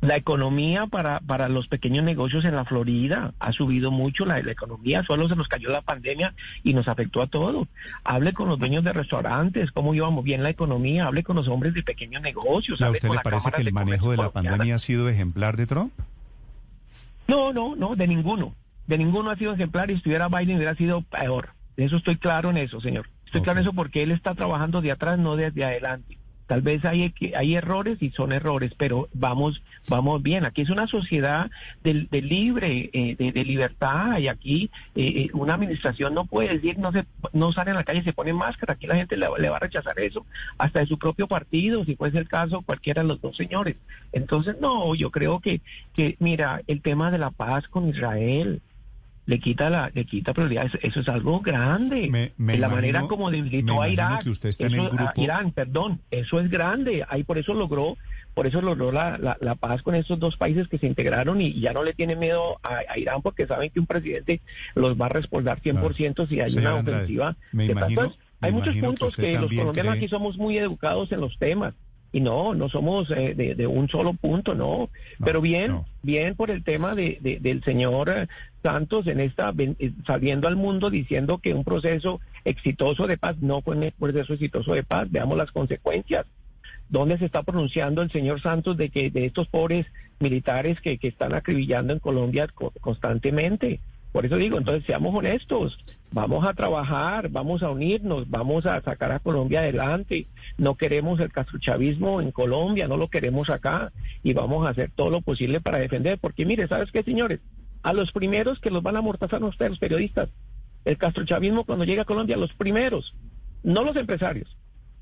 La economía para, para los pequeños negocios en la Florida ha subido mucho, la, la economía solo se nos cayó la pandemia y nos afectó a todos. Hable con los dueños de restaurantes, cómo íbamos bien la economía, hable con los hombres de pequeños negocios. ¿Y a usted le parece que el de manejo de la pandemia ha sido ejemplar de Trump? No, no, no, de ninguno. De ninguno ha sido ejemplar y si estuviera Biden hubiera sido peor. De eso estoy claro en eso, señor. Estoy claro en eso porque él está trabajando de atrás, no desde adelante. Tal vez hay, hay errores y son errores, pero vamos vamos bien. Aquí es una sociedad de, de libre, eh, de, libertad y aquí eh, eh, una administración no puede decir no se no sale a la calle se pone máscara. Aquí la gente le, le va a rechazar eso, hasta de su propio partido, si fuese el caso, cualquiera de los dos señores. Entonces, no, yo creo que, que mira, el tema de la paz con Israel, le quita la le quita prioridad. Eso, eso es algo grande. Me- me la imagino- manera como debilitó a imagino Irak que usted está en eso- el grupo- a Irán perdón eso es grande. Ahí por eso logró por eso logró la, la, la paz con estos dos países que se integraron y ya no le tienen miedo a, a Irán porque saben que un presidente los va a respaldar 100% si hay Señor una Andrade, ofensiva me imagino- hay me muchos que puntos que, los colombianos cree- aquí somos muy educados en los temas y no, no somos eh, de, de un solo punto, no. Pero bien, bien por el tema de, de- del señor Santos en esta eh, saliendo al mundo diciendo que un proceso exitoso de paz no fue un proceso exitoso de paz. Veamos las consecuencias. ¿Dónde se está pronunciando el señor Santos de que de estos pobres militares que, que están acribillando en Colombia co- constantemente? Por eso digo, entonces seamos honestos, vamos a trabajar, vamos a unirnos, vamos a sacar a Colombia adelante. No queremos el castrochavismo en Colombia, no lo queremos acá y vamos a hacer todo lo posible para defender. Porque mire, ¿sabes qué, señores? A los primeros que los van a amortazar a ustedes, los periodistas, el castrochavismo cuando llega a Colombia, los primeros, no los empresarios.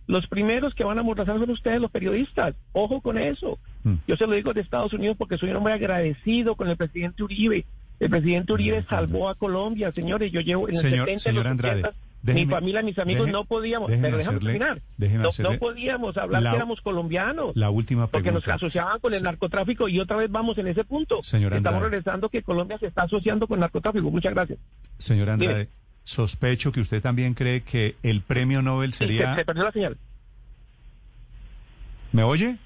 Los primeros que van a amordazar son ustedes, los periodistas. Ojo con eso. Yo se lo digo de Estados Unidos porque soy un hombre agradecido con el presidente Uribe. El presidente Uribe salvó a Colombia, señores. Yo llevo en el Señor, 70, en señor los Andrade, 80, Déjeme- mi familia, mis amigos no podíamos, déjeme pero déjame hacerle- terminar. déjeme no, no podíamos hablar la- que éramos colombianos. La última Porque nos pregunta. asociaban con el narcotráfico y otra vez vamos en ese punto. Señor Estamos Andrade. regresando que Colombia se está asociando con el narcotráfico. Muchas gracias. Señor Andrade, Dime. sospecho que usted también cree que el premio Nobel Sí, sería... se, se perdió la señal. ¿Me oye?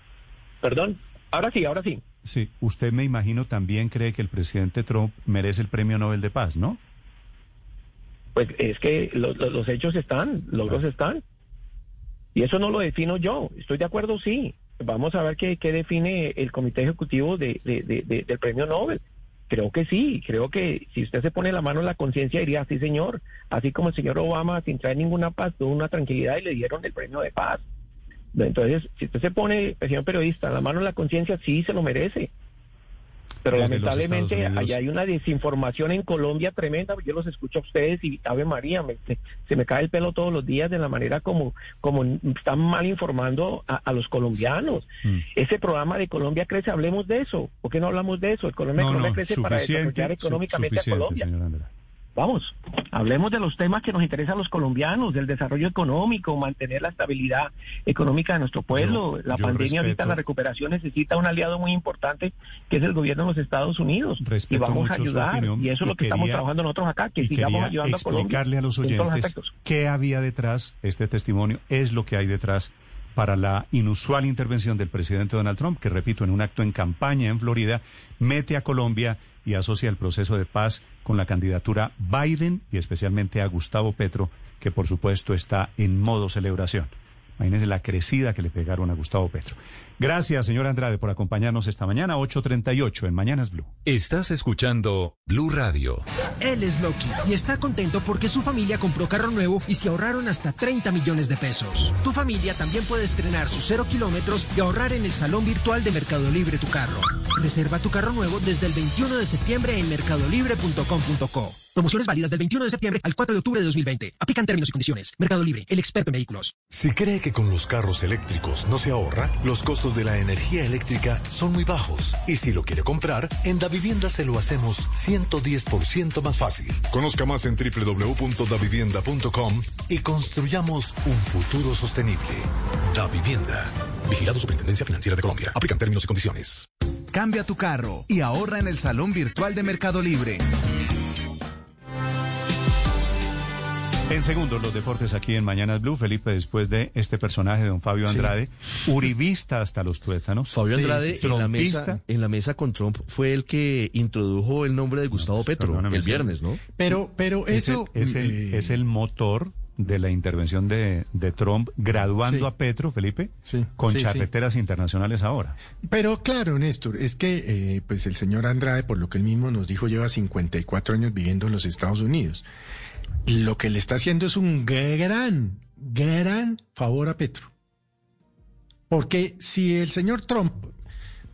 Perdón. Ahora sí, ahora sí. Sí, usted me imagino también cree que el presidente Trump merece el premio Nobel de Paz, ¿no? Pues es que lo- lo- los hechos están, logros están. Y eso no lo defino yo. Estoy de acuerdo, sí. Vamos a ver qué, qué define el comité ejecutivo de, de- de- de- del premio Nobel. Creo que sí, creo que si usted se pone la mano en la conciencia diría, sí señor, así como el señor Obama sin traer ninguna paz tuvo una tranquilidad y le dieron el premio de paz. Entonces, si usted se pone, señor periodista, la mano en la conciencia, sí se lo merece. Pero lamentablemente allá hay una desinformación en Colombia tremenda. Yo los escucho a ustedes y Ave María, me- se, se me cae el pelo todos los días de la manera como, como están mal informando a, a los colombianos. Mm. Ese programa de Colombia Crece, hablemos de eso. ¿Por qué no hablamos de eso? El Colombia, No, Colombia no, Crece para desarrollar económicamente a Colombia. Vamos, hablemos de los temas que nos interesan a los colombianos, del desarrollo económico, mantener la estabilidad económica de nuestro pueblo. Yo- la yo pandemia ahorita, la recuperación necesita un aliado muy importante, que es el gobierno de los Estados Unidos. y vamos a ayudar, opinión y eso es lo que estamos trabajando nosotros acá, que sigamos ayudando a Colombia. explicarle a los oyentes qué había detrás este testimonio, es lo que hay detrás para la inusual intervención del presidente Donald Trump, que repito, en un acto en campaña en Florida, mete a Colombia y asocia el proceso de paz con la candidatura Biden y especialmente a Gustavo Petro, que por supuesto está en modo celebración. Imagínense la crecida que le pegaron a Gustavo Petro. Gracias, señor Andrade, por acompañarnos esta mañana, 8.38 en Mañanas Blue. Estás escuchando Blue Radio. Él es Loki y está contento porque su familia compró carro nuevo y se ahorraron hasta 30 millones de pesos. Tu familia también puede estrenar sus cero kilómetros y ahorrar en el salón virtual de Mercado Libre tu carro. Reserva tu carro nuevo desde el 21 de septiembre en mercadolibre.com.co. Promociones válidas del 21 de septiembre al 4 de octubre de 2020. Aplican términos y condiciones. Mercado Libre, el experto en vehículos. Si cree que con los carros eléctricos no se ahorra, los costos de la energía eléctrica son muy bajos. Y si lo quiere comprar, en Davivienda se lo hacemos 110% más fácil. Conozca más en www.davivienda.com y construyamos un futuro sostenible. Davivienda. Vigilado Superintendencia Financiera de Colombia. Aplican términos y condiciones. Cambia tu carro y ahorra en el salón virtual de Mercado Libre. En segundo, los deportes aquí en Mañanas Blue. Felipe, después de este personaje de don Fabio Sí. Andrade, uribista hasta los tuétanos. Fabio Sí, Andrade sí, en, la mesa, en la mesa con Trump fue el que introdujo el nombre de Gustavo Petro perdóname, el sí. viernes, ¿no? Pero, pero Es el- eso... es el, eh, es el motor de la intervención de, de Trump graduando Sí. a Petro, Felipe, Sí, con sí, sí. charreteras internacionales ahora. Pero claro, Néstor, es que eh, pues el señor Andrade, por lo que él mismo nos dijo, lleva 54 años viviendo en los Estados Unidos. Lo que le está haciendo es un gran, gran favor a Petro. Porque si el señor Trump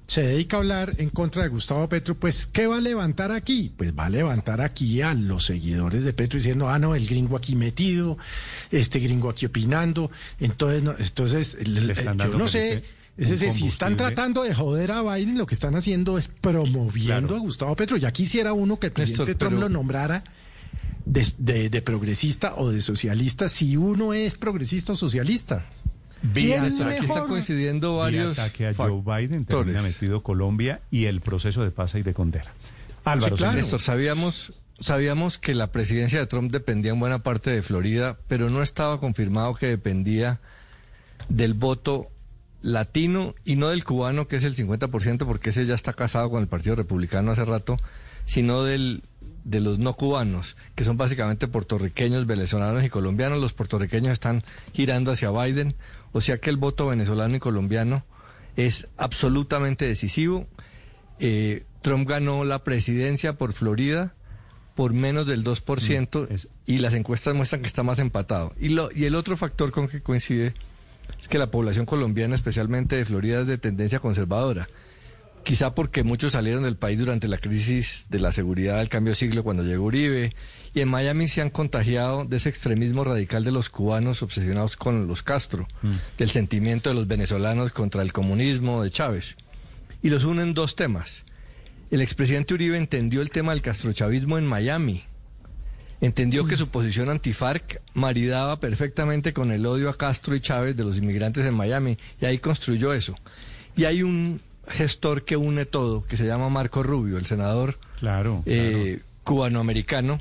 se dedica a hablar en contra de Gustavo Petro, pues ¿qué va a levantar aquí? Pues va a levantar aquí a los seguidores de Petro diciendo, ah, no, el gringo aquí metido, este gringo aquí opinando. Entonces, no, entonces están yo no sé, Felipe, es decir, si están tratando de joder a Biden, lo que están haciendo es promoviendo Claro. a Gustavo Petro. Ya quisiera uno que el presidente Néstor, Trump pero- lo nombrara de, de- de progresista o de socialista, si uno es progresista o socialista. ¿Quién Aquí están mejor? coincidiendo varios ataque a Joe Biden, termina metido Colombia y el proceso de paz y de condena. Álvaro, Sí, claro. Néstor, sabíamos, sabíamos que la presidencia de Trump dependía en buena parte de Florida, pero no estaba confirmado que dependía del voto latino y no del cubano, que es el 50%, porque ese ya está casado con el Partido Republicano hace rato, sino del de los no cubanos, que son básicamente puertorriqueños, venezolanos y colombianos. Los puertorriqueños están girando hacia Biden, o sea que el voto venezolano y colombiano es absolutamente decisivo. Eh, Trump ganó la presidencia por Florida por menos del 2% y las encuestas muestran que está más empatado. Y, lo, y el otro factor con que coincide es que la población colombiana, especialmente de Florida, es de tendencia conservadora. Quizá porque muchos salieron del país durante la crisis de la seguridad del cambio de siglo cuando llegó Uribe. Y en Miami se han contagiado de ese extremismo radical de los cubanos obsesionados con los Castro, del sentimiento de los venezolanos contra el comunismo de Chávez. Y los unen dos temas. El expresidente Uribe entendió el tema del castrochavismo en Miami. Entendió que su posición anti-FARC maridaba perfectamente con el odio a Castro y Chávez de los inmigrantes en Miami y ahí construyó eso. Y hay un gestor que une todo, que se llama Marco Rubio, el senador claro, eh, cubanoamericano,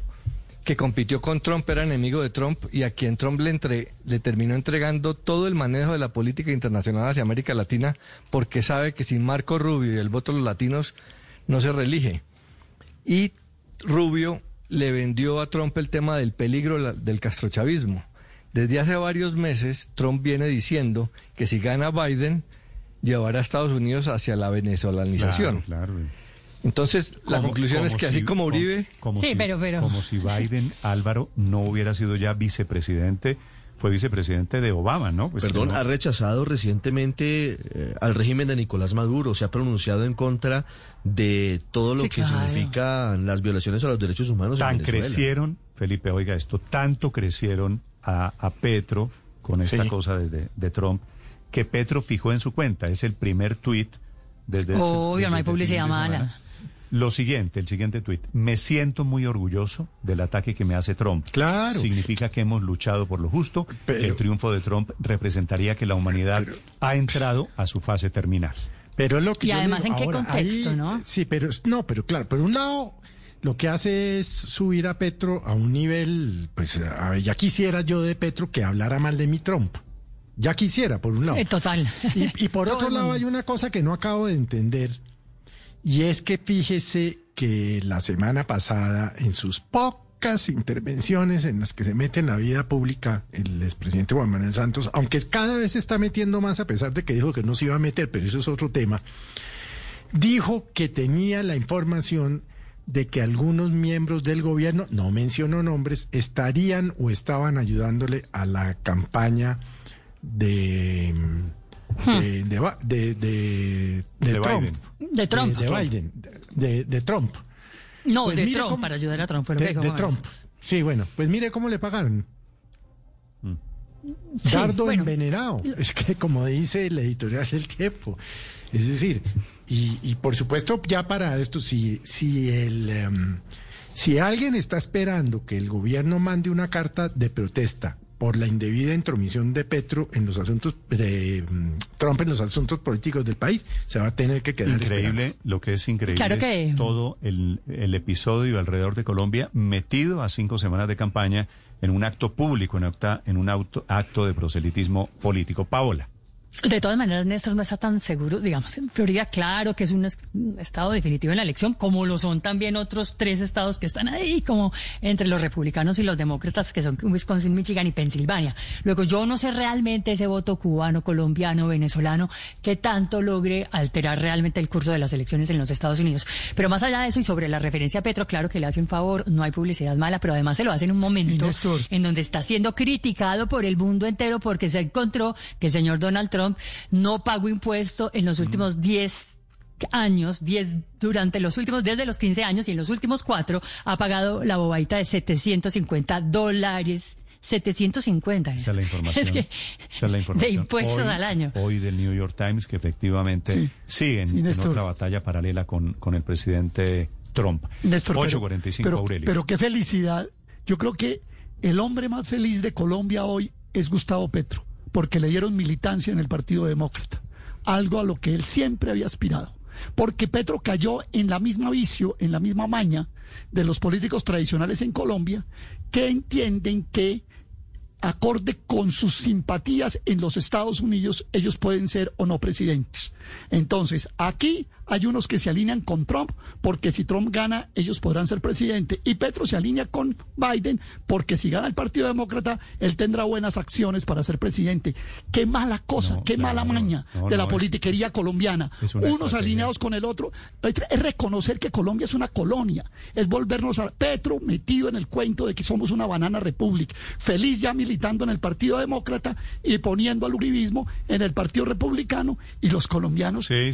que compitió con Trump, era enemigo de Trump y a quien Trump le, entre, le terminó entregando todo el manejo de la política internacional hacia América Latina porque sabe que sin Marco Rubio y el voto de los latinos no se reelige. Y Rubio le vendió a Trump el tema del peligro del castrochavismo. Desde hace varios meses, Trump viene diciendo que si gana Biden, llevará a Estados Unidos hacia la venezolanización. Entonces, la conclusión es que así como Uribe... Como, sí, si, pero, pero... como si Biden, Álvaro, no hubiera sido ya vicepresidente, fue vicepresidente de Obama, ¿no? Pues Perdón, ha rechazado recientemente eh, al régimen de Nicolás Maduro, se ha pronunciado en contra de todo lo Sí, que claro. significan las violaciones a los derechos humanos Tan en Venezuela. crecieron, Felipe, oiga esto, tanto crecieron a, a Petro con esta Sí. cosa de, de- de Trump, que Petro fijó en su cuenta, es el primer tuit desde... este- Obvio, no hay desde el fin publicidad mala. Lo siguiente, el siguiente tuit. Me siento muy orgulloso del ataque que me hace Trump. Claro. Significa que hemos luchado por lo justo. el triunfo de Trump representaría que la humanidad ha entrado a su fase terminal. Pero lo que Y además, digo ¿en qué ahora, contexto, ahí- no? Sí, pero no, pero claro, por un lado lo que hace es subir a Petro a un nivel, pues a- ya quisiera yo de Petro que hablara mal de mi Trump. Ya quisiera, por un lado. Eh, total. Y, y por [laughs] otro lado hay una cosa que no acabo de entender y es que fíjese que la semana pasada en sus pocas intervenciones en las que se mete en la vida pública el expresidente Juan Manuel Santos, aunque cada vez se está metiendo más a pesar de que dijo que no se iba a meter, pero eso es otro tema, dijo que tenía la información de que algunos miembros del gobierno, no mencionó nombres, estarían o estaban ayudándole a la campaña de de, de, de, de- Trump. Biden. De Trump. De, de Biden. De, de Trump. No, Pues de Trump, cómo- para ayudar a Trump. Pero De, ¿qué? de ¿Cómo Trump. Sí, bueno, pues mire cómo le pagaron. Sí, Dardo bueno. envenenado. Es que como dice el editorial del tiempo. Es decir, y, y por supuesto, ya para esto, si, si el em, si alguien está esperando que el gobierno mande una carta de protesta por la indebida intromisión de Petro en los asuntos de mm, Trump en los asuntos políticos del país, se va a tener que quedar Increíble, lo que es increíble Claro es que- todo el, el episodio alrededor de Colombia metido a cinco semanas de campaña en un acto público, en, acta- en un auto- acto de proselitismo político. Paola. De todas maneras, Néstor no está tan seguro, digamos, en Florida, claro que es un es- un estado definitivo en la elección, como lo son también otros tres estados que están ahí, como entre los republicanos y los demócratas, que son Wisconsin, Michigan y Pensilvania. Luego, yo no sé realmente ese voto cubano, colombiano, venezolano, que tanto logre alterar realmente el curso de las elecciones en los Estados Unidos. Pero más allá de eso y sobre la referencia a Petro, claro que le hace un favor, no hay publicidad mala, pero además se lo hace en un momento en donde está siendo criticado por el mundo entero porque se encontró que el señor Donald Trump no pagó impuesto en los últimos 10 años, 10 durante los últimos, desde los 15 años y en los últimos cuatro ha pagado la bobadita de 750 dólares. 750 Esa es la información. [laughs] Es que Esa es la información. de impuestos Hoy- al año. Hoy del New York Times, que efectivamente Sí. siguen Sí, en otra batalla paralela con, con el presidente Trump. Néstor, pero- 845 pero, Aurelio. pero qué felicidad. Yo creo que el hombre más feliz de Colombia hoy es Gustavo Petro, porque le dieron militancia en el Partido Demócrata, algo a lo que él siempre había aspirado. Porque Petro cayó en la misma vicio, en la misma maña de los políticos tradicionales en Colombia, que entienden que acorde con sus simpatías en los Estados Unidos, ellos pueden ser o no presidentes. Entonces, aquí hay unos que se alinean con Trump, porque si Trump gana, ellos podrán ser presidente. Y Petro se alinea con Biden, porque si gana el Partido Demócrata, él tendrá buenas acciones para ser presidente. Qué mala cosa, No, qué claro, mala maña no, de la es- politiquería colombiana. es Unos alineados con el otro. Es reconocer que Colombia es una colonia. Es volvernos a Petro metido en el cuento de que somos una banana republic. Feliz ya militando en el Partido Demócrata y poniendo al uribismo en el Partido Republicano y los colombianos Sí.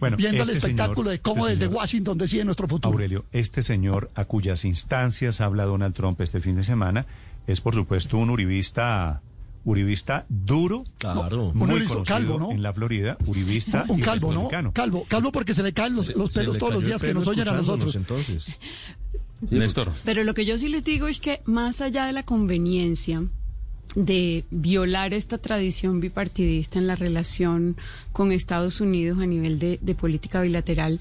Bueno, este espectáculo señor- de cómo este desde señor- Washington decide nuestro futuro. Aurelio, este señor a cuyas instancias habla Donald Trump este fin de semana es, por supuesto, un uribista, uribista duro, Claro. Un muy conocido calvo, ¿no? en la Florida, uribista [laughs] un y calvo. Calvo, calvo porque se le caen los, pelos todos los días que nos oyen a nosotros. Entonces. Néstor. Pero lo que yo sí les digo es que más allá de la conveniencia de violar esta tradición bipartidista en la relación con Estados Unidos a nivel de, política bilateral,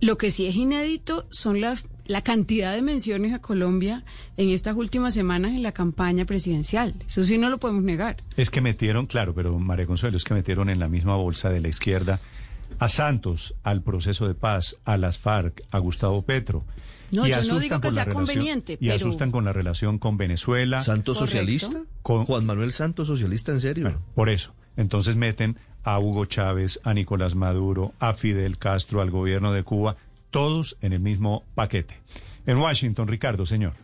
lo que sí es inédito son las la cantidad de menciones a Colombia en estas últimas semanas en la campaña presidencial. Eso sí no lo podemos negar. Es que metieron, claro, pero María Consuelo, es que metieron en la misma bolsa de la izquierda a Santos, al proceso de paz, a las FARC, a Gustavo Petro. No, yo no digo que sea conveniente. Y asustan con la relación con Venezuela. ¿Santos socialista? Con Juan Manuel Santos socialista, en serio. por eso. Entonces meten a Hugo Chávez, a Nicolás Maduro, a Fidel Castro, al gobierno de Cuba todos en el mismo paquete. En Washington, Ricardo, señor.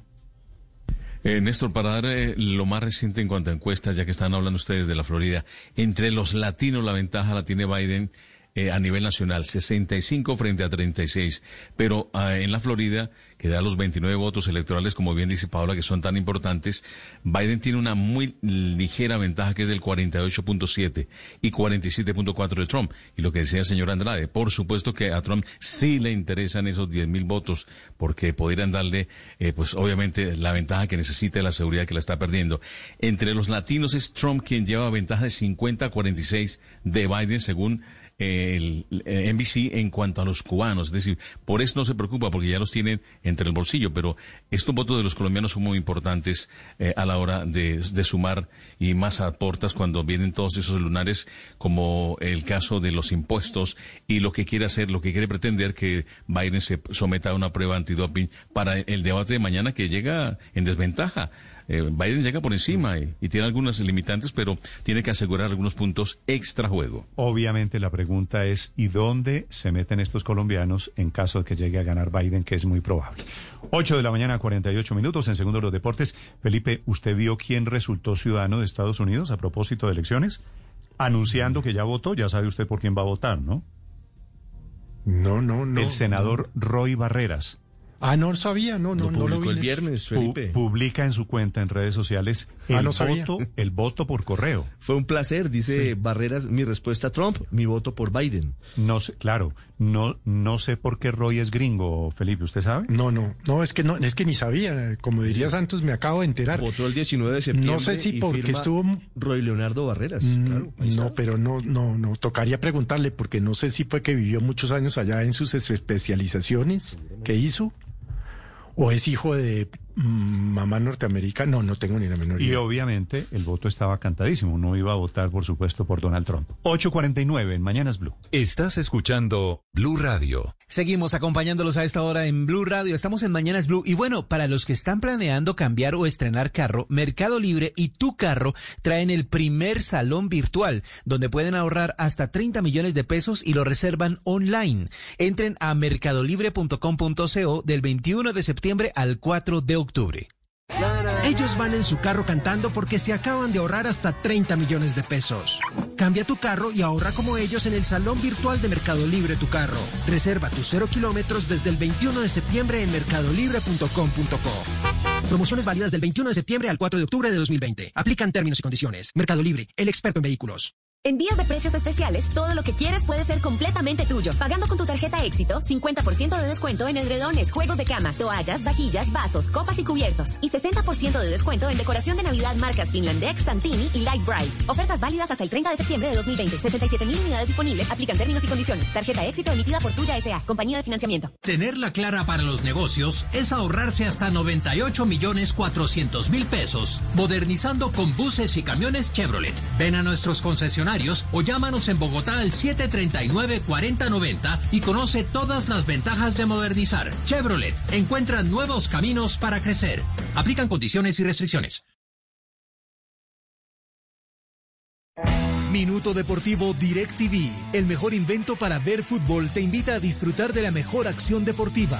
Eh, Néstor, para dar eh, lo más reciente en cuanto a encuestas, ya que están hablando ustedes de la Florida, entre los latinos la ventaja la tiene Biden eh, a nivel nacional, 65 frente a 36. Pero ah, en la Florida, que da los 29 votos electorales, como bien dice Paula, que son tan importantes, Biden tiene una muy ligera ventaja que es del 48.7 y 47.4 de Trump. Y lo que decía el señor Andrade, por supuesto que a Trump sí le interesan esos 10 mil votos, porque podrían darle, eh, pues obviamente, la ventaja que necesita la seguridad que la está perdiendo. Entre los latinos es Trump quien lleva ventaja de 50 a 46 de Biden, según el, NBC en cuanto a los cubanos. Es decir, por eso no se preocupa porque ya los tienen entre el bolsillo, pero estos votos de los colombianos son muy importantes eh, a la hora de, sumar y más aportas cuando vienen todos esos lunares, como el caso de los impuestos y lo que quiere hacer, lo que quiere pretender que Biden se someta a una prueba antidoping para el debate de mañana que llega en desventaja. Eh, Biden llega por encima y, tiene algunas limitantes, pero tiene que asegurar algunos puntos extra juego. Obviamente la pregunta es, ¿y dónde se meten estos colombianos en caso de que llegue a ganar Biden, que es muy probable? 8 de la mañana, 48 minutos, en segundo los deportes. Felipe, ¿usted vio quién resultó ciudadano de Estados Unidos a propósito de elecciones? Anunciando que ya votó, ya sabe usted por quién va a votar, ¿no? No, no, no. El senador Roy Barreras Ah, no sabía, no, no, no lo vi. el viernes, Felipe. publica en su cuenta en redes sociales ah, el, voto, el voto por correo. Fue un placer, dice Barreras, mi respuesta a Trump, mi voto por Biden. No sé, claro, no, no sé por qué Roy es gringo, Felipe, ¿usted sabe? No, no, no, es que no, es que ni sabía, como diría Santos, me acabo de enterar. Votó el 19 de septiembre. No sé si porque estuvo Roy Leonardo Barreras, mm, claro. No, pero no, no, no, tocaría preguntarle porque no sé si fue que vivió muchos años allá en sus especializaciones que hizo o es hijo de mamá norteamericana, no, no tengo ni la menor idea. Y obviamente el voto estaba cantadísimo, no iba a votar, por supuesto, por Donald Trump. 8.49 en Mañanas Blue. Estás escuchando Blue Radio. Seguimos acompañándolos a esta hora en Blue Radio. Estamos en Mañanas Blue. Y bueno, para los que están planeando cambiar o estrenar carro, Mercado Libre y Tu Carro traen el primer salón virtual, donde pueden ahorrar hasta 30 millones de pesos y lo reservan online. Entren a mercadolibre.com.co del 21 de septiembre al 4 de octubre. Ellos van en su carro cantando porque se acaban de ahorrar hasta 30 millones de pesos. Cambia tu carro y ahorra como ellos en el salón virtual de Mercado Libre Tu Carro. Reserva tus cero kilómetros desde el 21 de septiembre en mercadolibre.com.co. Promociones válidas del 21 de septiembre al 4 de octubre de 2020. Aplican términos y condiciones. Mercado Libre, el experto en vehículos. En días de precios especiales, todo lo que quieres puede ser completamente tuyo. Pagando con tu tarjeta Éxito, 50% de descuento en edredones, juegos de cama, toallas, vajillas, vasos, copas y cubiertos. Y 60% de descuento en decoración de Navidad marcas Finlandex, Santini y Light Bright. Ofertas válidas hasta el 30 de septiembre de 2020. 67 mil unidades disponibles. Aplican términos y condiciones. Tarjeta Éxito emitida por Tuya S.A. Compañía de Financiamiento. Tenerla clara para los negocios es ahorrarse hasta 98 millones 400 mil pesos. Modernizando con buses y camiones Chevrolet. Ven a nuestros o llámanos en Bogotá al 739-4090 y conoce todas las ventajas de modernizar. Chevrolet encuentra nuevos caminos para crecer. Aplican condiciones y restricciones. Minuto Deportivo DirecTV, el mejor invento para ver fútbol, te invita a disfrutar de la mejor acción deportiva.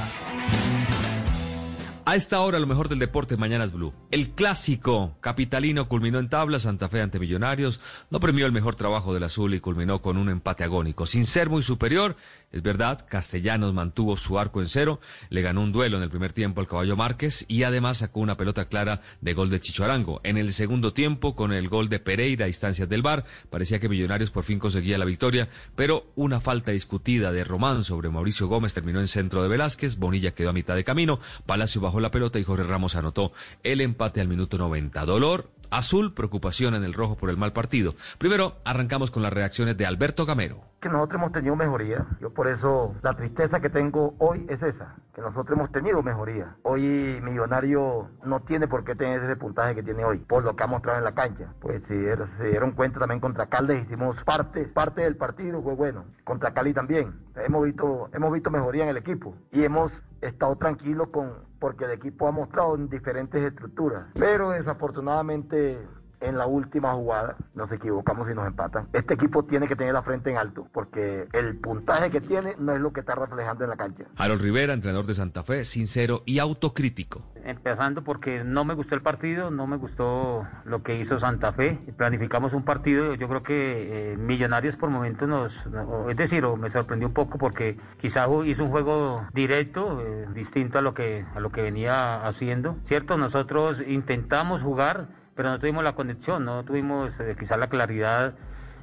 A esta hora, lo mejor del deporte, Mañanas Blue. El clásico capitalino culminó en tabla, Santa Fe ante Millonarios. No premió el mejor trabajo del azul y culminó con un empate agónico. Sin ser muy superior, Es verdad, Castellanos mantuvo su arco en cero, le ganó un duelo en el primer tiempo al caballo Márquez y además sacó una pelota clara de gol de Chicho Arango. En el segundo tiempo, con el gol de Pereira a instancias del bar, parecía que Millonarios por fin conseguía la victoria, pero una falta discutida de Román sobre Mauricio Gómez terminó en centro de Velázquez, Bonilla quedó a mitad de camino, Palacio bajó la pelota y Jorge Ramos anotó el empate al minuto 90. Dolor, azul, preocupación en el rojo por el mal partido. Primero, arrancamos con las reacciones de Alberto Gamero que nosotros hemos tenido mejoría. Yo por eso la tristeza que tengo hoy es esa, que nosotros hemos tenido mejoría. Hoy Millonario no tiene por qué tener ese puntaje que tiene hoy, por lo que ha mostrado en la cancha. Pues si se dieron cuenta también contra Caldes, hicimos parte, parte del partido, fue bueno. Contra Cali también. Hemos visto, hemos visto mejoría en el equipo y hemos estado tranquilos con, porque el equipo ha mostrado en diferentes estructuras. Pero desafortunadamente en la última jugada nos equivocamos y nos empatan. Este equipo tiene que tener la frente en alto porque el puntaje que tiene no es lo que está reflejando en la cancha. Harold Rivera, entrenador de Santa Fe, sincero y autocrítico. Empezando porque no me gustó el partido, no me gustó lo que hizo Santa Fe. Planificamos un partido, yo creo que eh, Millonarios por momentos nos, es decir, me sorprendió un poco porque quizás hizo un juego directo, eh, distinto a lo que a lo que venía haciendo, cierto. Nosotros intentamos jugar pero no tuvimos la conexión, no tuvimos eh, quizá la claridad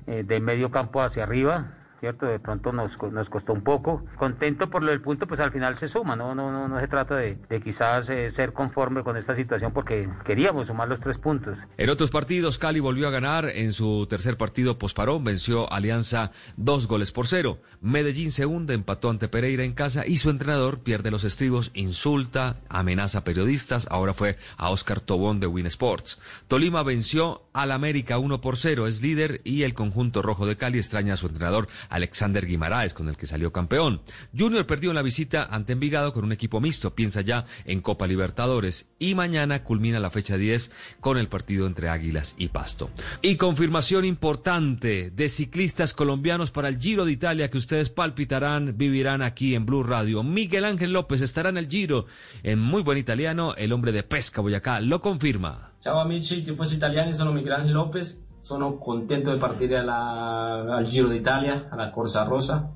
eh, de medio campo hacia arriba, ¿cierto? De pronto nos, nos costó un poco. Contento por lo del punto, pues al final se suma, ¿no? No, no, no se trata de, quizás eh, ser conforme con esta situación porque queríamos sumar los tres puntos. En otros partidos, Cali volvió a ganar. En su tercer partido posparón, venció Alianza dos goles por cero. Medellín se hunde, empató ante Pereira en casa y su entrenador pierde los estribos, insulta, amenaza a periodistas. Ahora fue a Oscar Tobón de Win Sports. Tolima venció al América 1 por 0, es líder y el conjunto rojo de Cali extraña a su entrenador Alexander Guimaraes, con el que salió campeón. Junior perdió en la visita ante Envigado con un equipo mixto, piensa ya en Copa Libertadores y mañana culmina la fecha 10 con el partido entre Águilas y Pasto. Y confirmación importante de ciclistas colombianos para el Giro de Italia que ustedes palpitarán, vivirán aquí en Blue Radio. Miguel Ángel López estará en el Giro en muy buen italiano, el hombre de Pesca Boyacá lo confirma. Ciao amici tifosi italiani, sono Miguel Ángel López sono contento di partire al Giro d'Italia, alla Corsa Rosa.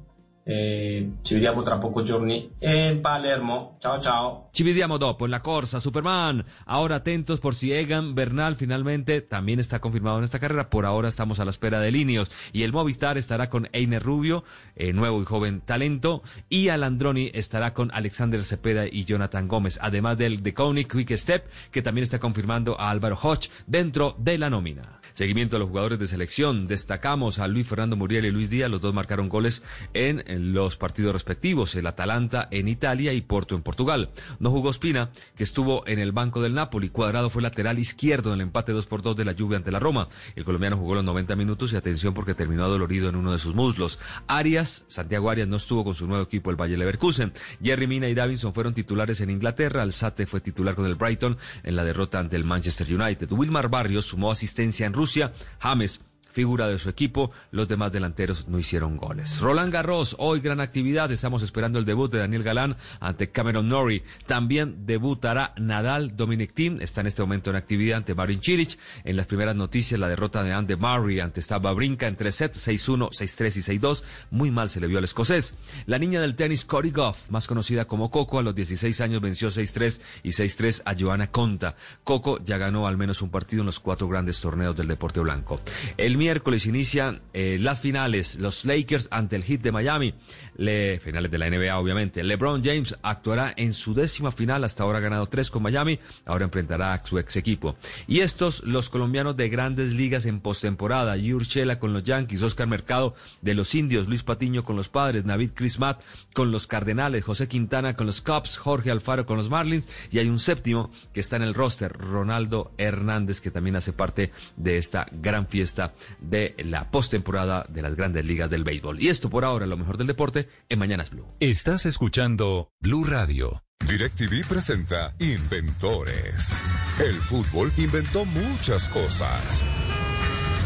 Eh, ci vediamo tra pochi giorni en Palermo. Ciao ciao. Ci vediamo dopo en la Corsa, Superman. Ahora atentos por si Egan Bernal finalmente también está confirmado en esta carrera. Por ahora estamos a la espera de Linios. Y el Movistar estará con Einer Rubio, eh, nuevo y joven talento. Y Alandroni estará con Alexander Cepeda y Jonathan Gómez. Además del de Koenig Quick Step, que también está confirmando a Álvaro Hodge dentro de la nómina. Seguimiento a los jugadores de selección. Destacamos a Luis Fernando Muriel y Luis Díaz. Los dos marcaron goles en los partidos respectivos. El Atalanta en Italia y Porto en Portugal. No jugó Espina, que estuvo en el banco del Napoli. Cuadrado fue lateral izquierdo en el empate 2 por 2 de la lluvia ante la Roma. El colombiano jugó los 90 minutos y atención porque terminó dolorido en uno de sus muslos. Arias, Santiago Arias no estuvo con su nuevo equipo, el Valle Leverkusen. Jerry Mina y Davinson fueron titulares en Inglaterra. Alzate fue titular con el Brighton en la derrota ante el Manchester United. Wilmar Barrios sumó asistencia en Rusia, James figura de su equipo. Los demás delanteros no hicieron goles. Roland Garros, hoy gran actividad. Estamos esperando el debut de Daniel Galán ante Cameron Norrie. También debutará Nadal Dominic Thiem. Está en este momento en actividad ante Marin Cilic. En las primeras noticias, la derrota de Andy Murray ante Stava Brinca en tres sets, 6-1, 6-3 y 6-2. Muy mal se le vio al escocés. La niña del tenis Cory Goff, más conocida como Coco, a los 16 años venció 6-3 y 6-3 a Joana Conta. Coco ya ganó al menos un partido en los cuatro grandes torneos del deporte blanco. El miércoles inician eh, las finales, los Lakers ante el Heat de Miami, le, finales de la NBA obviamente. LeBron James actuará en su décima final, hasta ahora ha ganado tres con Miami, ahora enfrentará a su ex equipo. Y estos, los colombianos de grandes ligas en postemporada, Yurchela con los Yankees, Oscar Mercado de los Indios, Luis Patiño con los Padres, Navid Crismat con los Cardenales, José Quintana con los Cubs, Jorge Alfaro con los Marlins, y hay un séptimo que está en el roster, Ronaldo Hernández, que también hace parte de esta gran fiesta de la postemporada de las grandes ligas del béisbol. Y esto por ahora, lo mejor del deporte, en Mañanas Blue. Estás escuchando Blue Radio. DirecTV presenta Inventores. El fútbol inventó muchas cosas.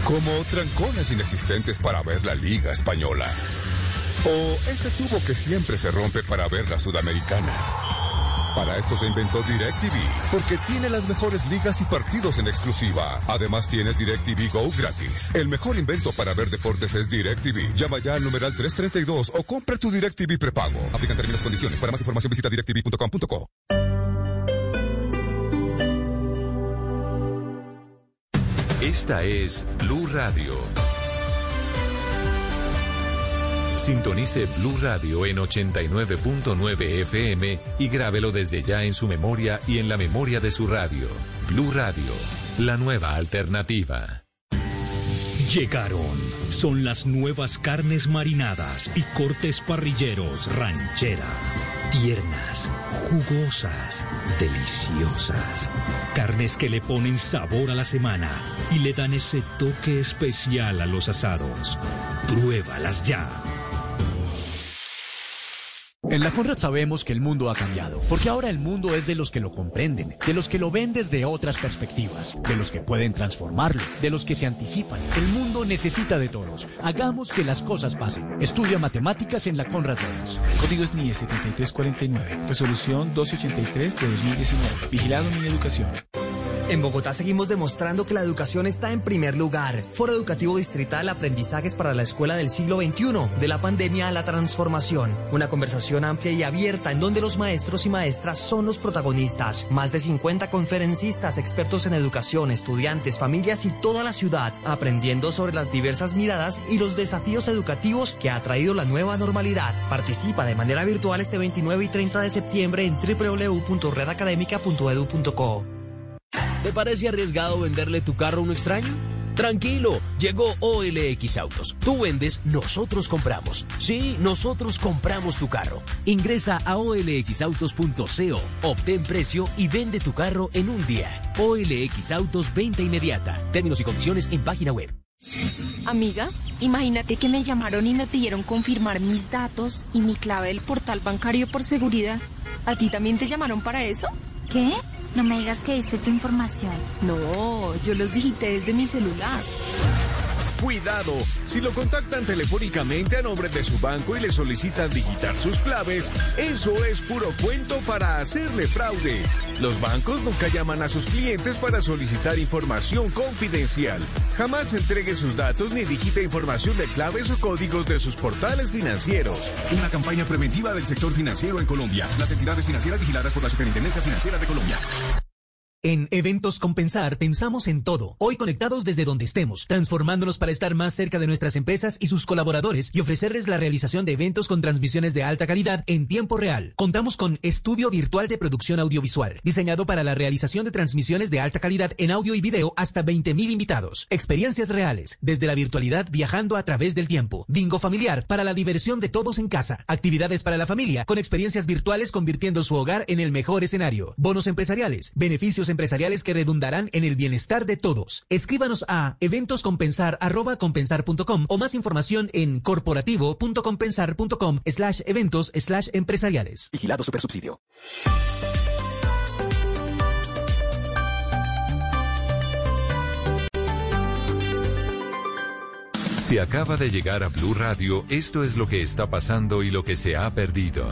Como trancones inexistentes para ver la Liga Española. O ese tubo que siempre se rompe para ver la Sudamericana. Para esto se inventó DirecTV, porque tiene las mejores ligas y partidos en exclusiva. Además tienes DirecTV Go gratis. El mejor invento para ver deportes es DirecTV. Llama ya al numeral 332 o compra tu DirecTV prepago. Aplican términos y condiciones. Para más información visita directv.com.co. Esta es Blue Radio. Sintonice Blue Radio en 89.9 FM y grábelo desde ya en su memoria y en la memoria de su radio. Blue Radio, la nueva alternativa. Llegaron. Son las nuevas carnes marinadas y cortes parrilleros ranchera. Tiernas, jugosas, deliciosas. Carnes que le ponen sabor a la semana y le dan ese toque especial a los asados. Pruébalas ya. En la Conrad sabemos que el mundo ha cambiado, porque ahora el mundo es de los que lo comprenden, de los que lo ven desde otras perspectivas, de los que pueden transformarlo, de los que se anticipan. El mundo necesita de todos. Hagamos que las cosas pasen. Estudia matemáticas en la Conrad Lorenz. Código SNIE 7349, resolución 1283 de 2019. Vigilado mi educación. En Bogotá seguimos demostrando que la educación está en primer lugar. Foro Educativo Distrital Aprendizajes para la Escuela del siglo XXI, de la pandemia a la transformación. Una conversación amplia y abierta en donde los maestros y maestras son los protagonistas. Más de 50 conferencistas, expertos en educación, estudiantes, familias y toda la ciudad, aprendiendo sobre las diversas miradas y los desafíos educativos que ha traído la nueva normalidad. Participa de manera virtual este 29 y 30 de septiembre en www.redacademica.edu.co. ¿Te parece arriesgado venderle tu carro a un extraño? Tranquilo, llegó OLX Autos. Tú vendes, nosotros compramos. Sí, nosotros compramos tu carro. Ingresa a olxautos.co, obtén precio y vende tu carro en un día. OLX Autos, venta inmediata. Términos y condiciones en página web. Amiga, imagínate que me llamaron y me pidieron confirmar mis datos y mi clave del portal bancario por seguridad. ¿A ti también te llamaron para eso? ¿Qué? No me digas que diste tu información. No, yo los digité desde mi celular. Cuidado, si lo contactan telefónicamente a nombre de su banco y le solicitan digitar sus claves, eso es puro cuento para hacerle fraude. Los bancos nunca llaman a sus clientes para solicitar información confidencial. Jamás entregue sus datos ni digite información de claves o códigos de sus portales financieros. Una campaña preventiva del sector financiero en Colombia. Las entidades financieras vigiladas por la Superintendencia Financiera de Colombia. En Eventos Compensar pensamos en todo. Hoy conectados desde donde estemos, transformándonos para estar más cerca de nuestras empresas y sus colaboradores y ofrecerles la realización de eventos con transmisiones de alta calidad en tiempo real. Contamos con Estudio Virtual de Producción Audiovisual, diseñado para la realización de transmisiones de alta calidad en audio y video hasta 20.000 invitados. Experiencias reales, desde la virtualidad viajando a través del tiempo. Bingo familiar para la diversión de todos en casa. Actividades para la familia con experiencias virtuales convirtiendo su hogar en el mejor escenario. Bonos empresariales, beneficios empresariales que redundarán en el bienestar de todos. Escríbanos a eventoscompensar.compensar.com o más información en corporativo.compensar.com slash eventos slash empresariales. Vigilado Supersubsidio. Si acaba de llegar a Blue Radio, esto es lo que está pasando y lo que se ha perdido.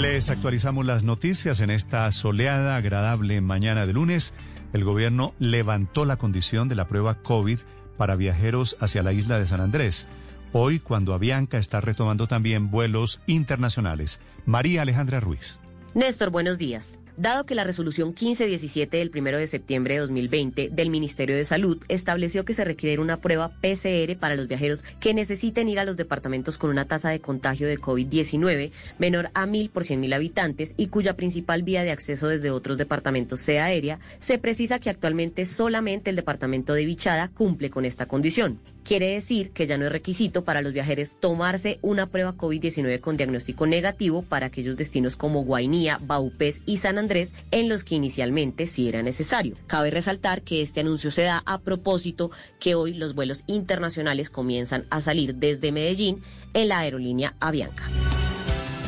Les actualizamos las noticias en esta soleada, agradable mañana de lunes. El gobierno levantó la condición de la prueba COVID para viajeros hacia la isla de San Andrés. Hoy, cuando Avianca está retomando también vuelos internacionales. María Alejandra Ruiz. Néstor, buenos días. Dado que la resolución 1517 del 1 de septiembre de 2020 del Ministerio de Salud estableció que se requiere una prueba PCR para los viajeros que necesiten ir a los departamentos con una tasa de contagio de COVID-19 menor a 1000 por 100.000 habitantes y cuya principal vía de acceso desde otros departamentos sea aérea, se precisa que actualmente solamente el departamento de Vichada cumple con esta condición. Quiere decir que ya no es requisito para los viajeros tomarse una prueba COVID-19 con diagnóstico negativo para aquellos destinos como Guainía, Baupés y San Andrés, en los que inicialmente sí era necesario. Cabe resaltar que este anuncio se da a propósito que hoy los vuelos internacionales comienzan a salir desde Medellín en la aerolínea Avianca.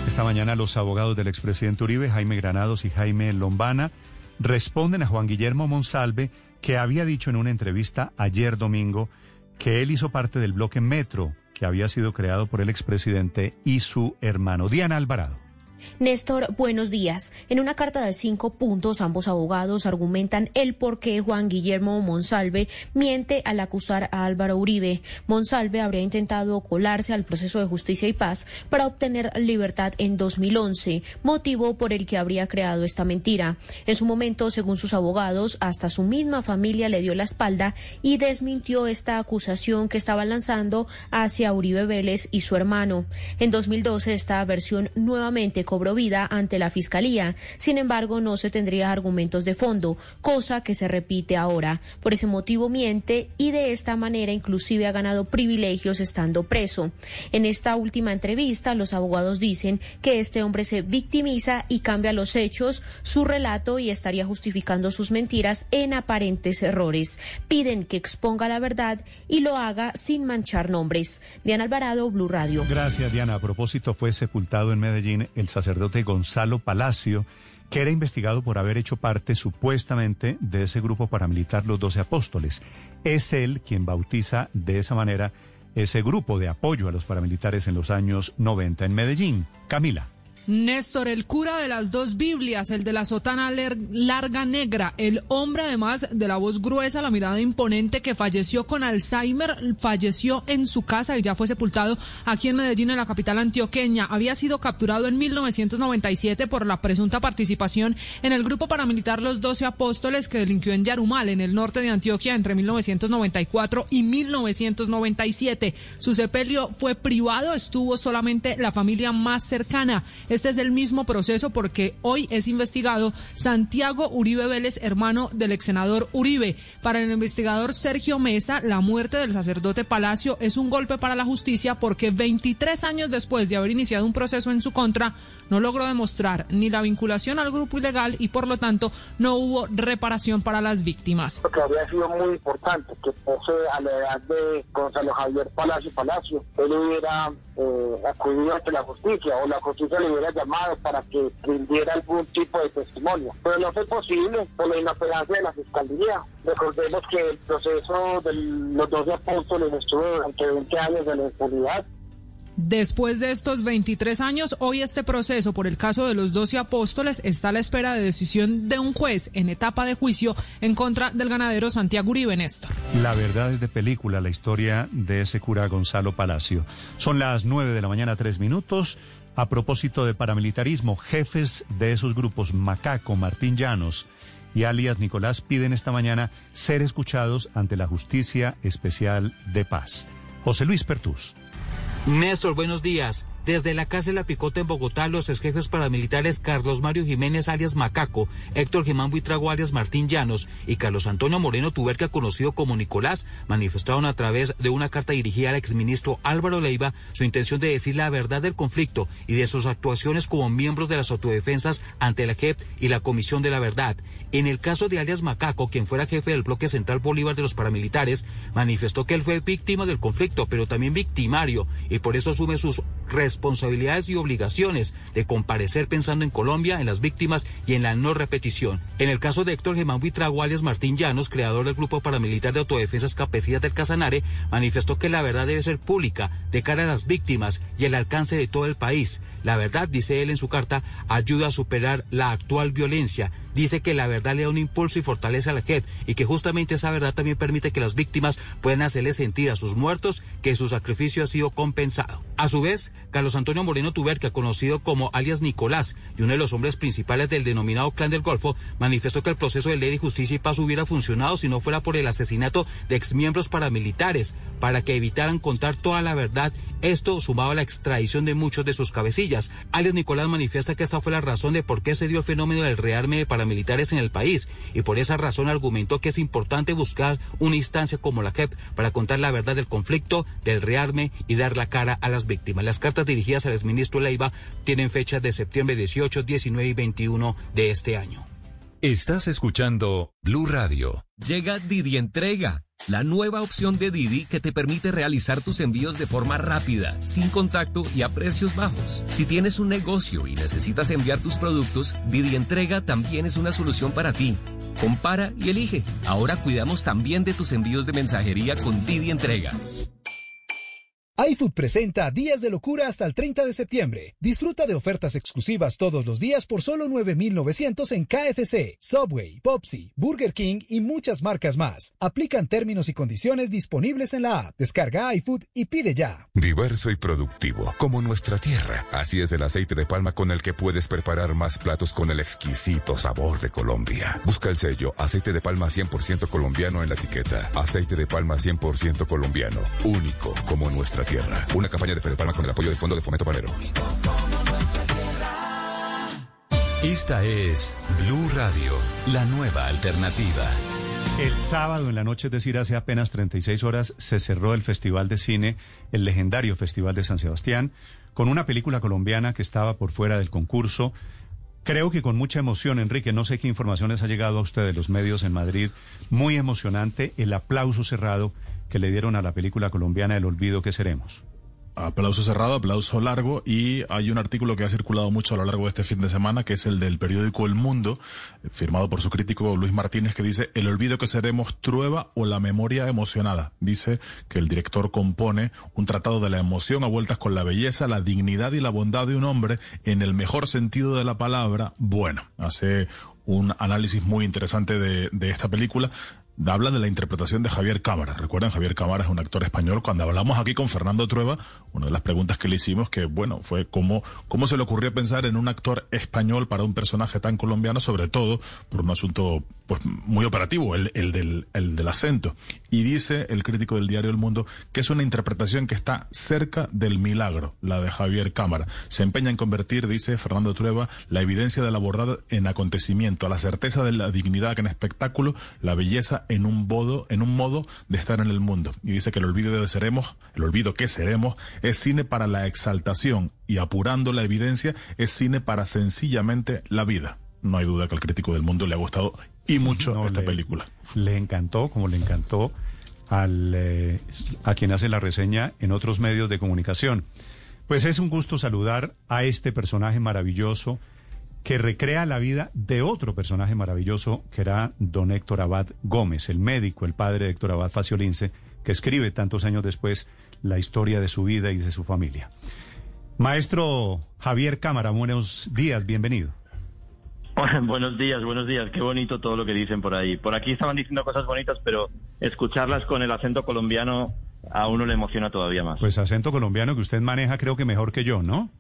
Esta mañana los abogados del expresidente Uribe, Jaime Granados y Jaime Lombana, responden a Juan Guillermo Monsalve, que había dicho en una entrevista ayer domingo que él hizo parte del bloque Metro, que había sido creado por el expresidente y su hermano Diana Alvarado. Néstor, buenos días. En una carta de cinco puntos, ambos abogados argumentan el por qué Juan Guillermo Monsalve miente al acusar a Álvaro Uribe. Monsalve habría intentado colarse al proceso de justicia y paz para obtener libertad en 2011, motivo por el que habría creado esta mentira. En su momento, según sus abogados, hasta su misma familia le dio la espalda y desmintió esta acusación que estaba lanzando hacia Uribe Vélez y su hermano. En 2012, esta versión nuevamente cobró vida ante la Fiscalía. Sin embargo, no se tendría argumentos de fondo, cosa que se repite ahora. Por ese motivo miente y de esta manera inclusive ha ganado privilegios estando preso. En esta última entrevista, los abogados dicen que este hombre se victimiza y cambia los hechos, su relato y estaría justificando sus mentiras en aparentes errores. Piden que exponga la verdad y lo haga sin manchar nombres. Diana Alvarado, Blue Radio. Gracias, Diana. A propósito, fue sepultado en Medellín el sacerdote Gonzalo Palacio, que era investigado por haber hecho parte supuestamente de ese grupo paramilitar Los Doce Apóstoles. Es él quien bautiza de esa manera ese grupo de apoyo a los paramilitares en los años 90 en Medellín. Camila. Néstor, el cura de las dos Biblias, el de la sotana larga negra, el hombre además de la voz gruesa, la mirada imponente, que falleció con Alzheimer, falleció en su casa y ya fue sepultado aquí en Medellín, en la capital antioqueña. Había sido capturado en 1997 por la presunta participación en el grupo paramilitar Los Doce Apóstoles que delinquió en Yarumal, en el norte de Antioquia, entre 1994 y 1997. Su sepelio fue privado, estuvo solamente la familia más cercana. Este es el mismo proceso porque hoy es investigado Santiago Uribe Vélez, hermano del ex senador Uribe. Para el investigador Sergio Mesa, la muerte del sacerdote Palacio es un golpe para la justicia porque 23 años después de haber iniciado un proceso en su contra, no logró demostrar ni la vinculación al grupo ilegal y por lo tanto no hubo reparación para las víctimas. Lo que habría sido muy importante que posee a la edad de Gonzalo Javier Palacio Palacio, él hubiera eh, acudido ante la justicia o la justicia le hubiera llamado para que rindiera algún tipo de testimonio. Pero no fue posible por la inoperancia de la fiscalía. Recordemos que el proceso de los 12 apóstoles estuvo durante 20 años de la impunidad Después de estos 23 años, hoy este proceso por el caso de los 12 apóstoles está a la espera de decisión de un juez en etapa de juicio en contra del ganadero Santiago Uribe Néstor. La verdad es de película, la historia de ese cura Gonzalo Palacio. Son las 9 de la mañana, tres minutos. A propósito de paramilitarismo, jefes de esos grupos, Macaco, Martín Llanos y alias Nicolás, piden esta mañana ser escuchados ante la Justicia Especial de Paz. José Luis Pertús. Néstor, buenos días. Desde la cárcel La Picota en Bogotá, los ex jefes paramilitares Carlos Mario Jiménez alias Macaco, Héctor Germán Buitrago alias Martín Llanos y Carlos Antonio Moreno Tuberca, conocido como Nicolás, manifestaron a través de una carta dirigida al exministro Álvaro Leiva su intención de decir la verdad del conflicto y de sus actuaciones como miembros de las autodefensas ante la JEP y la Comisión de la Verdad. En el caso de alias Macaco, quien fuera jefe del bloque central Bolívar de los paramilitares, manifestó que él fue víctima del conflicto, pero también victimario, y por eso asume sus responsabilidades responsabilidades y obligaciones de comparecer pensando en Colombia, en las víctimas y en la no repetición. En el caso de Héctor Germán Buitrago, alias Martín Llanos, creador del grupo paramilitar de autodefensas Capecidas del Casanare, manifestó que la verdad debe ser pública de cara a las víctimas y el alcance de todo el país. La verdad, dice él en su carta, ayuda a superar la actual violencia dice que la verdad le da un impulso y fortalece a la JEP y que justamente esa verdad también permite que las víctimas puedan hacerle sentir a sus muertos que su sacrificio ha sido compensado. A su vez, Carlos Antonio Moreno Tuberca, conocido como alias Nicolás y uno de los hombres principales del denominado Clan del Golfo, manifestó que el proceso de ley de justicia y paz hubiera funcionado si no fuera por el asesinato de exmiembros paramilitares para que evitaran contar toda la verdad esto sumado a la extradición de muchos de sus cabecillas. Alias Nicolás manifiesta que esta fue la razón de por qué se dio el fenómeno del rearme de paramilitares en el país y por esa razón argumentó que es importante buscar una instancia como la JEP para contar la verdad del conflicto, del rearme y dar la cara a las víctimas. Las cartas dirigidas al exministro Leiva tienen fechas de septiembre 18, 19 y 21 de este año. Estás escuchando Blue Radio. Llega Didi Entrega, la nueva opción de Didi que te permite realizar tus envíos de forma rápida, sin contacto y a precios bajos. Si tienes un negocio y necesitas enviar tus productos, Didi Entrega también es una solución para ti. Compara y elige. Ahora cuidamos también de tus envíos de mensajería con Didi Entrega. iFood presenta Días de Locura hasta el 30 de septiembre. Disfruta de ofertas exclusivas todos los días por solo 9,900 en KFC, Subway, Popsi, Burger King y muchas marcas más. Aplican términos y condiciones disponibles en la app. Descarga iFood y pide ya. Diverso y productivo, como nuestra tierra. Así es el aceite de palma con el que puedes preparar más platos con el exquisito sabor de Colombia. Busca el sello aceite de palma 100% colombiano en la etiqueta. Aceite de palma 100% colombiano. Único como nuestra tierra. Una campaña de Fede Palma con el apoyo del Fondo de Fomento Panero. Esta es Blue Radio, la nueva alternativa. El sábado en la noche, es decir, hace apenas 36 horas, se cerró el Festival de Cine, el legendario Festival de San Sebastián, con una película colombiana que estaba por fuera del concurso. Creo que con mucha emoción, Enrique, no sé qué informaciones ha llegado a usted de los medios en Madrid. Muy emocionante el aplauso cerrado que le dieron a la película colombiana El Olvido que Seremos. Aplauso cerrado, aplauso largo y hay un artículo que ha circulado mucho a lo largo de este fin de semana que es el del periódico El Mundo, firmado por su crítico Luis Martínez que dice El olvido que seremos trueba o la memoria emocionada. Dice que el director compone un tratado de la emoción a vueltas con la belleza, la dignidad y la bondad de un hombre en el mejor sentido de la palabra. Bueno, hace un análisis muy interesante de, de esta película habla de la interpretación de Javier Cámara. Recuerden, Javier Cámara es un actor español. Cuando hablamos aquí con Fernando Trueba, una de las preguntas que le hicimos que, bueno, fue cómo, cómo se le ocurrió pensar en un actor español para un personaje tan colombiano, sobre todo por un asunto pues muy operativo, el, el, del, el del acento. Y dice el crítico del diario El Mundo que es una interpretación que está cerca del milagro, la de Javier Cámara. Se empeña en convertir, dice Fernando Trueba, la evidencia de la bondad en acontecimiento, la certeza de la dignidad en espectáculo, la belleza en un modo, en un modo de estar en el mundo. Y dice que el olvido de seremos, el olvido que seremos, es cine para la exaltación y apurando la evidencia, es cine para sencillamente la vida. No hay duda que al crítico del mundo le ha gustado y mucho esta película. Le encantó, como le encantó al, eh, a quien hace la reseña en otros medios de comunicación. Pues es un gusto saludar a este personaje maravilloso que recrea la vida de otro personaje maravilloso que era don Héctor Abad Gómez, el médico, el padre de Héctor Abad Faciolince, que escribe tantos años después la historia de su vida y de su familia. Maestro Javier Cámara, buenos días, bienvenido. [laughs] Buenos días, buenos días. Qué bonito todo lo que dicen por ahí. Por aquí estaban diciendo cosas bonitas, pero escucharlas con el acento colombiano a uno le emociona todavía más. Pues acento colombiano que usted maneja creo que mejor que yo, ¿no?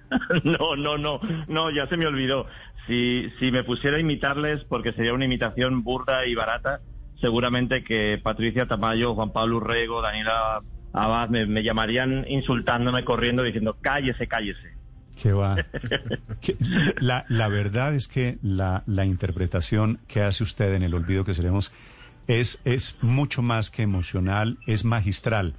[laughs] no, no, no, no, ya se me olvidó. Si, si me pusiera a imitarles, porque sería una imitación burda y barata, seguramente que Patricia Tamayo, Juan Pablo Urrego, Daniela Abad me, llamarían insultándome, corriendo, diciendo cállese, cállese. Que va. la, la verdad es que la, la interpretación que hace usted en El Olvido que Seremos es, es mucho más que emocional, es magistral.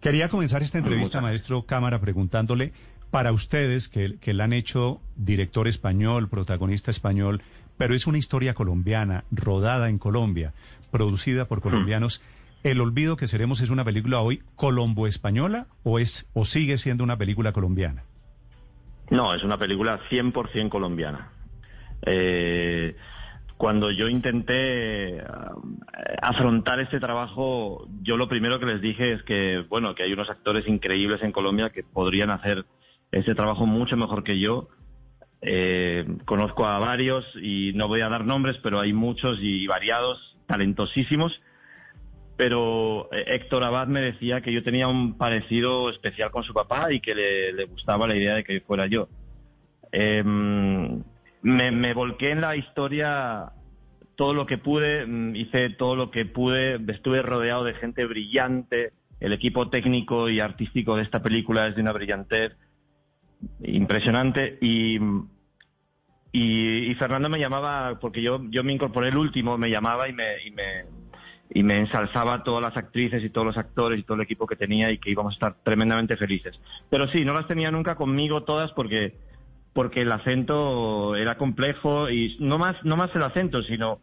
Quería comenzar esta entrevista, maestro Cámara, preguntándole para ustedes, que, que la han hecho director español, protagonista español, pero es una historia colombiana, rodada en Colombia, producida por colombianos. ¿El olvido que seremos es una película hoy colombo-española o, es, o sigue siendo una película colombiana? No, es una película 100% colombiana. Eh, cuando yo intenté eh, afrontar este trabajo, yo lo primero que les dije es que, bueno, que hay unos actores increíbles en Colombia que podrían hacer ese trabajo mucho mejor que yo. Eh, conozco a varios y no voy a dar nombres, pero hay muchos y variados, talentosísimos. Pero eh, Héctor Abad me decía que yo tenía un parecido especial con su papá y que le, gustaba la idea de que fuera yo. Em, me, me volqué en la historia todo lo que pude, mm, hice todo lo que pude, estuve rodeado de gente brillante, el equipo técnico y artístico de esta película es de una brillantez impresionante y, y, Fernando me llamaba, porque yo, yo me incorporé el último, me llamaba y me, y me, y me ensalzaba todas las actrices y todos los actores y todo el equipo que tenía y que íbamos a estar tremendamente felices. Pero sí, no las tenía nunca conmigo todas porque, porque el acento era complejo y no más, no más el acento, sino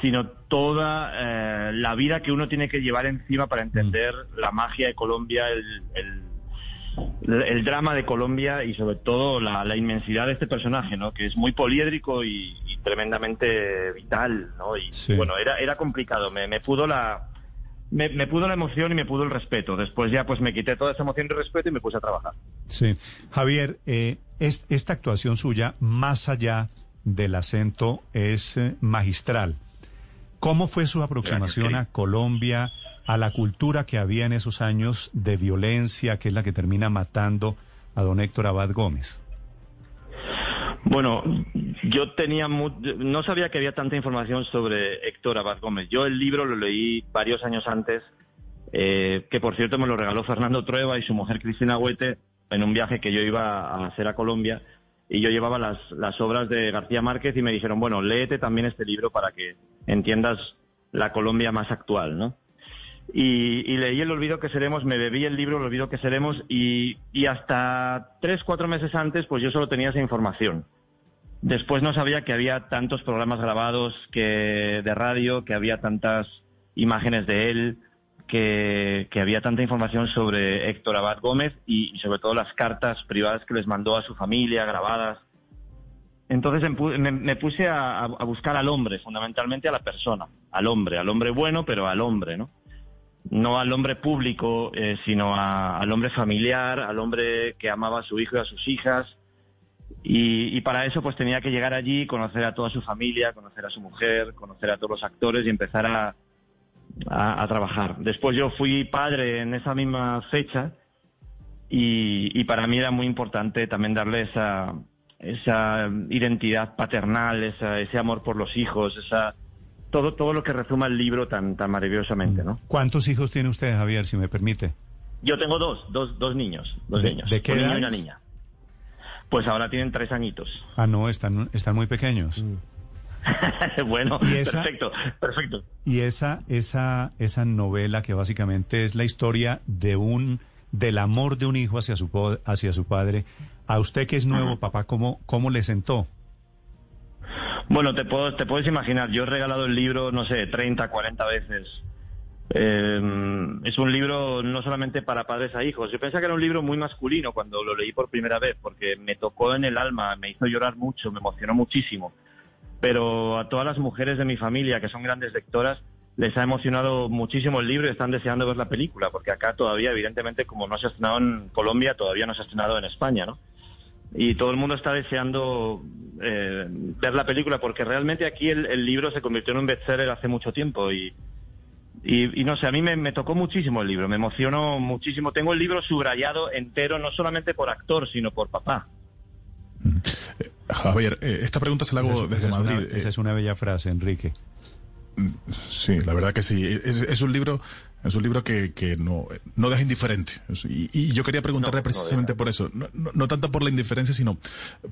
sino toda eh, la vida que uno tiene que llevar encima para entender la magia de Colombia, el, el, drama de Colombia y sobre todo la, inmensidad de este personaje, ¿no? Que es muy poliédrico y, tremendamente vital, ¿no? Y bueno, era, era complicado. Me, me pudo la me, me, pudo la emoción y me pudo el respeto. Después ya pues me quité toda esa emoción y respeto y me puse a trabajar. Sí. Javier, eh, es, esta actuación suya, más allá del acento, es eh, magistral. ¿Cómo fue su aproximación a Colombia, a la cultura que había en esos años de violencia, que es la que termina matando a don Héctor Abad Gómez? Bueno, yo tenía no sabía que había tanta información sobre Héctor Abad Gómez. Yo el libro lo leí varios años antes, eh, que por cierto me lo regaló Fernando Trueba y su mujer Cristina Huete en un viaje que yo iba a hacer a Colombia y yo llevaba las, las obras de García Márquez y me dijeron, bueno, léete también este libro para que entiendas la Colombia más actual, ¿no? Y, leí El olvido que seremos, me bebí el libro El olvido que seremos y, y, hasta tres, cuatro meses antes pues yo solo tenía esa información. Después no sabía que había tantos programas grabados que de radio, que había tantas imágenes de él, que, había tanta información sobre Héctor Abad Gómez y, sobre todo las cartas privadas que les mandó a su familia, grabadas. Entonces me, puse a, buscar al hombre, fundamentalmente a la persona, al hombre, al hombre bueno, pero al hombre, ¿no? No al hombre público, eh, sino al hombre familiar, al hombre que amaba a su hijo y a sus hijas. Y, y, para eso pues tenía que llegar allí, conocer a toda su familia, conocer a su mujer, conocer a todos los actores y empezar a, a, trabajar. Después yo fui padre en esa misma fecha y, para mí era muy importante también darle esa, esa identidad paternal, ese amor por los hijos, esa todo todo lo que resuma el libro tan tan maravillosamente, ¿no? ¿Cuántos hijos tiene usted, Javier, si me permite? Yo tengo dos, dos, dos niños, dos niños, ¿de qué un niño y una niña. Pues ahora tienen tres añitos. Ah, no, están están muy pequeños. Mm. [laughs] bueno, perfecto, perfecto. Y esa, esa, esa novela que básicamente es la historia de un, del amor de un hijo hacia su, hacia su padre. A usted que es nuevo, papá, ¿cómo, cómo le sentó? Bueno, te, puedo, te puedes imaginar, yo he regalado el libro, no sé, 30, 40 veces. Em, es un libro no solamente para padres a hijos. Yo pensaba que era un libro muy masculino cuando lo leí por primera vez, porque me tocó en el alma, me hizo llorar mucho, me emocionó muchísimo pero a todas las mujeres de mi familia que son grandes lectoras les ha emocionado muchísimo el libro y están deseando ver la película, porque acá todavía, evidentemente, como no se ha estrenado en Colombia, todavía no se ha estrenado en España, ¿no? Y todo el mundo está deseando eh, ver la película, porque realmente aquí el, libro se convirtió en un bestseller hace mucho tiempo y, y, no sé, a mí me, me, tocó muchísimo el libro, me emocionó muchísimo. Tengo el libro subrayado entero, no solamente por actor, sino por papá. Javier, eh, esta pregunta se la hago desde Madrid. esa es una bella frase, Enrique. Mm, sí, la verdad que sí. es un libro es un libro que, que no, no deja indiferente. Y, yo quería preguntarle precisamente por eso. No, no, tanto por la indiferencia, sino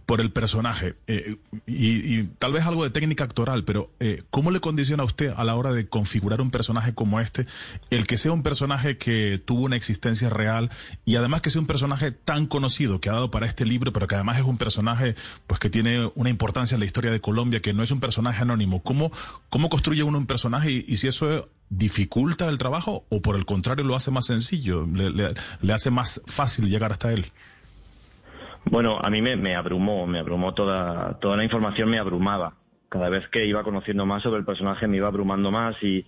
por el personaje. Eh, y, tal vez algo de técnica actoral, pero eh, ¿cómo le condiciona a usted a la hora de configurar un personaje como este, el que sea un personaje que tuvo una existencia real y además que sea un personaje tan conocido que ha dado para este libro, pero que además es un personaje pues que tiene una importancia en la historia de Colombia, que no es un personaje anónimo? ¿Cómo, cómo construye uno un personaje y, y si eso dificulta el trabajo o por el contrario lo hace más sencillo, le, hace más fácil llegar hasta él? Bueno, a mí me, abrumó, me abrumó toda, toda la información, me abrumaba. Cada vez que iba conociendo más sobre el personaje me iba abrumando más y,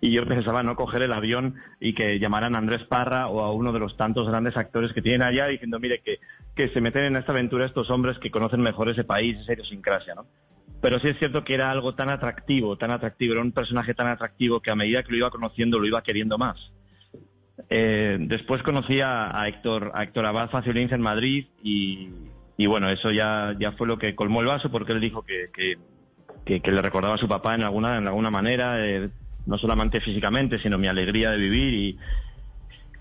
y, yo pensaba no coger el avión y que llamaran a Andrés Parra o a uno de los tantos grandes actores que tienen allá diciendo, mire, que, que se meten en esta aventura estos hombres que conocen mejor ese país, esa idiosincrasia, ¿no? Pero sí es cierto que era algo tan atractivo, tan atractivo, era un personaje tan atractivo que a medida que lo iba conociendo lo iba queriendo más. Eh, después conocí a, Héctor, a Héctor Abad Facilins en Madrid y, bueno, eso ya, ya fue lo que colmó el vaso porque él dijo que, que, le recordaba a su papá en alguna, en alguna manera, eh, no solamente físicamente, sino mi alegría de vivir y,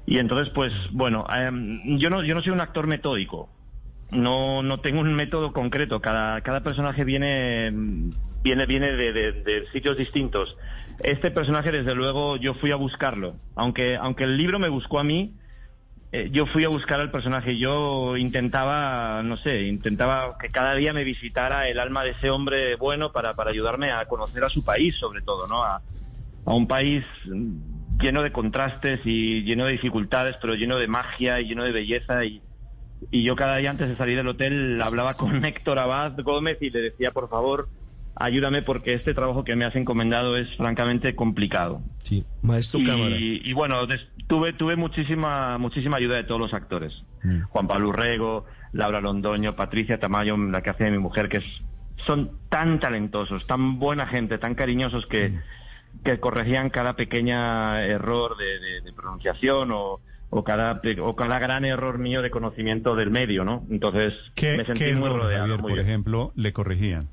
y entonces pues bueno, em, yo, no, yo no soy un actor metódico, no, no tengo un método concreto. Cada, cada personaje viene, viene, viene de, sitios distintos. Este personaje, desde luego, yo fui a buscarlo. Aunque, aunque el libro me buscó a mí, eh, yo fui a buscar al personaje. Yo intentaba, no sé, intentaba que cada día me visitara el alma de ese hombre bueno para, para ayudarme a conocer a su país, sobre todo, ¿no? A, a un país lleno de contrastes y lleno de dificultades, pero lleno de magia y lleno de belleza y y yo cada día antes de salir del hotel hablaba con [laughs] Héctor Abad Gómez y le decía, por favor, ayúdame porque este trabajo que me has encomendado es francamente complicado. Sí, maestro y, Cámara. Y bueno, des- tuve, tuve muchísima, muchísima ayuda de todos los actores. Mm. Juan Pablo Urrego, Laura Londoño, Patricia Tamayo, la que hace de mi mujer, que es, son tan talentosos, tan buena gente, tan cariñosos que, Mm. que corregían cada pequeña error de, de- de pronunciación o, o cada, o cada gran error mío de conocimiento del medio, ¿no? Entonces ¿Qué, me sentí qué muy error, rodeado. Javier, muy por bien. ejemplo, le corregían?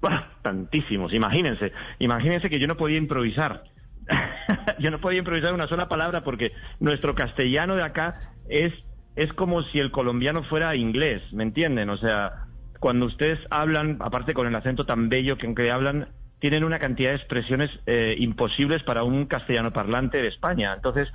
Bueno, tantísimos, imagínense. Imagínense que yo no podía improvisar. [laughs] yo no podía improvisar una sola palabra porque nuestro castellano de acá es, es como si el colombiano fuera inglés, ¿me entienden? O sea, cuando ustedes hablan, aparte con el acento tan bello que aunque hablan, tienen una cantidad de expresiones eh, imposibles para un castellano parlante de España. Entonces,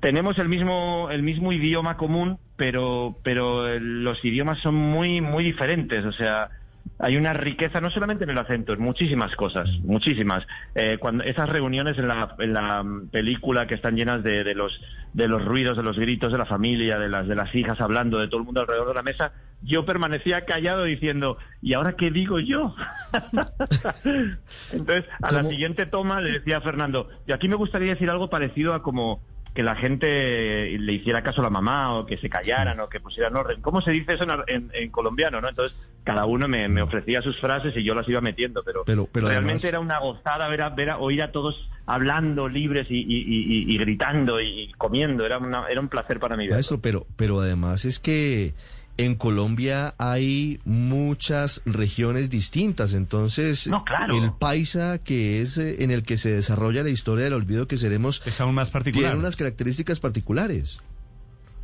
tenemos el mismo el mismo idioma común, pero pero eh, los idiomas son muy muy diferentes, o sea, hay una riqueza no solamente en el acento, en muchísimas cosas, muchísimas. Eh, cuando esas reuniones en la, en la película que están llenas de, de los de los ruidos, de los gritos de la familia, de las de las hijas hablando, de todo el mundo alrededor de la mesa, yo permanecía callado diciendo, ¿y ahora qué digo yo? [laughs] Entonces, a la siguiente toma le decía a Fernando, y aquí me gustaría decir algo parecido a como que la gente le hiciera caso a la mamá o que se callaran o que pusieran orden. ¿Cómo se dice eso en, en- en colombiano? no Entonces, cada uno me, me ofrecía sus frases y yo las iba metiendo, pero, Pero- pero realmente además- era una gozada ver a, ver a- oír a todos hablando libres y, y- y- y- gritando y, comiendo. Era, una- era un placer para mí. Maestro, pero, pero además es que en Colombia hay muchas regiones distintas, entonces No, claro. el paisa que es eh, en el que se desarrolla la historia del olvido que seremos es aún más particular. Tiene unas características particulares.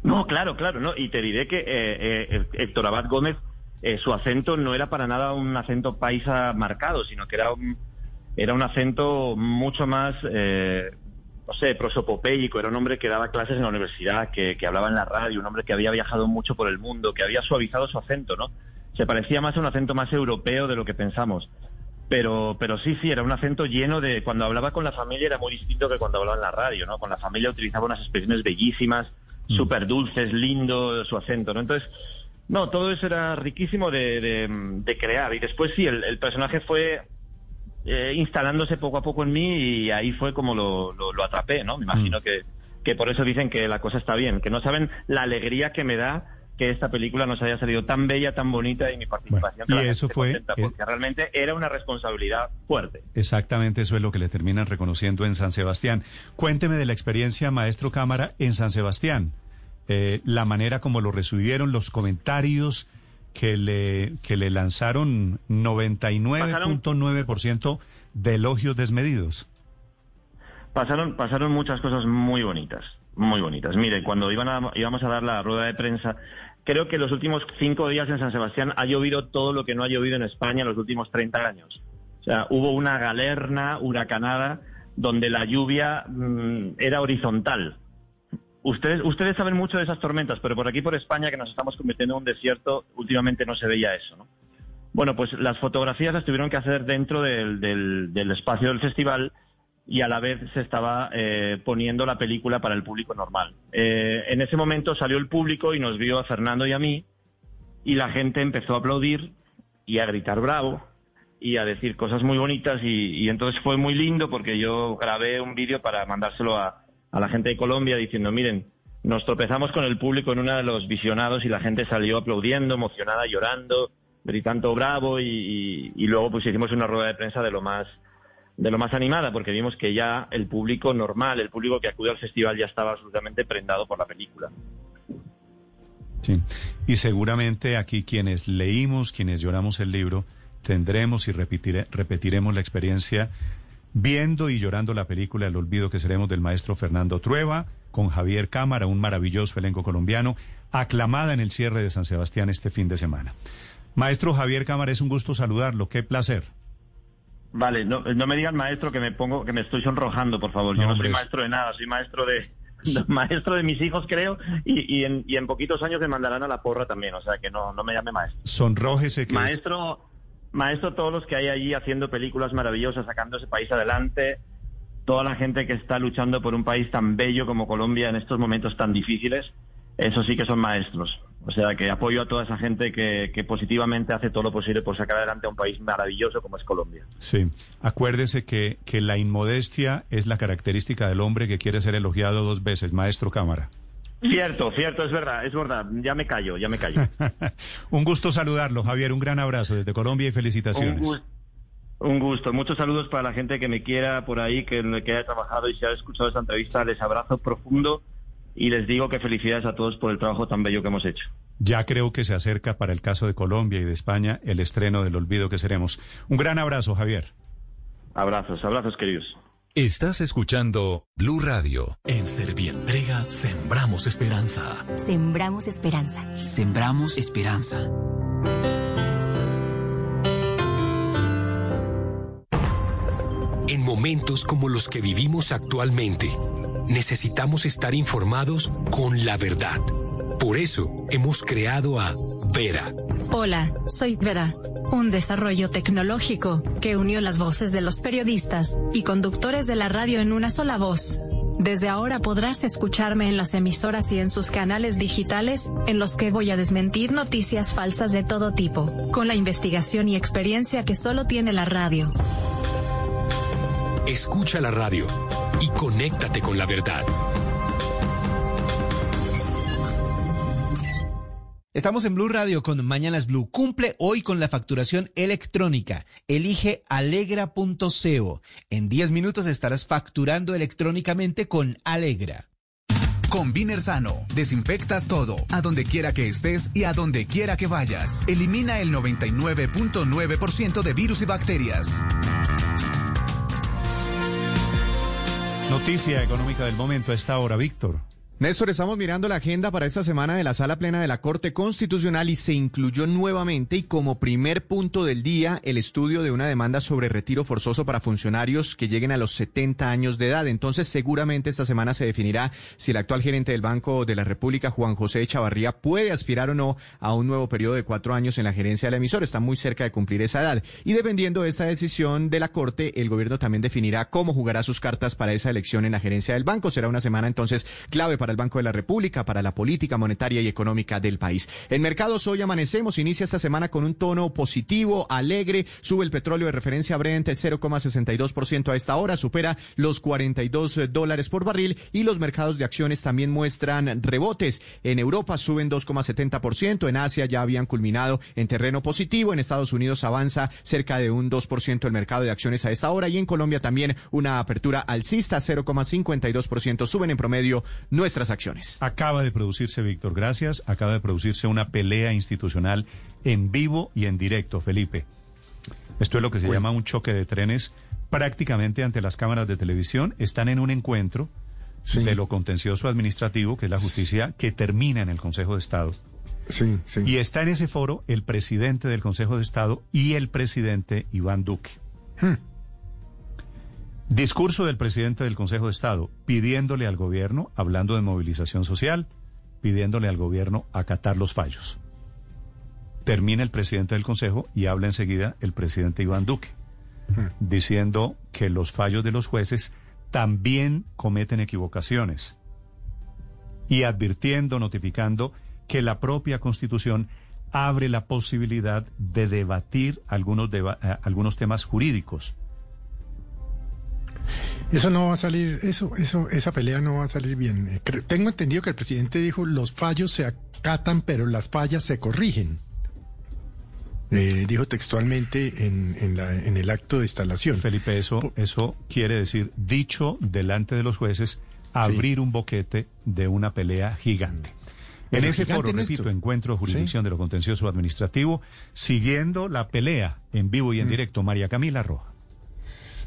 No, claro, claro, no. Y te diré que eh, eh, Héctor Abad Gómez, eh, su acento no era para nada un acento paisa marcado, sino que era un, era un acento mucho más, eh, no sé, prosopopéyico. Era un hombre que daba clases en la universidad, que, que hablaba en la radio, un hombre que había viajado mucho por el mundo, que había suavizado su acento, ¿no? Se parecía más a un acento más europeo de lo que pensamos. Pero, pero sí, sí, era un acento lleno de... Cuando hablaba con la familia era muy distinto que cuando hablaba en la radio, ¿no? Con la familia utilizaba unas expresiones bellísimas, súper dulces, lindo su acento, ¿no? Entonces, no, todo eso era riquísimo de, de- de crear. Y después sí, el, el personaje fue eh, instalándose poco a poco en mí y ahí fue como lo, lo, lo atrapé, ¿no? Me imagino que, que por eso dicen que la cosa está bien, que no saben la alegría que me da que esta película nos haya salido tan bella, tan bonita y mi participación. que y eso fue- contenta, es- porque realmente era una responsabilidad fuerte. Exactamente eso es lo que le terminan reconociendo en San Sebastián. Cuénteme de la experiencia, maestro Cámara, en San Sebastián. Eh, la manera como lo recibieron, los comentarios que le, que le lanzaron 99.9% de elogios desmedidos. Pasaron, pasaron muchas cosas muy bonitas, muy bonitas. Mire, cuando iban a- íbamos a dar la rueda de prensa, creo que los últimos cinco días en San Sebastián ha llovido todo lo que no ha llovido en España en los últimos 30 años. O sea, hubo una galerna huracanada donde la lluvia mm, era horizontal. Ustedes, ustedes saben mucho de esas tormentas, pero por aquí, por España, que nos estamos convirtiendo en un desierto, últimamente no se veía eso, ¿no? Bueno, pues las fotografías las tuvieron que hacer dentro del, espacio del festival y a la vez se estaba eh, poniendo la película para el público normal. Eh, en ese momento salió el público y nos vio a Fernando y a mí y la gente empezó a aplaudir y a gritar bravo y a decir cosas muy bonitas y, y entonces fue muy lindo porque yo grabé un vídeo para mandárselo a, a la gente de Colombia diciendo, miren, nos tropezamos con el público en uno de los visionados y la gente salió aplaudiendo, emocionada, llorando, gritando bravo y, luego pues hicimos una rueda de prensa de lo más de lo más animada porque vimos que ya el público normal, el público que acude al festival ya estaba absolutamente prendado por la película. Sí. Y seguramente aquí quienes leímos, quienes lloramos el libro, tendremos y repetire- repetiremos la experiencia viendo y llorando la película El olvido que seremos del maestro Fernando Trueba, con Javier Cámara, un maravilloso elenco colombiano, aclamada en el cierre de San Sebastián este fin de semana. Maestro Javier Cámara, es un gusto saludarlo, qué placer. Vale, no, no me digan maestro que me pongo, que me estoy sonrojando, por favor. Yo No, no, hombre, soy es- maestro de nada, soy maestro de [laughs] maestro de mis hijos, creo, y, y en, y en poquitos años me mandarán a la porra también, o sea que no, no me llame maestro. Sonrójese que es- Maestro, todos los que hay allí haciendo películas maravillosas, sacando ese país adelante, toda la gente que está luchando por un país tan bello como Colombia en estos momentos tan difíciles, eso sí que son maestros. O sea que apoyo a toda esa gente que, que, positivamente hace todo lo posible por sacar adelante a un país maravilloso como es Colombia. Sí, acuérdese que, que la inmodestia es la característica del hombre que quiere ser elogiado dos veces, maestro Cámara. Cierto, cierto, es verdad, es verdad. Ya me callo, ya me callo. [laughs] un gusto saludarlo, Javier. Un gran abrazo desde Colombia y felicitaciones. Un, un gusto. Muchos saludos para la gente que me quiera por ahí, que, que haya trabajado y se haya escuchado esta entrevista. Les abrazo profundo y les digo que felicidades a todos por el trabajo tan bello que hemos hecho. Ya creo que se acerca para el caso de Colombia y de España el estreno del olvido que seremos. Un gran abrazo, Javier. Abrazos, abrazos queridos. Estás escuchando Blue Radio. En Servientrega sembramos esperanza. Sembramos esperanza. Sembramos esperanza. En momentos como los que vivimos actualmente, necesitamos estar informados con la verdad. Por eso hemos creado a Vera. Hola, soy Vera un desarrollo tecnológico que unió las voces de los periodistas y conductores de la radio en una sola voz. Desde ahora podrás escucharme en las emisoras y en sus canales digitales, en los que voy a desmentir noticias falsas de todo tipo, con la investigación y experiencia que solo tiene la radio. Escucha la radio y conéctate con la verdad. Estamos en Blue Radio con Mañanas Blue. Cumple hoy con la facturación electrónica. Elige alegra.co. En 10 minutos estarás facturando electrónicamente con Alegra. Con Viner Sano, desinfectas todo, a donde quiera que estés y a donde quiera que vayas. Elimina el 99.9% de virus y bacterias. Noticia económica del momento a esta hora, Víctor. Néstor, estamos mirando la agenda para esta semana de la Sala Plena de la Corte Constitucional y se incluyó nuevamente y como primer punto del día el estudio de una demanda sobre retiro forzoso para funcionarios que lleguen a los 70 años de edad. Entonces, seguramente esta semana se definirá si el actual gerente del Banco de la República, Juan José Chavarría, puede aspirar o no a un nuevo periodo de cuatro años en la gerencia del emisor. Está muy cerca de cumplir esa edad. Y dependiendo de esta decisión de la Corte, el gobierno también definirá cómo jugará sus cartas para esa elección en la gerencia del banco. Será una semana entonces clave para el Banco de la República, para la política monetaria y económica del país. En mercados hoy amanecemos, inicia esta semana con un tono positivo, alegre, sube el petróleo de referencia Brent 0,62% a esta hora, supera los 42 dólares por barril y los mercados de acciones también muestran rebotes. En Europa suben 2,70%, en Asia ya habían culminado en terreno positivo, en Estados Unidos avanza cerca de un 2% el mercado de acciones a esta hora y en Colombia también una apertura alcista 0,52%, suben en promedio nuestras acciones. Acaba de producirse, Víctor, gracias, acaba de producirse una pelea institucional en vivo y en directo, Felipe. Esto es lo que se llama un choque de trenes prácticamente ante las cámaras de televisión. Están en un encuentro de lo contencioso administrativo, que es la justicia, que termina en el Consejo de Estado. Sí, sí. Y está en ese foro el presidente del Consejo de Estado y el presidente Iván Duque. Hmm. Discurso del presidente del Consejo de Estado pidiéndole al gobierno, hablando de movilización social, pidiéndole al gobierno acatar los fallos. Termina el presidente del Consejo y habla enseguida el presidente Iván Duque, diciendo que los fallos de los jueces también cometen equivocaciones y advirtiendo, notificando que la propia Constitución abre la posibilidad de debatir algunos, eh, algunos temas jurídicos eso no va a salir, eso, eso, esa pelea no va a salir bien. Eh, tengo entendido que el presidente dijo los fallos se acatan, pero las fallas se corrigen. Eh, dijo textualmente en, en, la, en, el acto de instalación. Felipe, eso, eso quiere decir, dicho delante de los jueces, abrir un boquete de una pelea gigante. En ese foro, repito, encuentro jurisdicción de lo contencioso administrativo, siguiendo la pelea en vivo y en mm. directo, María Camila Roja.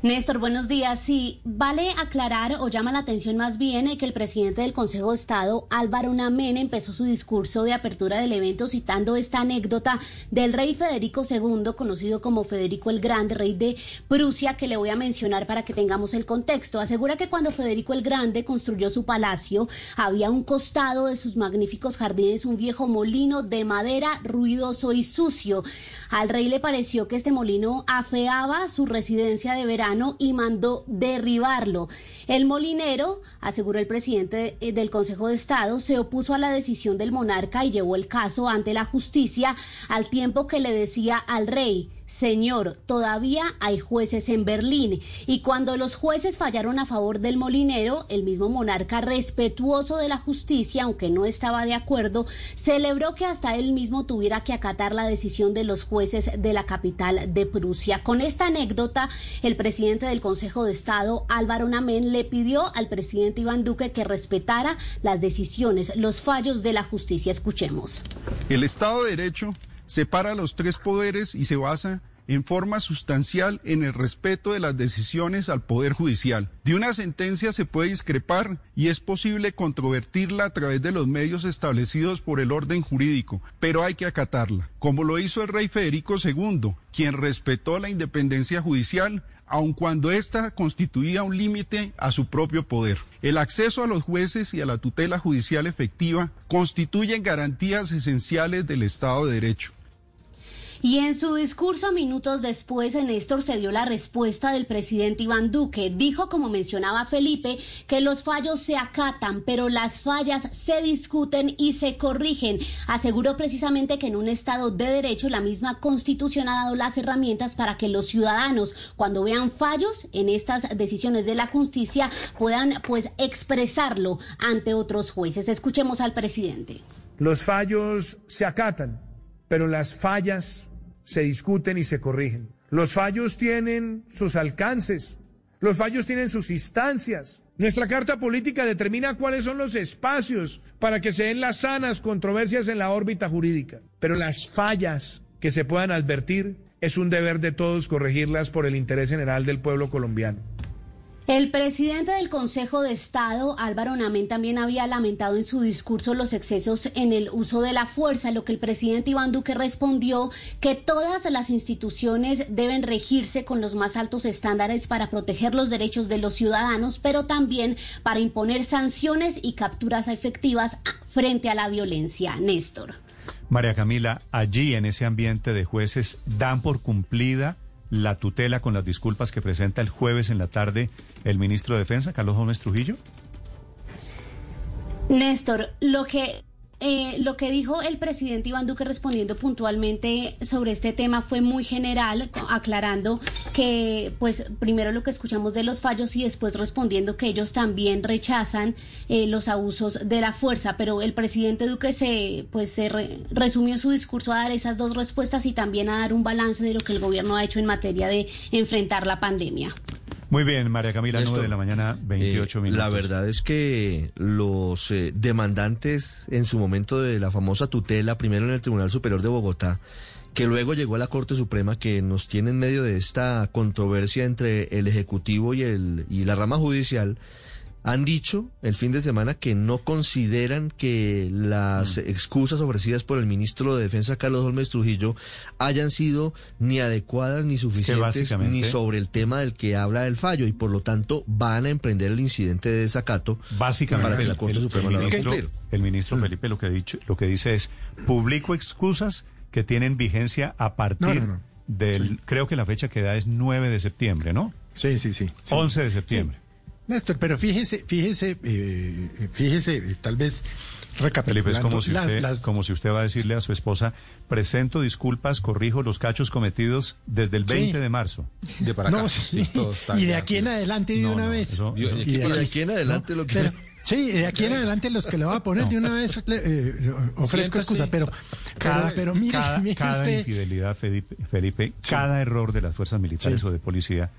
Néstor, buenos días. Sí, vale aclarar o llama la atención más bien eh, que el presidente del Consejo de Estado, Álvaro Namén, empezó su discurso de apertura del evento citando esta anécdota del rey Federico II, conocido como Federico el Grande, rey de Prusia, que le voy a mencionar para que tengamos el contexto. Asegura que cuando Federico el Grande construyó su palacio, había un costado de sus magníficos jardines un viejo molino de madera ruidoso y sucio. Al rey le pareció que este molino afeaba su residencia de verano y mandó derribarlo. El molinero, aseguró el presidente del Consejo de Estado, se opuso a la decisión del monarca y llevó el caso ante la justicia al tiempo que le decía al rey Señor, todavía hay jueces en Berlín y cuando los jueces fallaron a favor del molinero, el mismo monarca respetuoso de la justicia, aunque no estaba de acuerdo, celebró que hasta él mismo tuviera que acatar la decisión de los jueces de la capital de Prusia. Con esta anécdota, el presidente del Consejo de Estado, Álvaro Namén, le pidió al presidente Iván Duque que respetara las decisiones, los fallos de la justicia. Escuchemos. El Estado de Derecho separa los tres poderes y se basa en forma sustancial en el respeto de las decisiones al Poder Judicial. De una sentencia se puede discrepar y es posible controvertirla a través de los medios establecidos por el orden jurídico, pero hay que acatarla, como lo hizo el rey Federico II, quien respetó la independencia judicial aun cuando ésta constituía un límite a su propio poder. El acceso a los jueces y a la tutela judicial efectiva constituyen garantías esenciales del Estado de Derecho. Y en su discurso minutos después, Néstor se dio la respuesta del presidente Iván Duque. Dijo, como mencionaba Felipe, que los fallos se acatan, pero las fallas se discuten y se corrigen. Aseguró precisamente que en un Estado de Derecho la misma Constitución ha dado las herramientas para que los ciudadanos, cuando vean fallos en estas decisiones de la justicia, puedan pues expresarlo ante otros jueces. Escuchemos al presidente. Los fallos se acatan, pero las fallas se discuten y se corrigen. Los fallos tienen sus alcances, los fallos tienen sus instancias. Nuestra carta política determina cuáles son los espacios para que se den las sanas controversias en la órbita jurídica. Pero las fallas que se puedan advertir es un deber de todos corregirlas por el interés general del pueblo colombiano. El presidente del Consejo de Estado, Álvaro Namén, también había lamentado en su discurso los excesos en el uso de la fuerza, lo que el presidente Iván Duque respondió que todas las instituciones deben regirse con los más altos estándares para proteger los derechos de los ciudadanos, pero también para imponer sanciones y capturas efectivas frente a la violencia. Néstor. María Camila, allí en ese ambiente de jueces dan por cumplida la tutela con las disculpas que presenta el jueves en la tarde el ministro de Defensa, Carlos Gómez Trujillo? Néstor, lo que eh, lo que dijo el presidente Iván Duque respondiendo puntualmente sobre este tema fue muy general, aclarando que, pues, primero lo que escuchamos de los fallos y después respondiendo que ellos también rechazan eh, los abusos de la fuerza. Pero el presidente Duque se, pues, se resumió su discurso a dar esas dos respuestas y también a dar un balance de lo que el gobierno ha hecho en materia de enfrentar la pandemia. Muy bien, María Camila, Néstor, de la mañana, 28 eh, minutos. La verdad es que los eh, demandantes en su momento de la famosa tutela, primero en el Tribunal Superior de Bogotá, que luego llegó a la Corte Suprema, que nos tiene en medio de esta controversia entre el Ejecutivo y, el, y la rama judicial, han dicho el fin de semana que no consideran que las mm. excusas ofrecidas por el ministro de Defensa Carlos Holmes Trujillo hayan sido ni adecuadas ni suficientes ni sobre el tema del que habla el fallo y por lo tanto van a emprender el incidente de desacato básicamente para que la Corte Suprema el, ministro, el ministro mm. Felipe lo que ha dicho lo que dice es publico excusas que tienen vigencia a partir del creo que la fecha que da es 9 de septiembre, ¿no? Sí, sí, sí. 11 de septiembre. Néstor, pero fíjese, fíjese, eh, fíjese, tal vez recapitulando. es como si, usted, como si usted va a decirle a su esposa, presento disculpas, corrijo los cachos cometidos desde el 20 de marzo. De para acá. y de aquí en adelante de una vez. y de, aquí en adelante lo que... [laughs] Sí, de aquí en adelante los que le va a poner de una vez eh, ofrezco excusa, pero cada, pero, mire, cada, infidelidad, Felipe, cada error de las fuerzas militares o de policía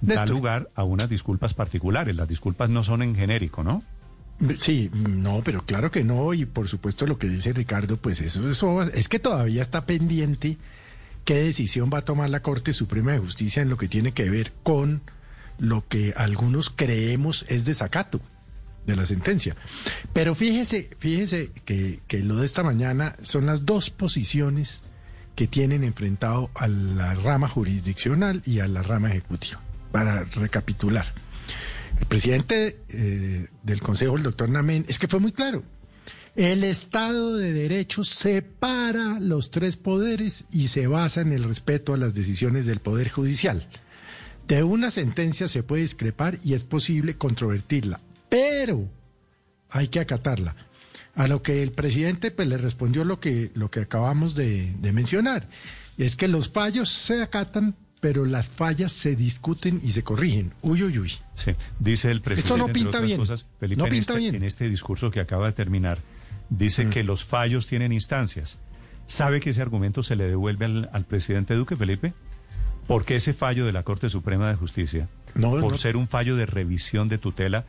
da lugar a unas disculpas particulares. Las disculpas no son en genérico, ¿no? Sí, no, pero claro que no, y por supuesto lo que dice Ricardo, pues eso, eso es que todavía está pendiente qué decisión va a tomar la Corte Suprema de Justicia en lo que tiene que ver con lo que algunos creemos es desacato de la sentencia. Pero fíjese, fíjese que, que lo de esta mañana son las dos posiciones que tienen enfrentado a la rama jurisdiccional y a la rama ejecutiva para recapitular. El presidente eh, del Consejo, el doctor Namén, es que fue muy claro. El Estado de Derecho separa los tres poderes y se basa en el respeto a las decisiones del Poder Judicial. De una sentencia se puede discrepar y es posible controvertirla, pero hay que acatarla. A lo que el presidente pues, le respondió lo que, lo que acabamos de, mencionar, es que los fallos se acatan, pero las fallas se discuten y se corrigen. Uy, uy, uy. Sí, dice el presidente. Esto no pinta bien. cosas, Felipe, No en, pinta este, bien. en este discurso que acaba de terminar, dice que los fallos tienen instancias. ¿Sabe que ese argumento se le devuelve al, al presidente Duque, Felipe? Porque ese fallo de la Corte Suprema de Justicia, No, por no. ser un fallo de revisión de tutela,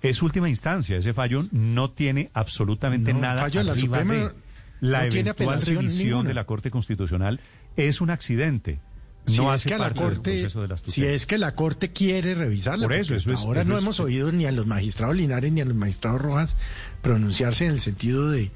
es última instancia. Ese fallo no tiene absolutamente No, nada fallo de la arriba Suprema de la eventual revisión ninguna. de la Corte Constitucional es un accidente. No si es hace que la del corte, proceso de las si es que la corte quiere revisarla, Por eso, eso es- ahora eso no es- hemos oído ni a los magistrados Linares ni a los magistrados Rojas pronunciarse en el sentido de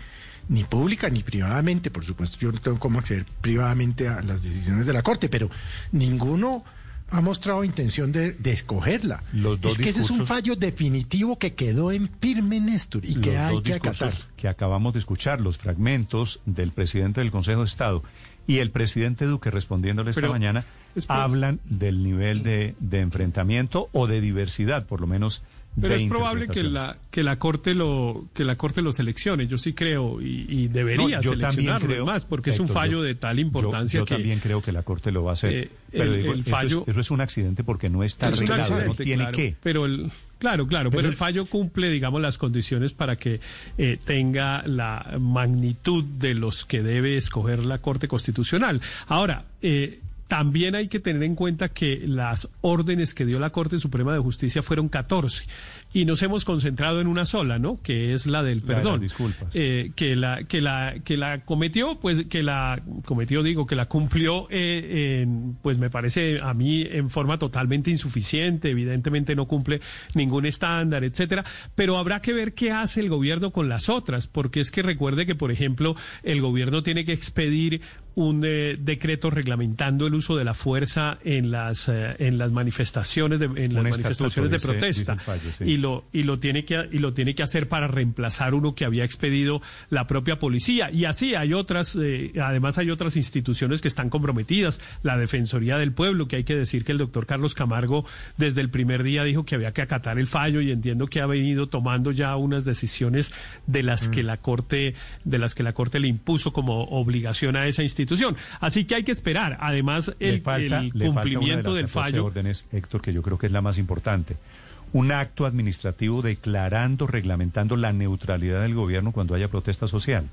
ni pública ni privadamente, por supuesto, yo no tengo cómo acceder privadamente a las decisiones de la corte, pero ninguno ha mostrado intención de, de escogerla. Los dos es que ese es un fallo definitivo que quedó en firme Néstor y que hay que acatar. que acabamos de escuchar, los fragmentos del presidente del Consejo de Estado y el presidente Duque respondiéndole esta Pero mañana, hablan del nivel de, de enfrentamiento o de diversidad, por lo menos. Pero de es probable que la que la corte lo que la corte lo seleccione. Yo sí creo y, y debería No, yo seleccionarlo creo, más porque es un fallo yo- de tal yo- importancia yo, que también creo que la Corte lo va a hacer. Eh, pero el- digo, el eso, fallo- es, eso es un accidente porque no está es arreglado, no tiene claro, que. Pero el, claro, claro, pero, Pero el el- fallo cumple, digamos, las condiciones para que eh, tenga la magnitud de los que debe escoger la Corte Constitucional. Ahora, eh, también hay que tener en cuenta que las órdenes que dio la Corte Suprema de Justicia fueron 14 y nos hemos concentrado en una sola, ¿no? Que es la del La de las perdón. disculpas. Eh, que la que la que la cometió, pues que la cometió, digo, que la cumplió, eh, en, pues me parece a mí en forma totalmente insuficiente. Evidentemente no cumple ningún estándar, etcétera. Pero habrá que ver qué hace el gobierno con las otras, porque es que recuerde que, por ejemplo, el gobierno tiene que expedir un eh, decreto reglamentando el uso de la fuerza en las eh, en las manifestaciones de, en las manifestaciones de dice- protesta dice el fallo, sí. y lo y lo tiene que y lo tiene que hacer para reemplazar uno que había expedido la propia policía y así hay otras eh, además hay otras instituciones que están comprometidas la defensoría del pueblo que hay que decir que el doctor Carlos Camargo desde el primer día dijo que había que acatar el fallo y entiendo que ha venido tomando ya unas decisiones de las Mm. que la corte de las que la corte le impuso como obligación a esa institución así que hay que esperar además el, falta- cumplimiento del 14 fallo órdenes, Héctor, que yo creo que es la más importante. Un acto administrativo declarando, reglamentando la neutralidad del gobierno cuando haya protesta social.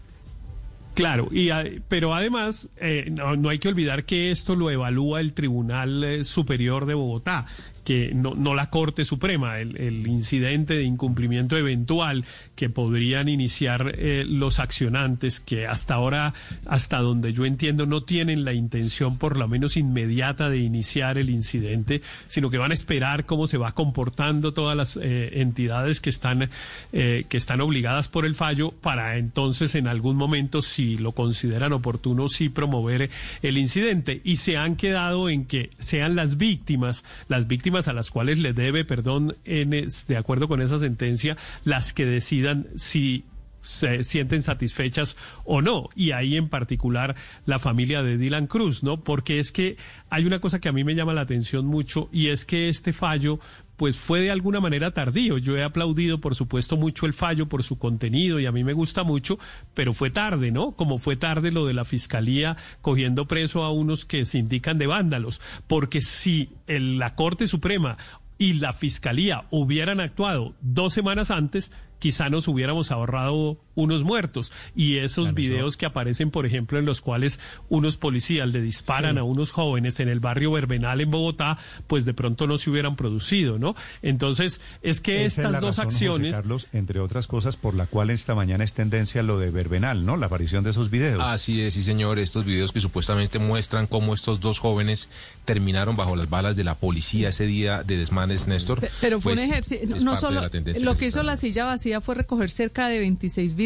Claro, y, a- pero además eh, no, no hay que olvidar que esto lo evalúa el Tribunal eh, Superior de Bogotá, que no, no la Corte Suprema, el, el incidente de incumplimiento eventual que podrían iniciar eh, los accionantes, que hasta ahora, hasta donde yo entiendo, no tienen la intención por lo menos inmediata de iniciar el incidente, sino que van a esperar cómo se va comportando todas las eh, entidades que están, eh, que están obligadas por el fallo para entonces en algún momento, si lo consideran oportuno, sí promover el incidente. Y se han quedado en que sean las víctimas, las víctimas a las cuales le debe perdón en de acuerdo con esa sentencia, las que decidan si se sienten satisfechas o no. Y ahí en particular la familia de Dylan Cruz, ¿no? Porque es que hay una cosa que a mí me llama la atención mucho y es que este fallo pues fue de alguna manera tardío. Yo he aplaudido, por supuesto, mucho el fallo por su contenido y a mí me gusta mucho, pero fue tarde, ¿no? Como fue tarde lo de la fiscalía cogiendo preso a unos que se indican de vándalos. Porque si el- la Corte Suprema y la fiscalía hubieran actuado dos semanas antes, quizá nos hubiéramos ahorrado unos muertos. Y esos videos que aparecen, por ejemplo, en los cuales unos policías le disparan Sí. a unos jóvenes en el barrio Verbenal en Bogotá, pues de pronto no se hubieran producido, ¿no? Entonces, es que Esa es estas la dos razón, José acciones... Carlos, entre otras cosas, por la cual esta mañana es tendencia lo de Verbenal, ¿no? La aparición de esos videos. Así es, sí señor, estos videos que supuestamente muestran cómo estos dos jóvenes terminaron bajo las balas de la policía ese día de desmanes, Néstor. Pe- Pero fue pues, un ejercicio, es no solo lo que hizo está la silla vacía fue recoger cerca de 26 videos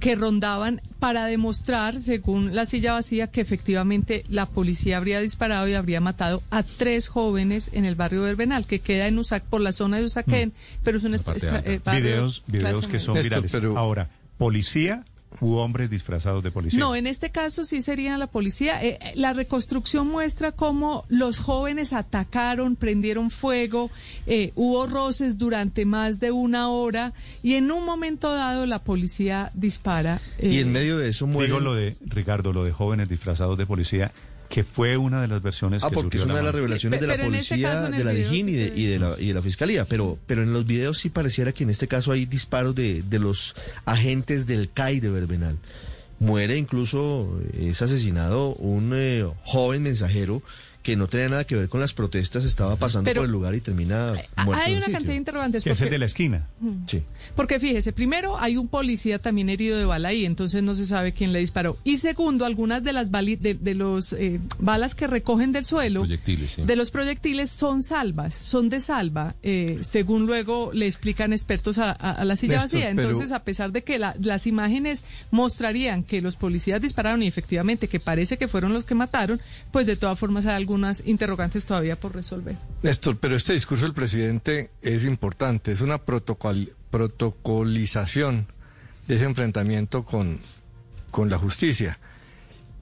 que rondaban para demostrar, según la silla vacía, que efectivamente la policía habría disparado y habría matado a tres jóvenes en el barrio Verbenal, que queda en Usac, por la zona de Usaquén, pero es un eh, barrio videos videos que son virales. Ahora, policía u hombres disfrazados de policía. No, en este caso sí sería la policía. Eh, eh, la reconstrucción muestra cómo los jóvenes atacaron, prendieron fuego, eh, hubo roces durante más de una hora y en un momento dado la policía dispara. y en medio de eso muere. Digo lo de, Ricardo, lo de jóvenes disfrazados de policía que fue una de las versiones ah, que porque es una de las revelaciones de la este policía, de la DIJÍN y de, y, de la, y de la fiscalía, pero, pero en los videos sí pareciera que en este caso hay disparos de, de los agentes del CAI de Verbenal. Muere incluso, es asesinado un eh, joven mensajero que no tenía nada que ver con las protestas, estaba pasando por el lugar y termina muerto. Hay una cantidad de interrogantes. Que es el de la esquina. Sí. Porque fíjese, primero hay un policía también herido de bala ahí, entonces no se sabe quién le disparó. Y segundo, algunas de las de, de, los eh, balas que recogen del suelo, de los proyectiles son salvas, son de salva, eh, según luego le explican expertos a, la silla vacía. Entonces, a pesar de que las imágenes mostrarían que los policías dispararon y efectivamente que parece que fueron los que mataron, pues de todas formas hay algún unas interrogantes todavía por resolver. Néstor, pero este discurso del presidente es importante, es una protocolización de ese enfrentamiento con, con la justicia.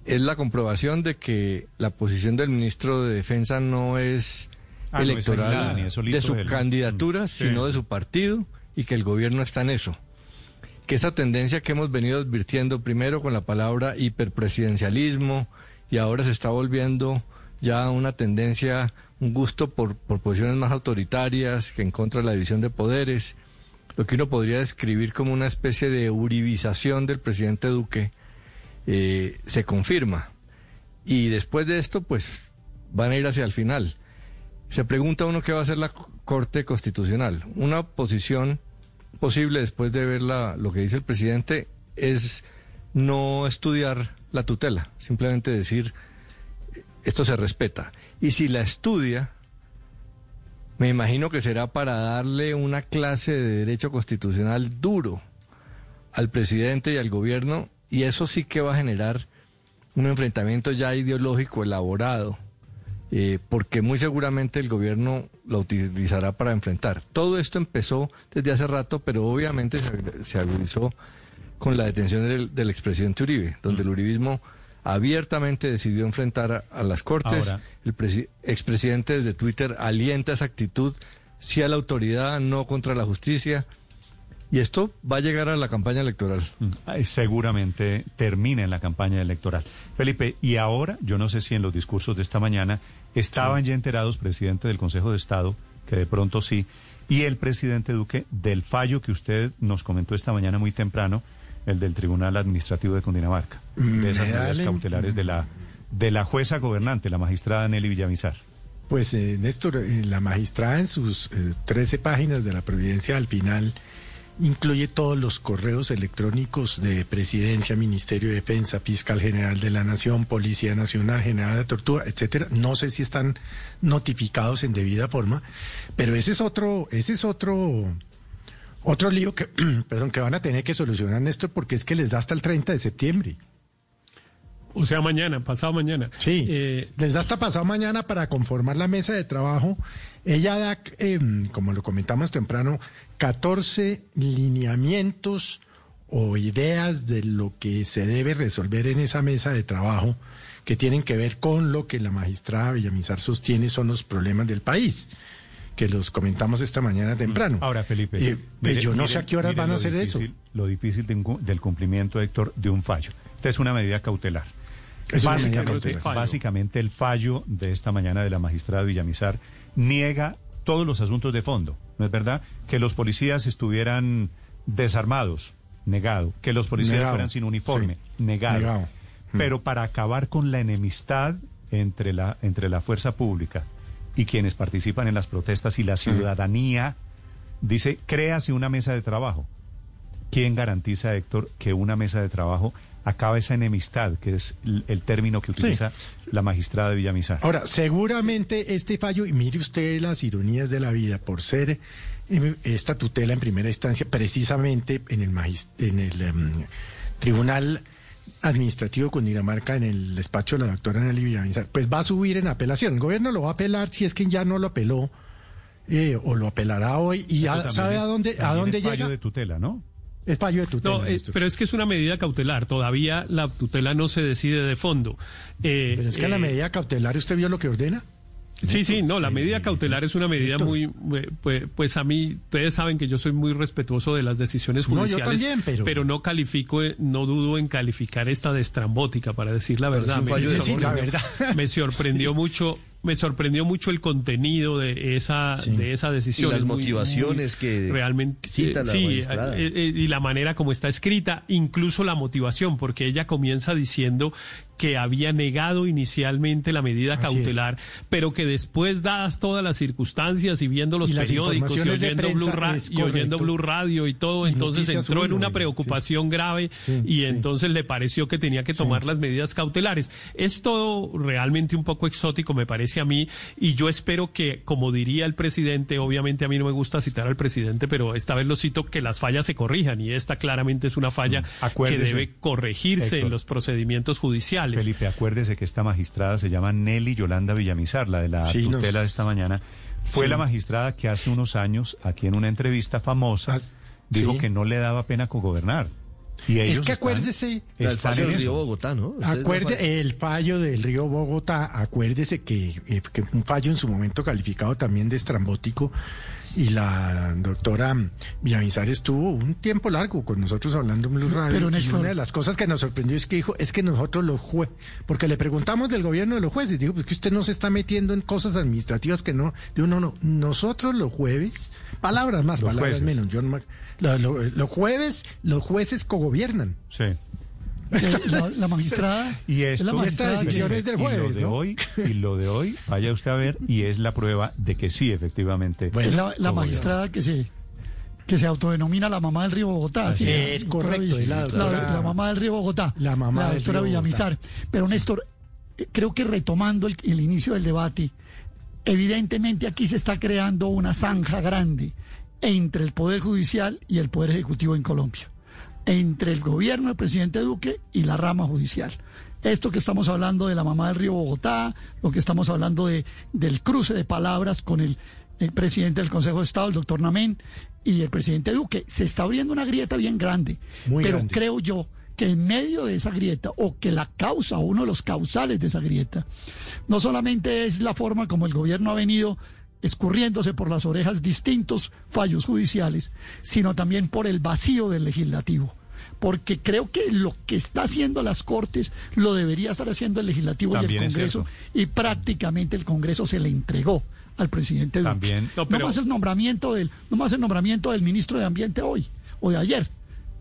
Es la comprobación de que la posición del ministro de Defensa no es ah, electoral de su candidatura, sino de su partido y que el gobierno está en eso. Que esa tendencia que hemos venido advirtiendo primero con la palabra hiperpresidencialismo y ahora se está volviendo ya una tendencia, un gusto por, por posiciones más autoritarias que en contra de la división de poderes, lo que uno podría describir como una especie de uribización del presidente Duque, eh, se confirma. Y después de esto, pues van a ir hacia el final. Se pregunta uno qué va a hacer la Corte Constitucional. Una posición posible después de ver lo que dice el presidente es no estudiar la tutela, simplemente decir esto se respeta. Y si la estudia, me imagino que será para darle una clase de derecho constitucional duro al presidente y al gobierno, y eso sí que va a generar un enfrentamiento ya ideológico elaborado, eh, porque muy seguramente el gobierno lo utilizará para enfrentar. Todo esto empezó desde hace rato, pero obviamente se, agudizó con la detención del, del expresidente Uribe, donde el uribismo abiertamente decidió enfrentar a, las Cortes. el expresidente desde Twitter alienta esa actitud, sí a la autoridad, no contra la justicia. Y esto va a llegar a la campaña electoral. Mm, seguramente termina en la campaña electoral. Felipe, y ahora, yo no sé si en los discursos de esta mañana estaban ya enterados, presidente del Consejo de Estado, que de pronto sí, y el presidente Duque del fallo que usted nos comentó esta mañana muy temprano, el del Tribunal Administrativo de Cundinamarca, de esas medidas cautelares de la, de la jueza gobernante, la magistrada Nelly Villamizar. Pues eh, Néstor, eh, la magistrada en sus 13 eh, páginas de la Providencia al final incluye todos los correos electrónicos de Presidencia, Ministerio de Defensa, Fiscal General de la Nación, Policía Nacional, General de Tortuga, etcétera. No sé si están notificados en debida forma, pero ese es otro, ese es otro otro lío que, [clears throat] perdón, que van a tener que solucionar, Néstor, porque es que les da hasta el 30 de septiembre. O sea, mañana, pasado mañana. Sí, eh, les da hasta pasado mañana para conformar la mesa de trabajo. Ella da, em, como lo comentamos temprano, 14 lineamientos o ideas de lo que se debe resolver en esa mesa de trabajo que tienen que ver con lo que la magistrada Villamizar sostiene son los problemas del país que los comentamos esta mañana temprano. Ahora, Felipe. Eh, yo no sé a qué horas van a hacer eso. Lo difícil del cumplimiento, Héctor, de un fallo. Esta es una medida cautelar. Es básicamente, básicamente el fallo de esta mañana de la magistrada Villamizar niega todos los asuntos de fondo. ¿No es verdad? Que los policías estuvieran desarmados, negado. Que los policías fueran sin uniforme, negado. Pero para acabar con la enemistad entre la, entre la fuerza pública y quienes participan en las protestas y la ciudadanía, dice, créase una mesa de trabajo. ¿Quién garantiza, Héctor, que una mesa de trabajo acaba esa enemistad, que es el, término que utiliza la magistrada de Villamizar? Ahora, seguramente este fallo, y mire usted las ironías de la vida, por ser em, esta tutela en primera instancia, precisamente en el, en el em, Tribunal administrativo con Dinamarca en el despacho de la doctora Nelly Villamizar, pues va a subir en apelación. El gobierno lo va a apelar si es que ya no lo apeló eh, o lo apelará hoy y ya sabe a dónde a dónde llega. fallo de tutela, ¿no? Es fallo de tutela. No, pero es que es una medida cautelar. Todavía la tutela no se decide de fondo. Eh, pero es que la medida cautelar, ¿usted vio lo que ordena? Sí, sí, no, la medida cautelar es una medida muy, pues, pues, a mí, ustedes saben que yo soy muy respetuoso de las decisiones judiciales, no, yo también, pero... pero no califico, no dudo en calificar esta de estrambótica, para decir la verdad. la verdad. [laughs] Me sorprendió mucho me sorprendió mucho el contenido de esa de esa decisión. Y las motivaciones que realmente cita la sí, eh, eh, y la manera como está escrita, incluso la motivación, porque ella comienza diciendo que había negado inicialmente la medida cautelar, pero que después, dadas todas las circunstancias y viendo los periódicos y oyendo, Blue y oyendo Blue Radio y todo, entonces entró en una preocupación grave y entonces le pareció que tenía que tomar las medidas cautelares. Es todo realmente un poco exótico, me parece a mí, y yo espero que, como diría el presidente, obviamente a mí no me gusta citar al presidente, pero esta vez lo cito, que las fallas se corrijan, y esta claramente es una falla mm, que debe corregirse en los procedimientos judiciales. Felipe, acuérdese que esta magistrada se llama Nelly Yolanda Villamizar, la de la tutela de esta mañana. Fue la magistrada que hace unos años, aquí en una entrevista famosa, ah, dijo que no le daba pena cogobernar. Y ellos es que acuérdese. el fallo del río Bogotá, ¿no? Acuerde, el fallo del río Bogotá, acuérdese que, eh, que, un fallo en su momento calificado también de estrambótico y la doctora Villamizar estuvo un tiempo largo con nosotros hablando en Blue Radio. Pero y una de las cosas que nos sorprendió es que dijo, es que nosotros los jueces, porque le preguntamos del gobierno de los jueces, dijo, pues que usted no se está metiendo en cosas administrativas que no, digo, no, no, nosotros los jueves, palabras más, palabras menos, yo los jueves, los jueces cogobiernan. Sí. La, magistrada y esto la magistrada decisiones del jueves, y lo de hoy y lo de hoy vaya usted a ver y es la prueba de que sí efectivamente. Bueno, la, magistrada que se que se autodenomina la mamá del río Bogotá sí, es correcto la, mamá del río Bogotá la mamá la doctora Villamizar. Pero Néstor eh, creo que retomando el, el inicio del debate evidentemente aquí se está creando una zanja grande entre el poder judicial y el poder ejecutivo en Colombia entre el gobierno del presidente Duque y la rama judicial. Esto que estamos hablando de la mamá del río Bogotá, lo que estamos hablando de, del cruce de palabras con el, presidente del Consejo de Estado, el doctor Namén, y el presidente Duque, se está abriendo una grieta bien grande. pero creo yo que en medio de esa grieta, o que la causa, uno de los causales de esa grieta, no solamente es la forma como el gobierno ha venido escurriéndose por las orejas distintos fallos judiciales, sino también por el vacío del legislativo. Porque creo que lo que está haciendo las Cortes lo debería estar haciendo el legislativo y el Congreso, y prácticamente el Congreso se le entregó al presidente Duque. También. No, más el nombramiento del, no más el nombramiento del ministro de Ambiente hoy o de ayer.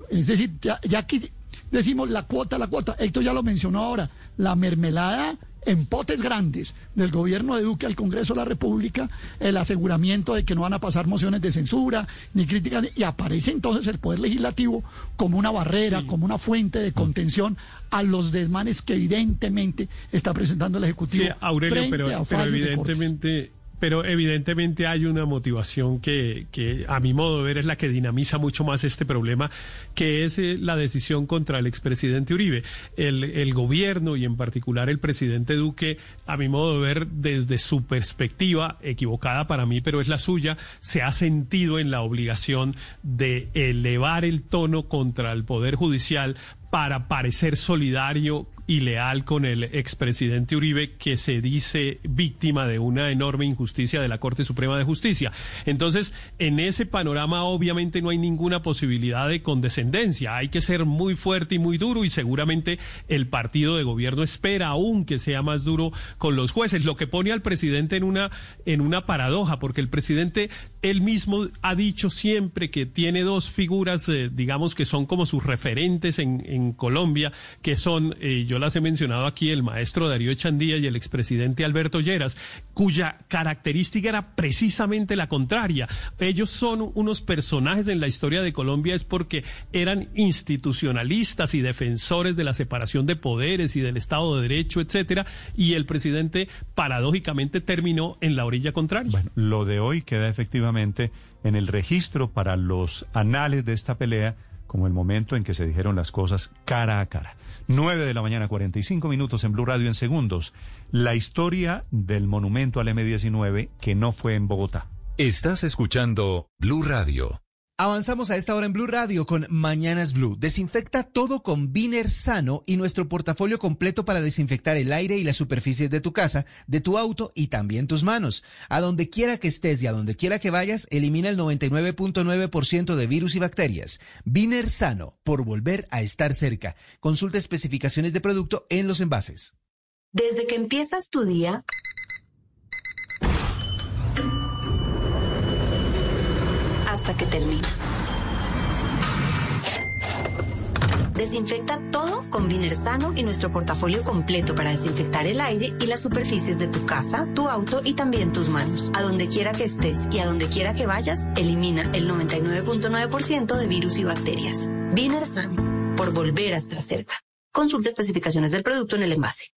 Es decir, ya, ya aquí decimos la cuota, la cuota. Héctor ya lo mencionó ahora, la mermelada en potes grandes del gobierno de Duque al Congreso de la República el aseguramiento de que no van a pasar mociones de censura ni críticas y aparece entonces el poder legislativo como una barrera, como una fuente de contención a los desmanes que evidentemente está presentando el ejecutivo. Sí, Aurelio, pero, pero evidentemente pero evidentemente hay una motivación que, que, a mi modo de ver es la que dinamiza mucho más este problema, que es eh, la decisión contra el expresidente Uribe. El, el gobierno y en particular el presidente Duque, a mi modo de ver, desde su perspectiva, equivocada para mí, pero es la suya, se ha sentido en la obligación de elevar el tono contra el Poder Judicial para parecer solidario y leal con el expresidente Uribe, que se dice víctima de una enorme injusticia de la Corte Suprema de Justicia. Entonces, en ese panorama obviamente no hay ninguna posibilidad de condescendencia. Hay que ser muy fuerte y muy duro y seguramente el partido de gobierno espera aún que sea más duro con los jueces, lo que pone al presidente en una, en una paradoja, porque el presidente él mismo ha dicho siempre que tiene dos figuras, eh, digamos, que son como sus referentes en, en Colombia, que son, eh, yo las he mencionado aquí, el maestro Darío Echandía y el expresidente Alberto Lleras, cuya característica era precisamente la contraria. Ellos son unos personajes en la historia de Colombia, es porque eran institucionalistas y defensores de la separación de poderes y del Estado de Derecho, etcétera, y el presidente paradójicamente terminó en la orilla contraria. Bueno, lo de hoy queda efectivamente en el registro para los anales de esta pelea como el momento en que se dijeron las cosas cara a cara. 9 de la mañana, 45 minutos en Blue Radio en segundos. La historia del monumento al M19 que no fue en Bogotá. Estás escuchando Blue Radio. Avanzamos a esta hora en Blue Radio con Mañanas Blue. Desinfecta todo con Viner Sano y nuestro portafolio completo para desinfectar el aire y las superficies de tu casa, de tu auto y también tus manos. A donde quiera que estés y a donde quiera que vayas, elimina el 99.9% de virus y bacterias. Viner Sano, por volver a estar cerca. Consulta especificaciones de producto en los envases. Desde que empiezas tu día termina. Desinfecta todo con Viner Sano y nuestro portafolio completo para desinfectar el aire y las superficies de tu casa, tu auto y también tus manos. A donde quiera que estés y a donde quiera que vayas, elimina el 99.9% de virus y bacterias. Viner Sano, por volver a estar cerca. Consulta especificaciones del producto en el envase.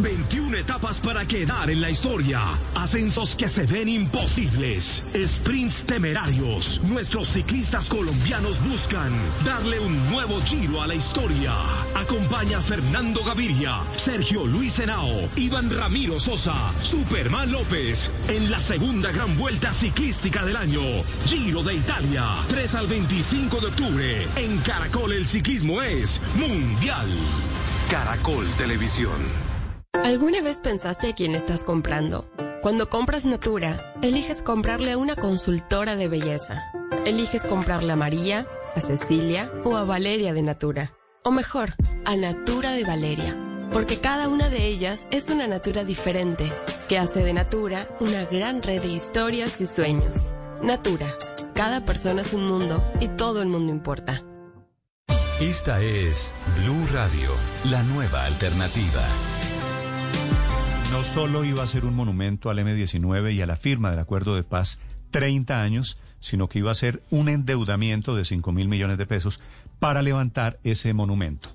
21 etapas para quedar en la historia. Ascensos que se ven imposibles. Sprints temerarios. Nuestros ciclistas colombianos buscan darle un nuevo giro a la historia. Acompaña Fernando Gaviria, Sergio Luis Henao, Iván Ramiro Sosa, Superman López en la segunda gran vuelta ciclística del año. Giro de Italia. 3 al 25 de octubre. En Caracol el ciclismo es mundial. Caracol Televisión. ¿Alguna vez pensaste a quién estás comprando? Cuando compras Natura, eliges comprarle a una consultora de belleza. Eliges comprarle a María, a Cecilia o a Valeria de Natura. O mejor, a Natura de Valeria. Porque cada una de ellas es una Natura diferente, que hace de Natura una gran red de historias y sueños. Natura. Cada persona es un mundo y todo el mundo importa. Esta es Blue Radio, la nueva alternativa no solo iba a ser un monumento al M-19 y a la firma del acuerdo de paz 30 años, sino que iba a ser un endeudamiento de 5 mil millones de pesos para levantar ese monumento.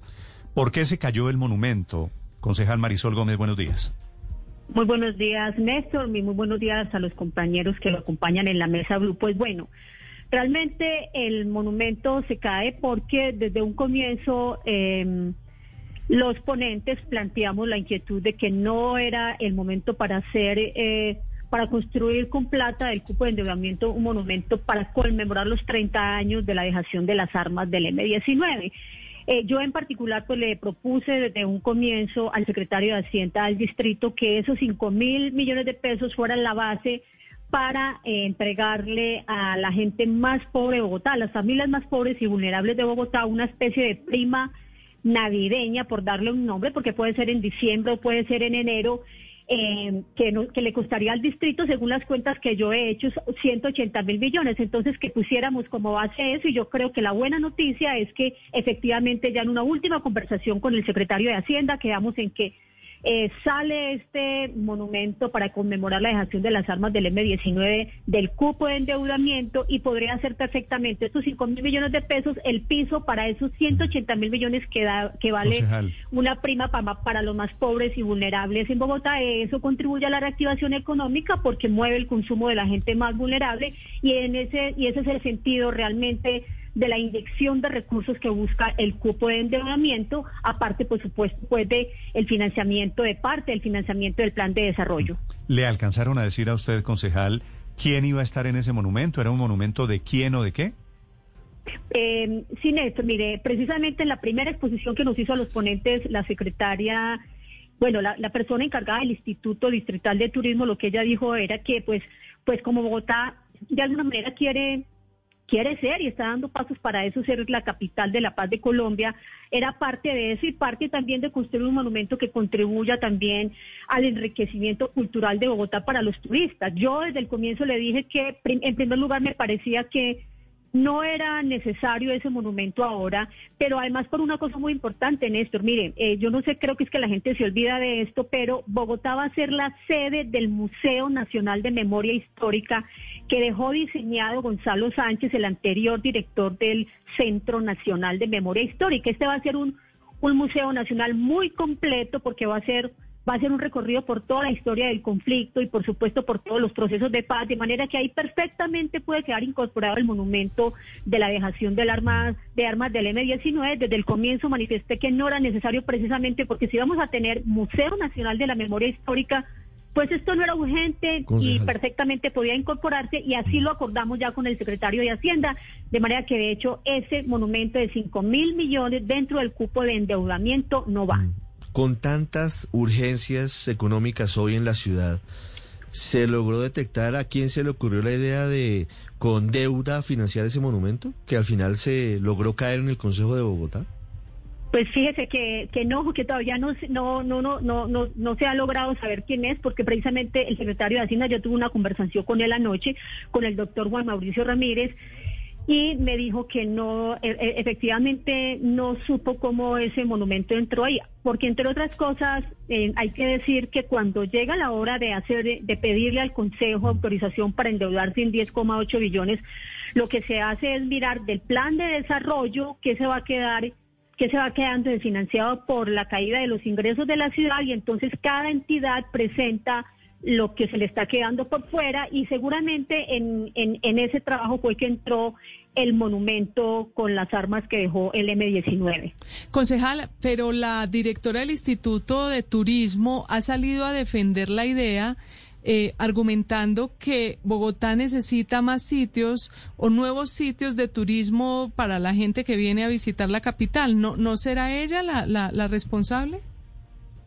¿Por qué se cayó el monumento? Concejal Marisol Gómez, buenos días. Muy buenos días, Néstor. Muy, buenos días a los compañeros que lo acompañan en la mesa Blue. Pues bueno, realmente el monumento se cae porque desde un comienzo... Eh, los ponentes planteamos la inquietud de que no era el momento para hacer, eh, para construir con plata del cupo de endeudamiento un monumento para conmemorar los 30 años de la dejación de las armas del M-19. Eh, yo en particular pues le propuse desde un comienzo al secretario de Hacienda del distrito que esos 5 mil millones de pesos fueran la base para eh, entregarle a la gente más pobre de Bogotá, a las familias más pobres y vulnerables de Bogotá, una especie de prima navideña, por darle un nombre, porque puede ser en diciembre o puede ser en enero, eh, que, que le costaría al distrito, según las cuentas que yo he hecho, 180 mil millones. Entonces, que pusiéramos como base eso, y yo creo que la buena noticia es que efectivamente ya en una última conversación con el secretario de Hacienda quedamos en que eh, sale este monumento para conmemorar la dejación de las armas del M-19 del cupo de endeudamiento y podría ser perfectamente estos 5 mil millones de pesos el piso para esos 180 mil millones que, da, que vale una prima para, para los más pobres y vulnerables en Bogotá. Eso contribuye a la reactivación económica porque mueve el consumo de la gente más vulnerable y, en ese, y ese es el sentido realmente de la inyección de recursos que busca el cupo de endeudamiento, aparte, por supuesto, pues de el financiamiento de parte del financiamiento del plan de desarrollo. ¿Le alcanzaron a decir a usted, concejal, quién iba a estar en ese monumento? ¿Era un monumento de quién o de qué? Eh, sí, Néstor, mire, precisamente en la primera exposición que nos hizo a los ponentes la secretaria, bueno, la, la persona encargada del Instituto Distrital de Turismo, lo que ella dijo era que, pues, pues como Bogotá de alguna manera quiere quiere ser y está dando pasos para eso, ser la capital de la paz de Colombia, era parte de eso y parte también de construir un monumento que contribuya también al enriquecimiento cultural de Bogotá para los turistas. Yo desde el comienzo le dije que en primer lugar me parecía que no era necesario ese monumento ahora, pero además por una cosa muy importante, Néstor, miren, eh, yo no sé, creo que es que la gente se olvida de esto, pero Bogotá va a ser la sede del Museo Nacional de Memoria Histórica que dejó diseñado Gonzalo Sánchez, el anterior director del Centro Nacional de Memoria Histórica. Este va a ser un, un museo nacional muy completo porque va a ser va a ser un recorrido por toda la historia del conflicto y por supuesto por todos los procesos de paz, de manera que ahí perfectamente puede quedar incorporado el monumento de la dejación del arma, de armas del M-19. Desde el comienzo manifesté que no era necesario precisamente porque si vamos a tener Museo Nacional de la Memoria Histórica, pues esto no era urgente y perfectamente podía incorporarse y así lo acordamos ya con el secretario de Hacienda, de manera que de hecho ese monumento de 5 mil millones dentro del cupo de endeudamiento no va. Mm. Con tantas urgencias económicas hoy en la ciudad, ¿se logró detectar a quién se le ocurrió la idea de con deuda financiar ese monumento, que al final se logró caer en el Consejo de Bogotá? Pues fíjese que, que no, que todavía no, no, no, no, no, no se ha logrado saber quién es, porque precisamente el secretario de Hacienda, yo tuve una conversación con él anoche, con el doctor Juan Mauricio Ramírez, y me dijo que no, e, e, efectivamente no supo cómo ese monumento entró ahí, porque entre otras cosas eh, hay que decir que cuando llega la hora de hacer, de pedirle al Consejo autorización para endeudarse en 10,8 billones, lo que se hace es mirar del plan de desarrollo que se va a quedar que se va quedando desfinanciado por la caída de los ingresos de la ciudad y entonces cada entidad presenta lo que se le está quedando por fuera y seguramente en, en, ese trabajo fue que entró el monumento con las armas que dejó el M-19. Concejal, pero la directora del Instituto de Turismo ha salido a defender la idea eh, argumentando que Bogotá necesita más sitios o nuevos sitios de turismo para la gente que viene a visitar la capital. ¿No, no será ella la, la, responsable?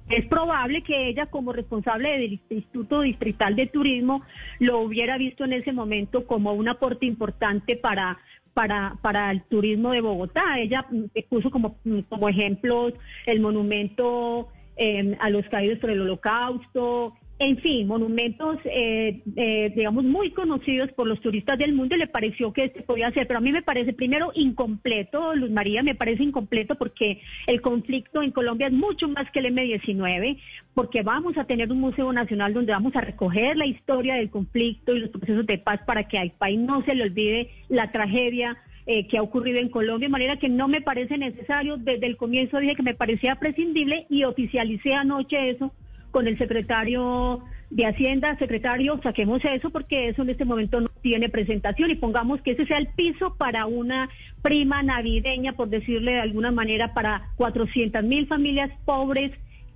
Es probable que ella, como responsable del Instituto Distrital de Turismo, lo hubiera visto en ese momento como un aporte importante para, para, para el turismo de Bogotá. Ella mm, puso como, mm, como ejemplos el monumento eh, a los caídos por el holocausto, en fin, monumentos, eh, eh, digamos, muy conocidos por los turistas del mundo y le pareció que este podía ser, pero a mí me parece primero incompleto, Luz María, me parece incompleto porque el conflicto en Colombia es mucho más que el M-19, porque vamos a tener un Museo Nacional donde vamos a recoger la historia del conflicto y los procesos de paz para que al país no se le olvide la tragedia eh, que ha ocurrido en Colombia, de manera que no me parece necesario, desde el comienzo dije que me parecía prescindible y oficialicé anoche eso con el secretario de Hacienda, secretario, saquemos eso porque eso en este momento no tiene presentación y pongamos que ese sea el piso para una prima navideña, por decirle de alguna manera, para 400 mil familias pobres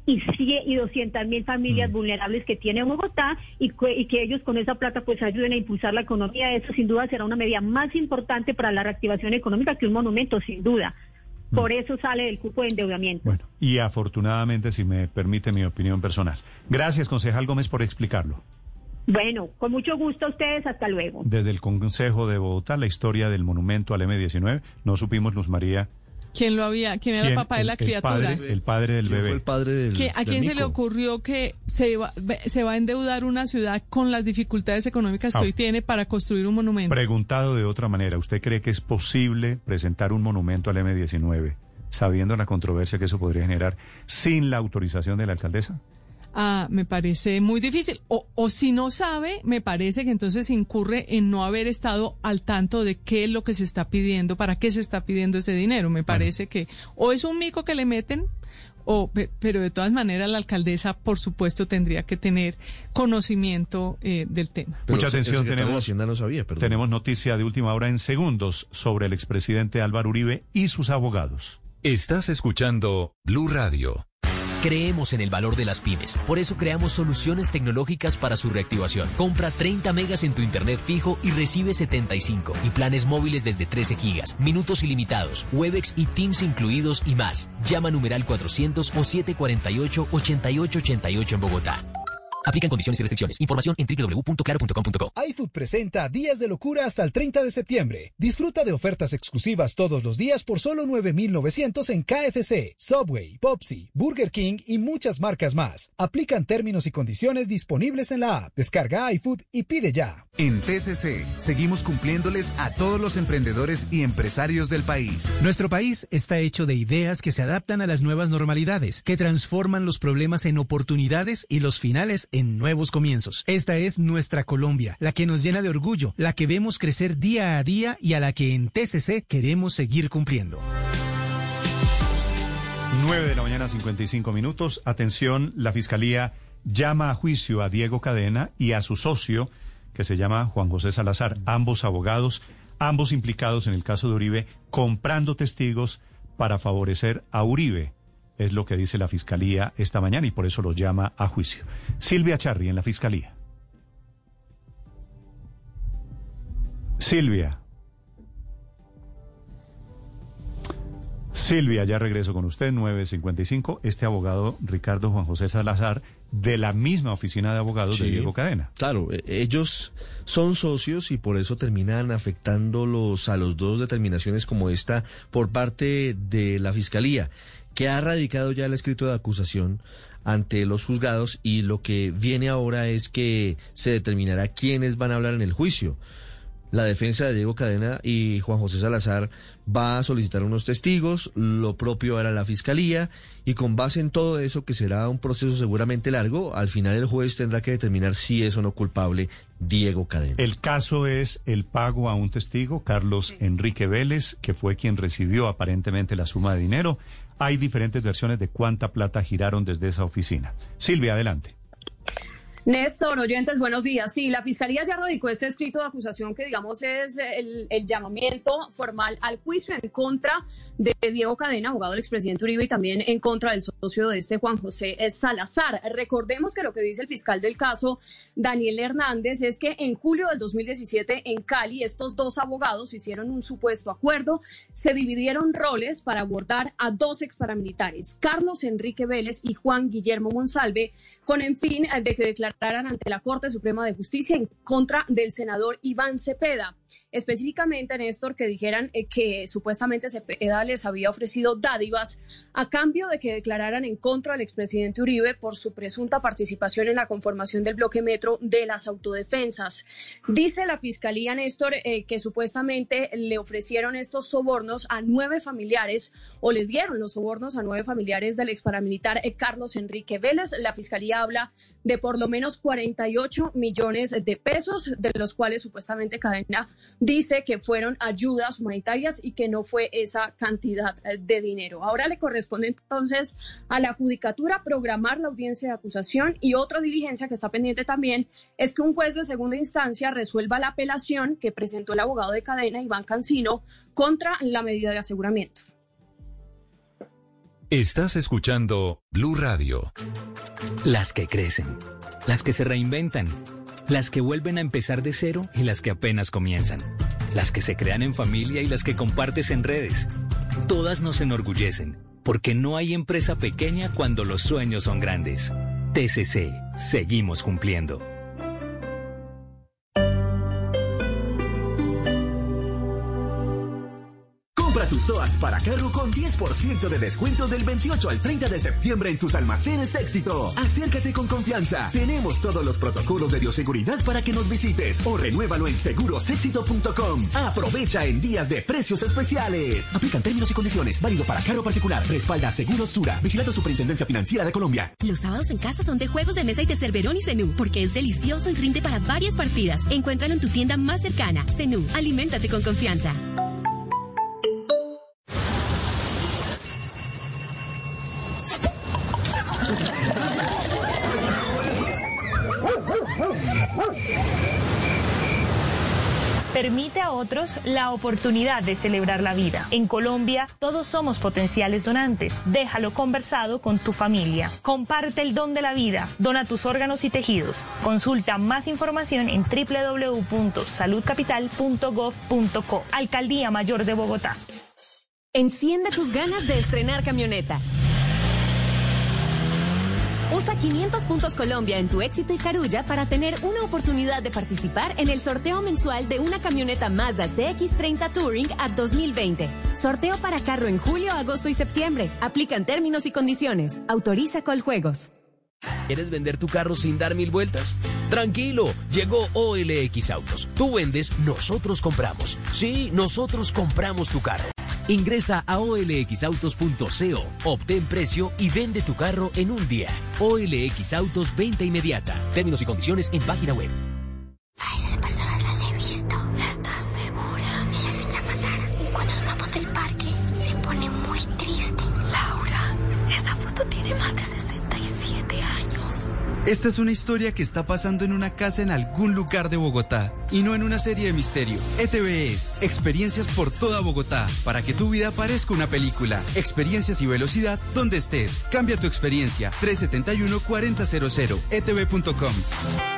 y, y 200 mil familias mm. vulnerables que tiene Bogotá y, y, que ellos con esa plata pues ayuden a impulsar la economía. Eso sin duda será una medida más importante para la reactivación económica que un monumento, sin duda. Por eso sale del cupo de endeudamiento. Bueno, y afortunadamente, si me permite mi opinión personal. Gracias, concejal Gómez, por explicarlo. Bueno, con mucho gusto a ustedes, hasta luego. Desde el Consejo de Bogotá, la historia del monumento al M-19, no supimos, Luz María, ¿Quién lo había? ¿Quién era el papá de la criatura? el padre del bebé. el padre del, ¿A quién se le ocurrió que se va, se va a endeudar una ciudad con las dificultades económicas que ah. hoy tiene para construir un monumento? Preguntado de otra manera, ¿usted cree que es posible presentar un monumento al M19 sabiendo la controversia que eso podría generar sin la autorización de la alcaldesa? Ah, me parece muy difícil. O, o si no sabe, me parece que entonces incurre en no haber estado al tanto de qué es lo que se está pidiendo, para qué se está pidiendo ese dinero. Me parece que o es un mico que le meten, o, pero de todas maneras la alcaldesa, por supuesto, tendría que tener conocimiento eh, del tema. Mucha atención, tenemos, no sabía, tenemos noticia de última hora en segundos sobre el expresidente Álvaro Uribe y sus abogados. Estás escuchando Blue Radio. Creemos en el valor de las pymes, por eso creamos soluciones tecnológicas para su reactivación. Compra 30 megas en tu internet fijo y recibe 75 y planes móviles desde 13 gigas, minutos ilimitados, Webex y Teams incluidos y más. Llama numeral 400 o 748 8888 en Bogotá. Aplican condiciones y restricciones. Información en www.claro.com.co. iFood presenta Días de Locura hasta el 30 de septiembre. Disfruta de ofertas exclusivas todos los días por solo 9,900 en KFC, Subway, Popsi, Burger King y muchas marcas más. Aplican términos y condiciones disponibles en la app. Descarga iFood y pide ya. En TCC seguimos cumpliéndoles a todos los emprendedores y empresarios del país. Nuestro país está hecho de ideas que se adaptan a las nuevas normalidades, que transforman los problemas en oportunidades y los finales en en nuevos comienzos. Esta es nuestra Colombia, la que nos llena de orgullo, la que vemos crecer día a día y a la que en TCC queremos seguir cumpliendo. 9 de la mañana, 55 minutos. Atención, la Fiscalía llama a juicio a Diego Cadena y a su socio, que se llama Juan José Salazar, ambos abogados, ambos implicados en el caso de Uribe, comprando testigos para favorecer a Uribe. Es lo que dice la Fiscalía esta mañana y por eso los llama a juicio. Silvia Charri en la Fiscalía. Silvia. Silvia, ya regreso con usted, 955. Este abogado, Ricardo Juan José Salazar, de la misma oficina de abogados de Diego Cadena. Claro, e- ellos son socios y por eso terminan afectándolos a los dos determinaciones como esta por parte de la Fiscalía, que ha radicado ya el escrito de acusación ante los juzgados y lo que viene ahora es que se determinará quiénes van a hablar en el juicio la defensa de Diego Cadena y Juan José Salazar va a solicitar unos testigos, lo propio hará la fiscalía y con base en todo eso, que será un proceso seguramente largo, al final el juez tendrá que determinar si es o no culpable Diego Cadena. El caso es el pago a un testigo, Carlos Enrique Vélez, que fue quien recibió aparentemente la suma de dinero. Hay diferentes versiones de cuánta plata giraron desde esa oficina. Silvia, adelante. Néstor, oyentes, buenos días. Sí, la Fiscalía ya radicó este escrito de acusación que, digamos, es el, llamamiento formal al juicio en contra de Diego Cadena, abogado del expresidente Uribe, y también en contra del socio de este, Juan José Salazar. Recordemos que lo que dice el fiscal del caso, Daniel Hernández, es que en julio del 2017 en Cali estos dos abogados hicieron un supuesto acuerdo, se dividieron roles para abordar a dos exparamilitares, Carlos Enrique Vélez y Juan Guillermo Monsalve, con en fin de que declararan ante la Corte Suprema de Justicia en contra del senador Iván Cepeda específicamente, Néstor, que dijeran eh, que supuestamente Cepeda les había ofrecido dádivas a cambio de que declararan en contra del expresidente Uribe por su presunta participación en la conformación del bloque metro de las autodefensas. Dice la Fiscalía, Néstor, eh, que supuestamente le ofrecieron estos sobornos a nueve familiares o le dieron los sobornos a nueve familiares del ex paramilitar eh, Carlos Enrique Vélez. La Fiscalía habla de por lo menos 48 millones de pesos, de los cuales supuestamente Cadena dice que fueron ayudas humanitarias y que no fue esa cantidad eh, de dinero. Ahora le corresponde entonces a la Judicatura programar la audiencia de acusación y otra diligencia que está pendiente también es que un juez de segunda instancia resuelva la apelación que presentó el abogado de cadena Iván Cancino contra la medida de aseguramiento. Estás escuchando Blue Radio. Las que crecen, las que se reinventan las que vuelven a empezar de cero y las que apenas comienzan, las que se crean en familia y las que compartes en redes. Todas nos enorgullecen, porque no hay empresa pequeña cuando los sueños son grandes. TCC, seguimos cumpliendo. Tu SOAT para carro con 10% de descuento del 28 al 30 de septiembre en tus almacenes éxito. Acércate con confianza. Tenemos todos los protocolos de bioseguridad para que nos visites o renuévalo en segurosexito.com. Aprovecha en días de precios especiales. Aplican términos y condiciones. Válido para carro particular. Respalda Seguros Sura. Vigilando Superintendencia Financiera de Colombia. Los sábados en casa son de juegos de mesa y de Cerverón y Zenú, porque es delicioso y rinde para varias partidas. Encuéntralo en tu tienda más cercana. Zenú, aliméntate con confianza. La oportunidad de celebrar la vida. En Colombia, todos somos potenciales donantes. Déjalo conversado con tu familia. Comparte el don de la vida. Dona tus órganos y tejidos. Consulta más información en www.saludcapital.gov.co. Alcaldía Mayor de Bogotá. Enciende tus ganas de estrenar camioneta. Usa 500 puntos Colombia en tu éxito y Carulla para tener una oportunidad de participar en el sorteo mensual de una camioneta Mazda CX30 Touring a 2020. Sorteo para carro en julio, agosto y septiembre. Aplican términos y condiciones. Autoriza Coljuegos. ¿Quieres vender tu carro sin dar mil vueltas? Tranquilo, llegó OLX Autos. Tú vendes, nosotros compramos. Sí, nosotros compramos tu carro. Ingresa a olxautos.co, obtén precio y vende tu carro en un día. OLX Autos, venta inmediata. Términos y condiciones en página web. Esta es una historia que está pasando en una casa en algún lugar de Bogotá y no en una serie de misterio. ETV es experiencias por toda Bogotá para que tu vida parezca una película. Experiencias y velocidad donde estés. Cambia tu experiencia. 371-4000. etv.com.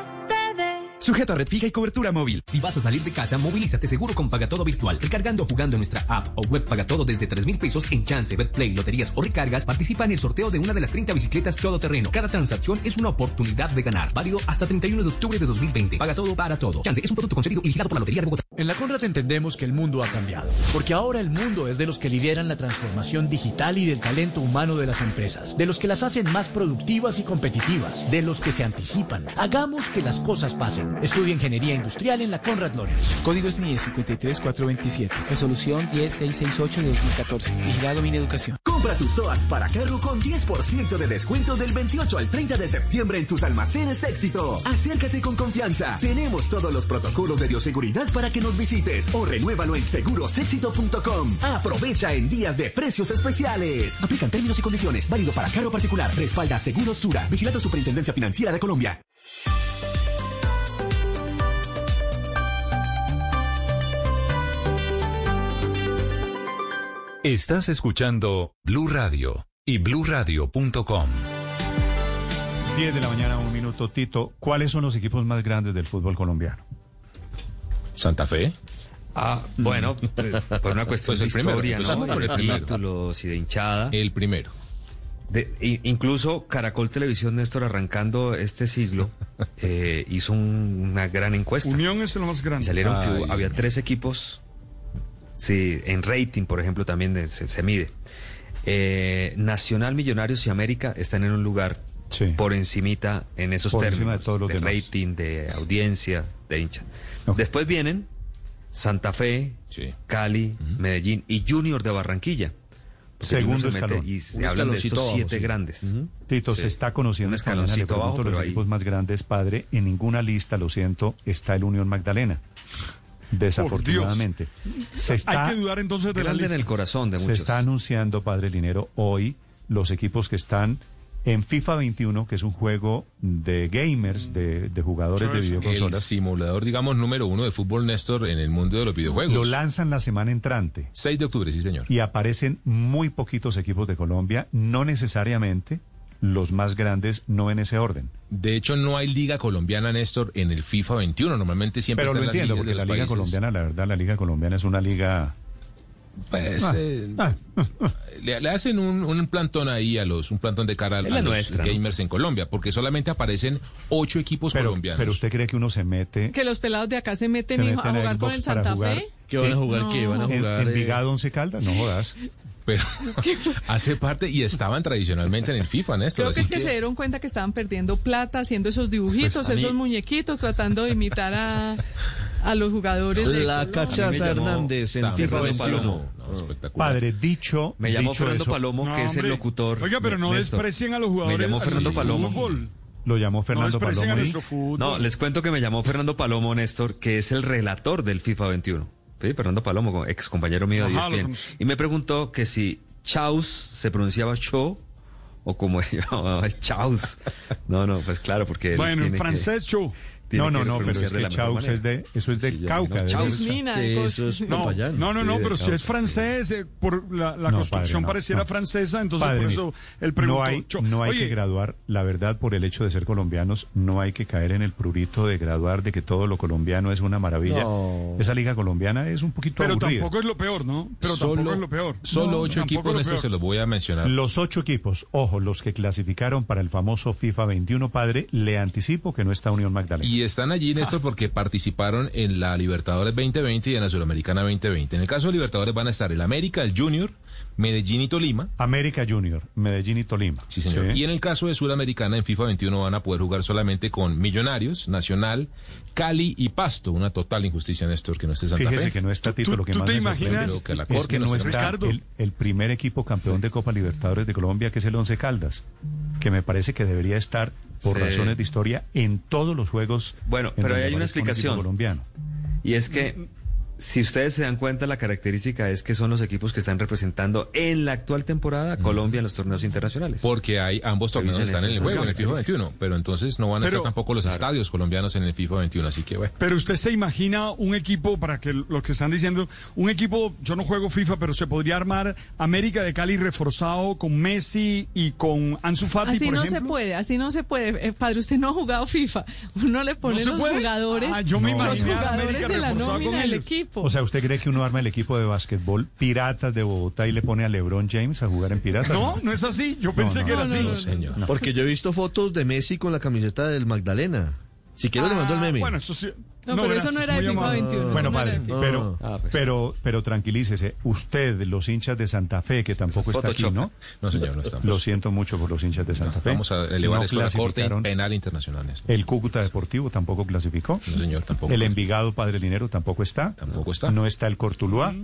Sujeto a red fija y cobertura móvil. Si vas a salir de casa, movilízate seguro con Pagatodo Virtual. Recargando o jugando en nuestra app o web Pagatodo desde 3 mil pesos en Chance, Betplay, loterías o recargas, participa en el sorteo de una de las 30 bicicletas todoterreno. Cada transacción es una oportunidad de ganar. Válido hasta 31 de octubre de 2020. Paga todo para todo. Chance es un producto concedido y vigilado por la Lotería de Bogotá. En la Conrad entendemos que el mundo ha cambiado, porque ahora el mundo es de los que lideran la transformación digital y del talento humano de las empresas, de los que las hacen más productivas y competitivas, de los que se anticipan. Hagamos que las cosas pasen. Estudia Ingeniería Industrial en la Conrad Lorenz. Código SNIE 53427. Resolución 10668 de 2014. Vigilado mi educación. Compra tu SOAT para carro con 10% de descuento del 28 al 30 de septiembre en tus almacenes éxito. Acércate con confianza. Tenemos todos los protocolos de bioseguridad para que nos visites o renuévalo en segurosexito.com. Aprovecha en días de precios especiales. Aplican términos y condiciones. Válido para carro particular. Respalda Seguros Sura. Vigilado Superintendencia Financiera de Colombia. Estás escuchando Blue Radio y bluradio.com. 10 de la mañana, un minuto, Tito. ¿Cuáles son los equipos más grandes del fútbol colombiano? Santa Fe. Ah, bueno, por una cuestión Pues el de historia, primero, ¿no? por el primero. títulos y de hinchada. El primero. De- incluso Caracol Televisión, Néstor, arrancando este siglo, eh, hizo un- una gran encuesta. Unión es el más grande. Y salieron Ay. había tres equipos. Sí, en rating, por ejemplo, también de- se, se mide. Eh, Nacional, Millonarios y América están en un lugar por encimita en esos Por términos encima de todos los demás. rating, de audiencia, de hincha. Después vienen Santa Fe, Cali, Medellín y Junior de Barranquilla. Porque Segundo escalón. Y se hablan de estos abajo, siete sí. grandes. Tito, Sí. se está conociendo Un escaloncito abajo, los ahí- equipos más grandes, padre. En ninguna lista, lo siento, está el Unión Magdalena. Desafortunadamente. Se está, Hay que dudar entonces de la Grande en lista. el corazón de se está anunciando, padre Linero, hoy los equipos que están en FIFA 21, que es un juego de gamers, de, de jugadores de El videoconsolas. simulador, digamos, número uno de fútbol, Néstor, en el mundo de los videojuegos. Lo lanzan la semana entrante. 6 de octubre, sí, señor. Y aparecen muy poquitos equipos de Colombia, no necesariamente los más grandes, no en ese orden. De hecho, no hay liga colombiana, Néstor, en el FIFA 21. Normalmente siempre Pero lo entiendo, ligas porque de la Liga países. Colombiana, la verdad, la Liga Colombiana es una liga... Pues, Ah, eh, ah. le, le hacen un, un plantón ahí a los, un plantón de cara a, a los nuestra, ¿no? gamers en Colombia, porque solamente aparecen ocho equipos Pero, colombianos. pero usted cree que uno se mete... Que los pelados de acá se meten, se a jugar con el Santa Fe. ¿Qué van a jugar? No. ¿Qué van a ¿En- jugar? ¿En, eh? Envigado, Once Caldas? No jodas. [laughs] Pero [laughs] hace parte y estaban tradicionalmente en el FIFA, Néstor. Creo que es que, se dieron cuenta que estaban perdiendo plata haciendo esos dibujitos, Pues, mí- esos muñequitos, tratando de imitar a, a los jugadores. de La Colombia. cachaza Hernández en Sam FIFA Fernando 21. Palomo. No, espectacular. Padre, dicho... Me llamó dicho Fernando eso- Palomo, No, que es el locutor. Oiga, pero no Néstor. desprecien a los Me jugadores llamó del Fernando Palomo. fútbol. Lo llamó No Fernando Palomo. No, les cuento que me llamó Fernando Palomo, Néstor, que es el relator del FIFA 21. Sí, Fernando Palomo, ex compañero mío de ESPN. Y me preguntó que si Chaus se pronunciaba Cho o como [laughs] llamaba Chaus. No, no, pues claro, porque Bueno, en que- francés, tiene No, no, que no, pero es de que manera. es de, eso es de Sí, Cauca. no, de Chaus. eso. Es No, no, no, no, Sí, pero si es francés, eh, por la, la No, construcción padre, no, pareciera no. francesa, entonces Padre, por eso él preguntó. no hay, no hay Oye, que graduar, la verdad, por el hecho de ser colombianos, no hay que caer en el prurito de graduar de que todo lo colombiano es una maravilla. No. Esa liga colombiana es un poquito pero aburrida. tampoco es lo peor, ¿no? Pero solo, tampoco es lo peor. Solo No, ocho equipos, es lo Néstor, peor. se los voy a mencionar. Los ocho equipos, ojo, los que clasificaron para el famoso FIFA 21, padre, le anticipo que no está Unión Magdalena. Y están allí, Néstor, porque participaron en la Libertadores 2020 y en la Suramericana 2020. En el caso de Libertadores van a estar el América, el Junior, Medellín y Tolima. América Junior, Medellín y Tolima. Sí, señor. Sí. Y en el caso de Suramericana, en FIFA 21 van a poder jugar solamente con Millonarios, Nacional, Cali y Pasto. Una total injusticia, Néstor, que no esté Santa Fíjese Fe. que no está Tito, ¿Tú- lo que tú más te imaginas? Que la es Corte que no está Ricardo. el, el primer equipo campeón de Copa Libertadores de Colombia, que es el Once Caldas, que me parece que debería estar, por Sí. razones de historia, en todos los juegos. Bueno, en pero donde hay una explicación. colombiano. Y es que si ustedes se dan cuenta, la característica es que son los equipos que están representando en la actual temporada a Colombia en los torneos internacionales. Porque hay ambos torneos Revisen están en el juego, en el FIFA 21, pero entonces no van a Pero- estar tampoco los Claro. estadios colombianos en el FIFA 21, así que bueno. Pero usted se imagina un equipo, para que lo que están diciendo, un equipo, yo no juego FIFA, pero se podría armar América de Cali reforzado con Messi y con Ansu Fati, Así por no se puede, así no se puede. Eh, padre, usted no ha jugado FIFA. Uno le pone los puede? jugadores, Ah, yo me los jugadores América de la nómina del ellos. Equipo. O sea, ¿usted cree que uno arma el equipo de básquetbol Piratas de Bogotá y le pone a LeBron James a jugar en Piratas? No, no es así. Yo pensé no, que era no, así. no, no, señor. No. Porque yo he visto fotos de Messi con la camiseta del Magdalena. Si quieres le mando el Ah, meme. Bueno, eso sí. No, pero eso no era de FIFA amable. 21. Bueno, no padre, pero, Ah, pues. pero, pero tranquilícese. Usted, los hinchas de Santa Fe, que tampoco está aquí. ¿no? No, señor, no estamos. Lo siento mucho por los hinchas de Santa Fe. Vamos a elevar No esto a la Corte. Penal Internacional. El Cúcuta Deportivo tampoco clasificó. No, señor, tampoco. El Envigado Padre Linero tampoco está. Tampoco está. No está el Cortuluá.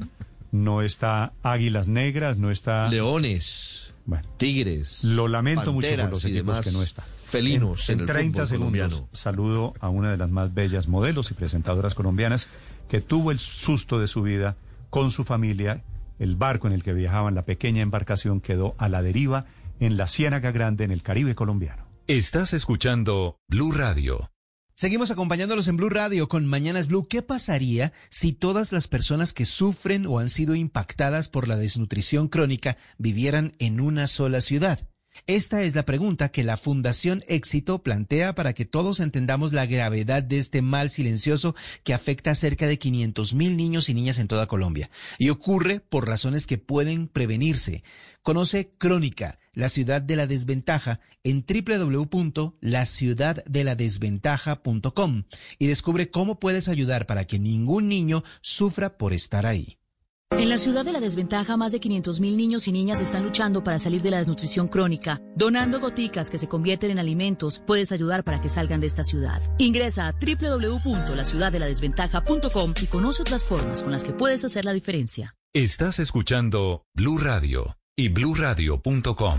No está Águilas Negras. No está. Leones, Bueno, tigres. lo lamento mucho por los equipos demás que no está. Felinos en, en, el 30 fútbol segundos colombiano. saludo a una de las más bellas modelos y presentadoras colombianas que tuvo el susto de su vida con su familia. El barco en el que viajaban, la pequeña embarcación, quedó a la deriva en la Ciénaga Grande, en el Caribe colombiano. Estás escuchando Blue Radio. Seguimos acompañándolos en Blue Radio con Mañanas Blue. ¿Qué pasaría si todas las personas que sufren o han sido impactadas por la desnutrición crónica vivieran en una sola ciudad? Esta es la pregunta que la Fundación Éxito plantea para que todos entendamos la gravedad de este mal silencioso que afecta a cerca de 500 mil niños y niñas en toda Colombia. Y ocurre por razones que pueden prevenirse. Conoce Crónica, la ciudad de la desventaja, en www.laciudaddeladesventaja.com y descubre cómo puedes ayudar para que ningún niño sufra por estar ahí. En la ciudad de la desventaja, más de 500.000 niños y niñas están luchando para salir de la desnutrición crónica. Donando goticas que se convierten en alimentos, puedes ayudar para que salgan de esta ciudad. Ingresa a www.laciudaddeladesventaja.com y conoce otras formas con las que puedes hacer la diferencia. Estás escuchando Blue Radio y bluradio.com.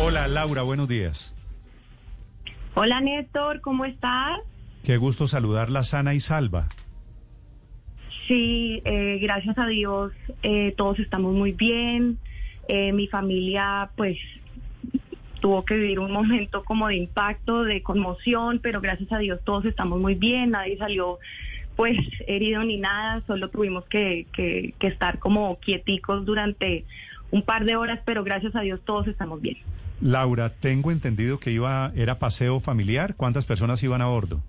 Hola Laura, buenos días. Hola Néstor, ¿cómo estás? Qué gusto saludarla sana y salva. Sí, eh, gracias a Dios eh, todos estamos muy bien. Eh, mi familia pues tuvo que vivir un momento como de impacto, de conmoción, pero gracias a Dios todos estamos muy bien, nadie salió pues herido ni nada, solo tuvimos que, que, que estar como quieticos durante un par de horas, pero gracias a Dios todos estamos bien. Laura, tengo entendido que iba era paseo familiar. ¿Cuántas personas iban a bordo?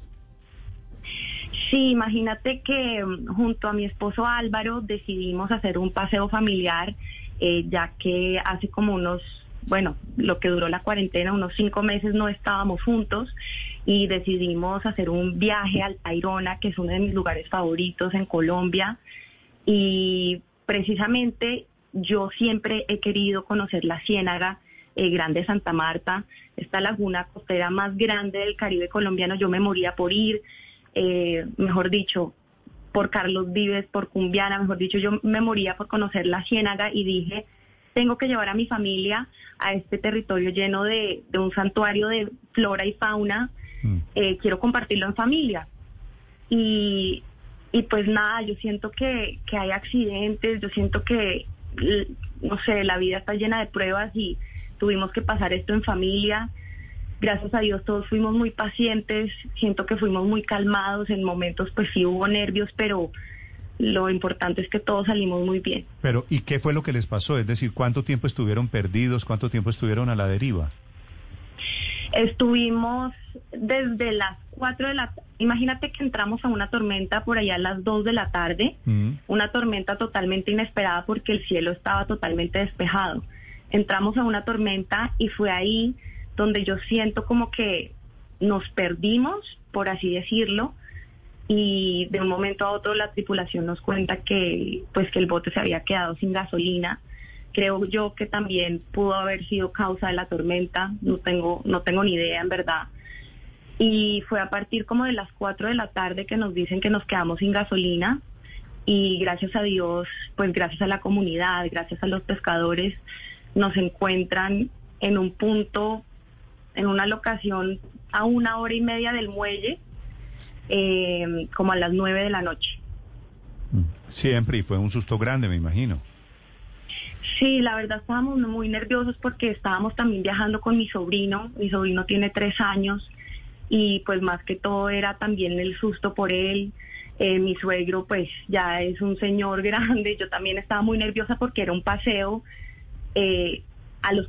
Sí, imagínate que mm, junto a mi esposo Álvaro decidimos hacer un paseo familiar, eh, ya que hace como unos, bueno, lo que duró la cuarentena, unos cinco meses no estábamos juntos y decidimos hacer un viaje al Tayrona, que es uno de mis lugares favoritos en Colombia. Y precisamente yo siempre he querido conocer la Ciénaga eh, Grande Santa Marta, esta laguna costera más grande del Caribe colombiano. Yo me moría por ir eh, mejor dicho, por Carlos Vives, por Cumbiana, mejor dicho, yo me moría por conocer la Ciénaga y dije, tengo que llevar a mi familia a este territorio lleno de, de un santuario de flora y fauna, eh, quiero compartirlo en familia. Y, y pues nada, yo siento que, que hay accidentes, yo siento que, no sé, la vida está llena de pruebas y tuvimos que pasar esto en familia gracias a Dios todos fuimos muy pacientes, siento que fuimos muy calmados, en momentos pues sí hubo nervios, pero lo importante es que todos salimos muy bien. Pero, ¿y qué fue lo que les pasó? Es decir, ¿cuánto tiempo estuvieron perdidos? ¿Cuánto tiempo estuvieron a la deriva? Estuvimos desde las 4 de la imagínate que entramos a una tormenta por allá a las 2 de la tarde, una tormenta totalmente inesperada porque el cielo estaba totalmente despejado. Entramos a una tormenta y fue ahí donde yo siento como que nos perdimos, por así decirlo, y de un momento a otro la tripulación nos cuenta que pues que el bote se había quedado sin gasolina. Creo yo que también pudo haber sido causa de la tormenta, no tengo no tengo ni idea en verdad. Y fue a partir como de las 4 de la tarde que nos dicen que nos quedamos sin gasolina y gracias a Dios, pues gracias a la comunidad, gracias a los pescadores, nos encuentran en un punto, en una locación a una hora y media del muelle, eh, como a las 9 de la noche. Siempre, y fue un susto grande, me imagino. Sí, la verdad estábamos muy nerviosos porque estábamos también viajando con mi sobrino. Mi sobrino tiene tres años y pues más que todo era también el susto por él. Eh, mi suegro pues ya es un señor [laughs] grande. Yo también estaba muy nerviosa porque era un paseo eh, a los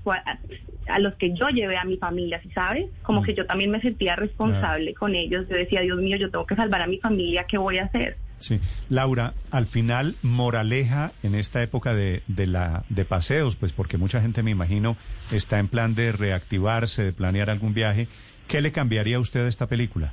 a los que yo llevé a mi familia, ¿sí sabes? Como que yo también me sentía responsable con ellos. Yo decía, Dios mío, yo tengo que salvar a mi familia, ¿qué voy a hacer? Sí, Laura, al final, moraleja en esta época de, de, la, de paseos, pues porque mucha gente, me imagino, está en plan de reactivarse, de planear algún viaje. ¿Qué le cambiaría a usted a esta película?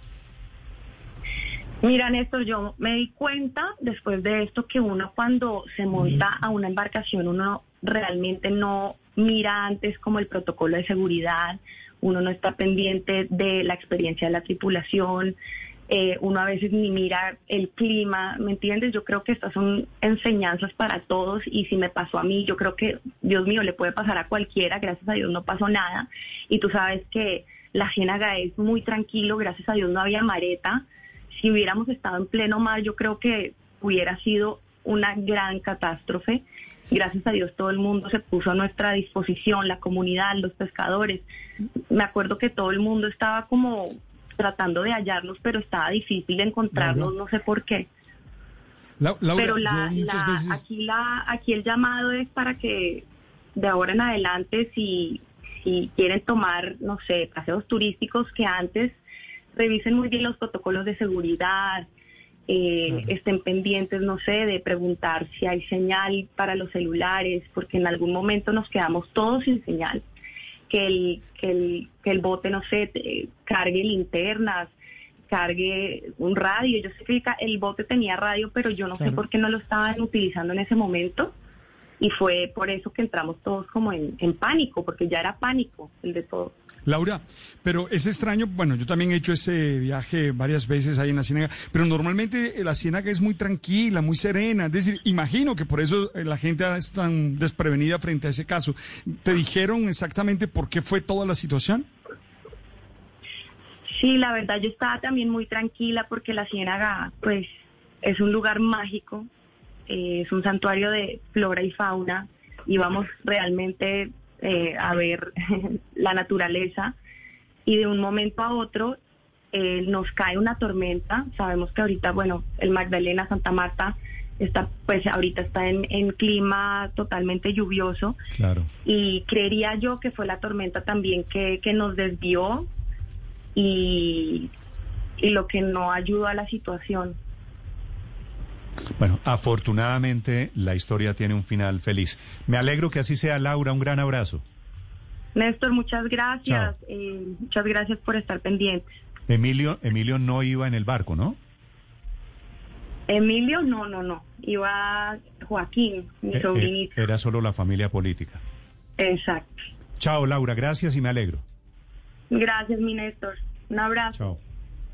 Mira, Néstor, yo me di cuenta después de esto que uno cuando se monta a una embarcación, uno realmente no mira antes como el protocolo de seguridad, uno no está pendiente de la experiencia de la tripulación, eh, uno a veces ni mira el clima, ¿me entiendes? Yo creo que estas son enseñanzas para todos y si me pasó a mí, yo creo que, Dios mío, le puede pasar a cualquiera, gracias a Dios no pasó nada y tú sabes que la Ciénaga es muy tranquilo, gracias a Dios no había mareta, si hubiéramos estado en pleno mar, yo creo que hubiera sido una gran catástrofe. Gracias a Dios todo el mundo se puso a nuestra disposición, la comunidad, los pescadores. Me acuerdo que todo el mundo estaba como tratando de hallarnos, pero estaba difícil de encontrarnos, no sé por qué. pero aquí, la, aquí el llamado es para que de ahora en adelante, si, si quieren tomar, no sé, paseos turísticos que antes revisen muy bien los protocolos de seguridad, eh, estén pendientes, no sé, de preguntar si hay señal para los celulares, porque en algún momento nos quedamos todos sin señal. Que el, que el, que el bote, no sé, cargue linternas, cargue un radio. Yo sé que el bote tenía radio, pero yo no sé por qué no lo estaban utilizando en ese momento. Y fue por eso que entramos todos como en, en pánico, porque ya era pánico el de todos. Laura, pero es extraño, bueno, yo también he hecho ese viaje varias veces ahí en la Ciénaga, pero normalmente la Ciénaga es muy tranquila, muy serena, es decir, imagino que por eso eh, la gente es tan desprevenida frente a ese caso. ¿Te dijeron exactamente por qué fue toda la situación? Sí, la verdad yo estaba también muy tranquila porque la Ciénaga, pues, es un lugar mágico, eh, es un santuario de flora y fauna, y vamos realmente eh, a ver [laughs] la naturaleza y de un momento a otro eh, nos cae una tormenta. Sabemos que ahorita, bueno, el Magdalena, Santa Marta, está, pues ahorita está en, en clima totalmente lluvioso. Claro. Y creería yo que fue la tormenta también que, que nos desvió y, y lo que no ayudó a la situación. Bueno, afortunadamente la historia tiene un final feliz. Me alegro que así sea, Laura. Un gran abrazo. Néstor, muchas gracias. Eh, muchas gracias por estar pendientes. Emilio, Emilio no iba en el barco, ¿no? Emilio, no, no, no. Iba Joaquín, mi eh, sobrinito. era solo la familia política. Exacto. Chao, Laura. Gracias y me alegro. Gracias, mi Néstor. Un abrazo. Chao.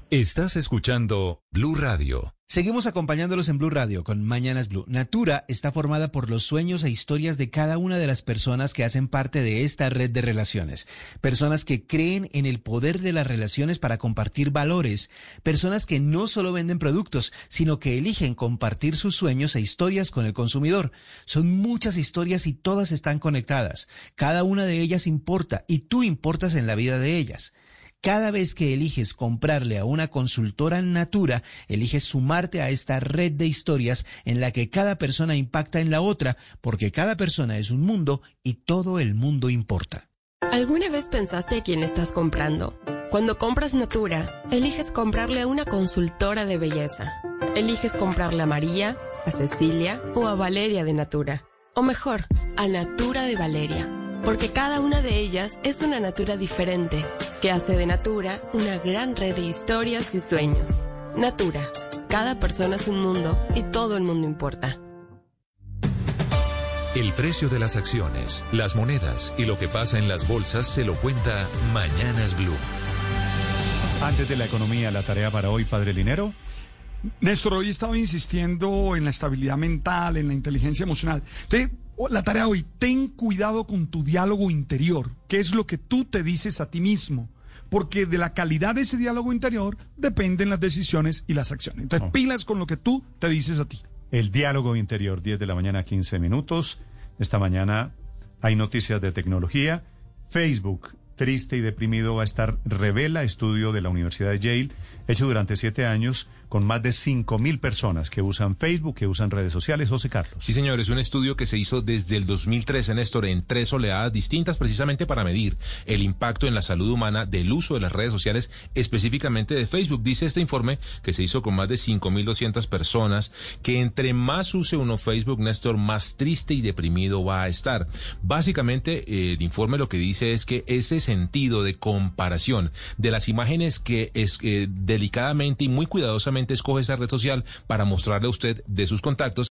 Estás escuchando Blue Radio. Seguimos acompañándolos en Blue Radio con Mañanas Blue. Natura está formada por los sueños e historias de cada una de las personas que hacen parte de esta red de relaciones. Personas que creen en el poder de las relaciones para compartir valores. Personas que no solo venden productos, sino que eligen compartir sus sueños e historias con el consumidor. Son muchas historias y todas están conectadas. Cada una de ellas importa y tú importas en la vida de ellas. Cada vez que eliges comprarle a una consultora Natura, eliges sumarte a esta red de historias en la que cada persona impacta en la otra, porque cada persona es un mundo y todo el mundo importa. ¿Alguna vez pensaste a quién estás comprando? Cuando compras Natura, eliges comprarle a una consultora de belleza. Eliges comprarle a María, a Cecilia o a Valeria de Natura. O mejor, a Natura de Valeria porque cada una de ellas es una natura diferente, que hace de Natura una gran red de historias y sueños. Natura, cada persona es un mundo y todo el mundo importa. El precio de las acciones, las monedas y lo que pasa en las bolsas se lo cuenta Mañanas Blue. Antes de la economía, la tarea para hoy, Padre Linero. Néstor, hoy estaba insistiendo en la estabilidad mental, en la inteligencia emocional. Entonces, la tarea hoy, ten cuidado con tu diálogo interior. ¿Qué es lo que tú te dices a ti mismo? Porque de la calidad de ese diálogo interior dependen las decisiones y las acciones. Entonces, pilas con lo que tú te dices a ti. el diálogo interior, 10 de la mañana, 15 minutos. Esta mañana hay noticias de tecnología. Facebook triste y deprimido va a estar, revela estudio de la Universidad de Yale, hecho durante siete años con más de 5.000 personas que usan Facebook, que usan redes sociales. José Carlos. Sí, señor, es un estudio que se hizo desde el 2013, Néstor, en tres oleadas distintas, precisamente para medir el impacto en la salud humana del uso de las redes sociales, específicamente de Facebook. Dice este informe que se hizo con más de 5.200 personas, que entre más use uno Facebook, Néstor, más triste y deprimido va a estar. Básicamente, eh, el informe lo que dice es que ese sentido de comparación de las imágenes que es eh, delicadamente y muy cuidadosamente escoge esa red social para mostrarle a usted de sus contactos